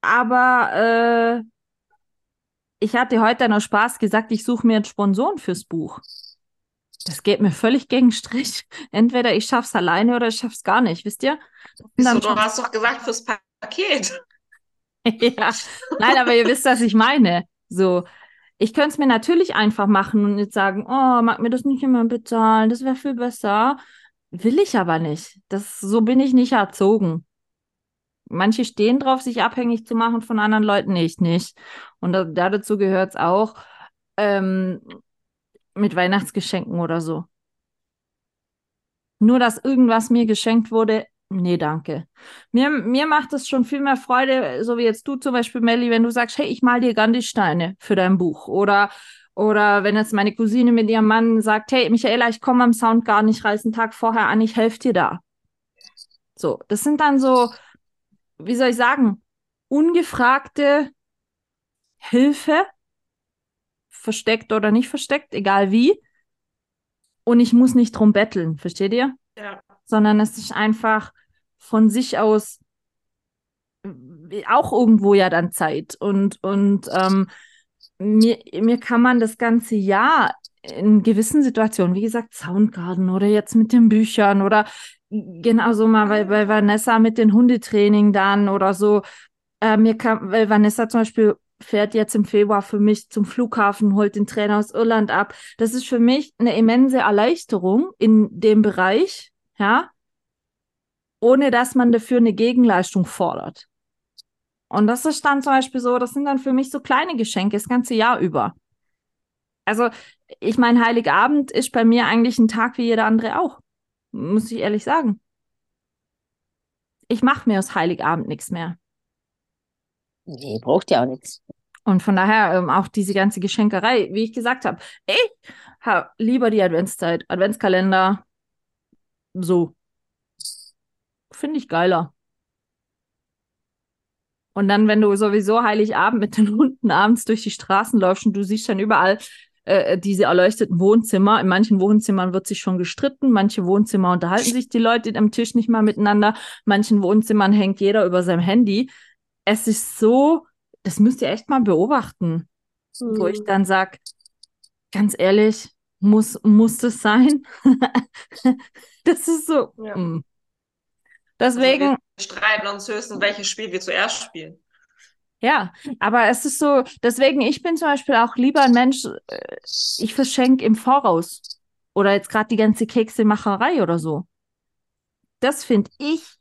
aber äh, ich hatte heute noch Spaß gesagt, ich suche mir jetzt Sponsoren fürs Buch. Das geht mir völlig gegen Strich. Entweder ich schaff's alleine oder ich schaff's gar nicht, wisst ihr? Wieso, du hast doch gesagt fürs Paket. (laughs) Ja, nein, aber ihr wisst, was ich meine. So, ich könnte es mir natürlich einfach machen und jetzt sagen, oh, mag mir das nicht jemand bezahlen, das wäre viel besser. will ich aber nicht. Das, so bin ich nicht erzogen. Manche stehen drauf, sich abhängig zu machen von anderen Leuten, ich nicht. Und da, dazu gehört es auch ähm, mit Weihnachtsgeschenken oder so. Nur, dass irgendwas mir geschenkt wurde, nee, danke. Mir, mir macht es schon viel mehr Freude, so wie jetzt du zum Beispiel, Melli, wenn du sagst, hey, ich mal dir Gandhi-Steine für dein Buch. Oder, oder wenn jetzt meine Cousine mit ihrem Mann sagt, hey, Michaela, ich komme am Sound gar nicht, reiß einen Tag vorher an, ich helfe dir da. So, das sind dann so, wie soll ich sagen, ungefragte Hilfe, versteckt oder nicht versteckt, egal wie. Und ich muss nicht drum betteln, versteht ihr? Ja. Sondern es ist einfach von sich aus auch irgendwo ja dann Zeit. Und, und ähm, mir, mir kann man das ganze Jahr in gewissen Situationen, wie gesagt, Soundgarden oder jetzt mit den Büchern oder genauso mal bei, bei Vanessa mit den Hundetraining dann oder so. Äh, mir kann, weil Vanessa zum Beispiel fährt jetzt im Februar für mich zum Flughafen, holt den Trainer aus Irland ab. Das ist für mich eine immense Erleichterung in dem Bereich, ja, ohne dass man dafür eine Gegenleistung fordert. Und das ist dann zum Beispiel so, das sind dann für mich so kleine Geschenke das ganze Jahr über. Also, ich meine, Heiligabend ist bei mir eigentlich ein Tag wie jeder andere auch. Muss ich ehrlich sagen. Ich mache mir aus Heiligabend nichts mehr. Nee, braucht ja auch nichts. Und von daher ähm, auch diese ganze Geschenkerei, wie ich gesagt habe, ich habe lieber die Adventszeit, Adventskalender, so. Finde ich geiler. Und dann, wenn du sowieso Heiligabend mit den Hunden abends durch die Straßen läufst und du siehst dann überall äh, diese erleuchteten Wohnzimmer. In manchen Wohnzimmern wird sich schon gestritten, manche Wohnzimmer unterhalten (laughs) sich die Leute am Tisch nicht mal miteinander, in manchen Wohnzimmern hängt jeder über seinem Handy. Es ist so, das müsst ihr echt mal beobachten, mhm. wo ich hm. dann sage, ganz ehrlich, muss, muss das sein? (laughs) das ist so. Ja. Mm. Deswegen. Also wir streiten uns höchstens, welches Spiel wir zuerst spielen. Ja, aber es ist so, deswegen, ich bin zum Beispiel auch lieber ein Mensch, äh, ich verschenke im Voraus. Oder jetzt gerade die ganze Keksemacherei oder so. Das finde ich,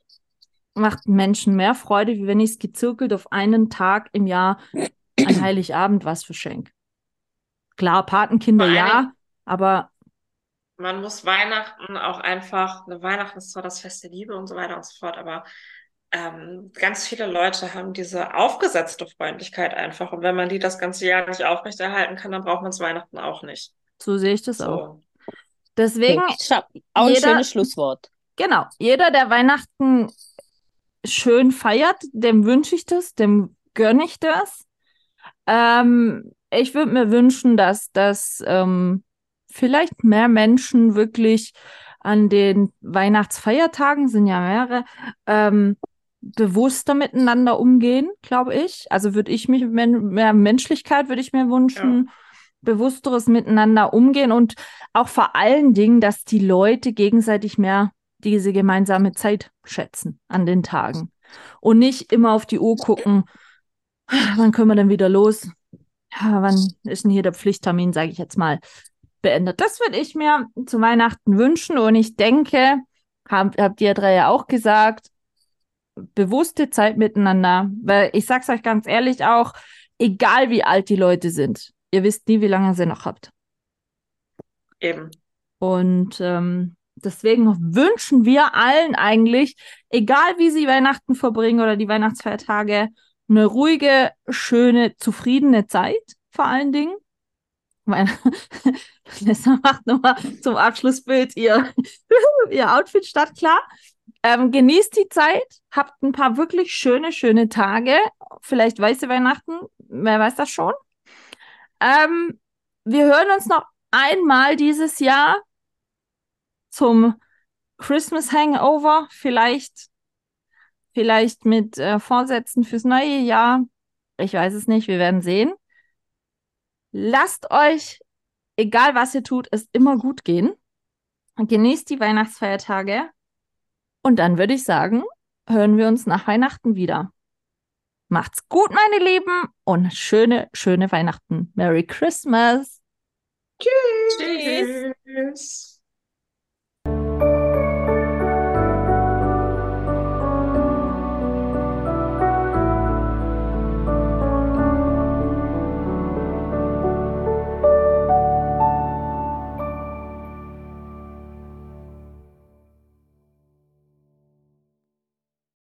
macht Menschen mehr Freude, wie wenn ich es gezirkelt auf einen Tag im Jahr an (clears throat) Heiligabend was verschenke. Klar, Patenkinder ja, aber. Man muss Weihnachten auch einfach, Weihnachten ist zwar das Fest der Liebe und so weiter und so fort, aber ähm, ganz viele Leute haben diese aufgesetzte Freundlichkeit einfach. Und wenn man die das ganze Jahr nicht aufrechterhalten kann, dann braucht man es Weihnachten auch nicht. So sehe ich das so. auch. Deswegen. Okay. Auch ein schönes Schlusswort. Genau. Jeder, der Weihnachten schön feiert, dem wünsche ich das, dem gönne ich das. Ähm, ich würde mir wünschen, dass, dass ähm, vielleicht mehr Menschen wirklich an den Weihnachtsfeiertagen, sind ja mehrere, ähm, bewusster miteinander umgehen, glaube ich. Also würde ich mich mehr Menschlichkeit würde ich mir wünschen, ja. bewussteres miteinander umgehen und auch vor allen Dingen, dass die Leute gegenseitig mehr diese gemeinsame Zeit schätzen an den Tagen und nicht immer auf die Uhr gucken, wann können wir denn wieder los? Ja, wann ist denn hier der Pflichttermin, sage ich jetzt mal, beendet. Das würde ich mir zu Weihnachten wünschen und ich denke, habt, habt ihr drei ja auch gesagt, bewusste Zeit miteinander. Weil ich sag's euch ganz ehrlich auch, egal wie alt die Leute sind, ihr wisst nie, wie lange sie noch habt. Eben. Und ähm, deswegen wünschen wir allen eigentlich, egal wie sie Weihnachten verbringen oder die Weihnachtsfeiertage, eine ruhige, schöne, zufriedene Zeit vor allen Dingen. (laughs) Vanessa macht nochmal zum Abschlussbild ihr, (laughs) ihr Outfit statt, klar. Ähm, genießt die Zeit, habt ein paar wirklich schöne, schöne Tage. Vielleicht weiße Weihnachten, wer weiß das schon. Ähm, wir hören uns noch einmal dieses Jahr zum Christmas Hangover. Vielleicht, vielleicht mit äh, Vorsätzen fürs neue Jahr. Ich weiß es nicht, wir werden sehen. Lasst euch, egal was ihr tut, es immer gut gehen. Genießt die Weihnachtsfeiertage und dann würde ich sagen, hören wir uns nach Weihnachten wieder. Macht's gut, meine Lieben, und schöne, schöne Weihnachten. Merry Christmas. Tschüss. Tschüss.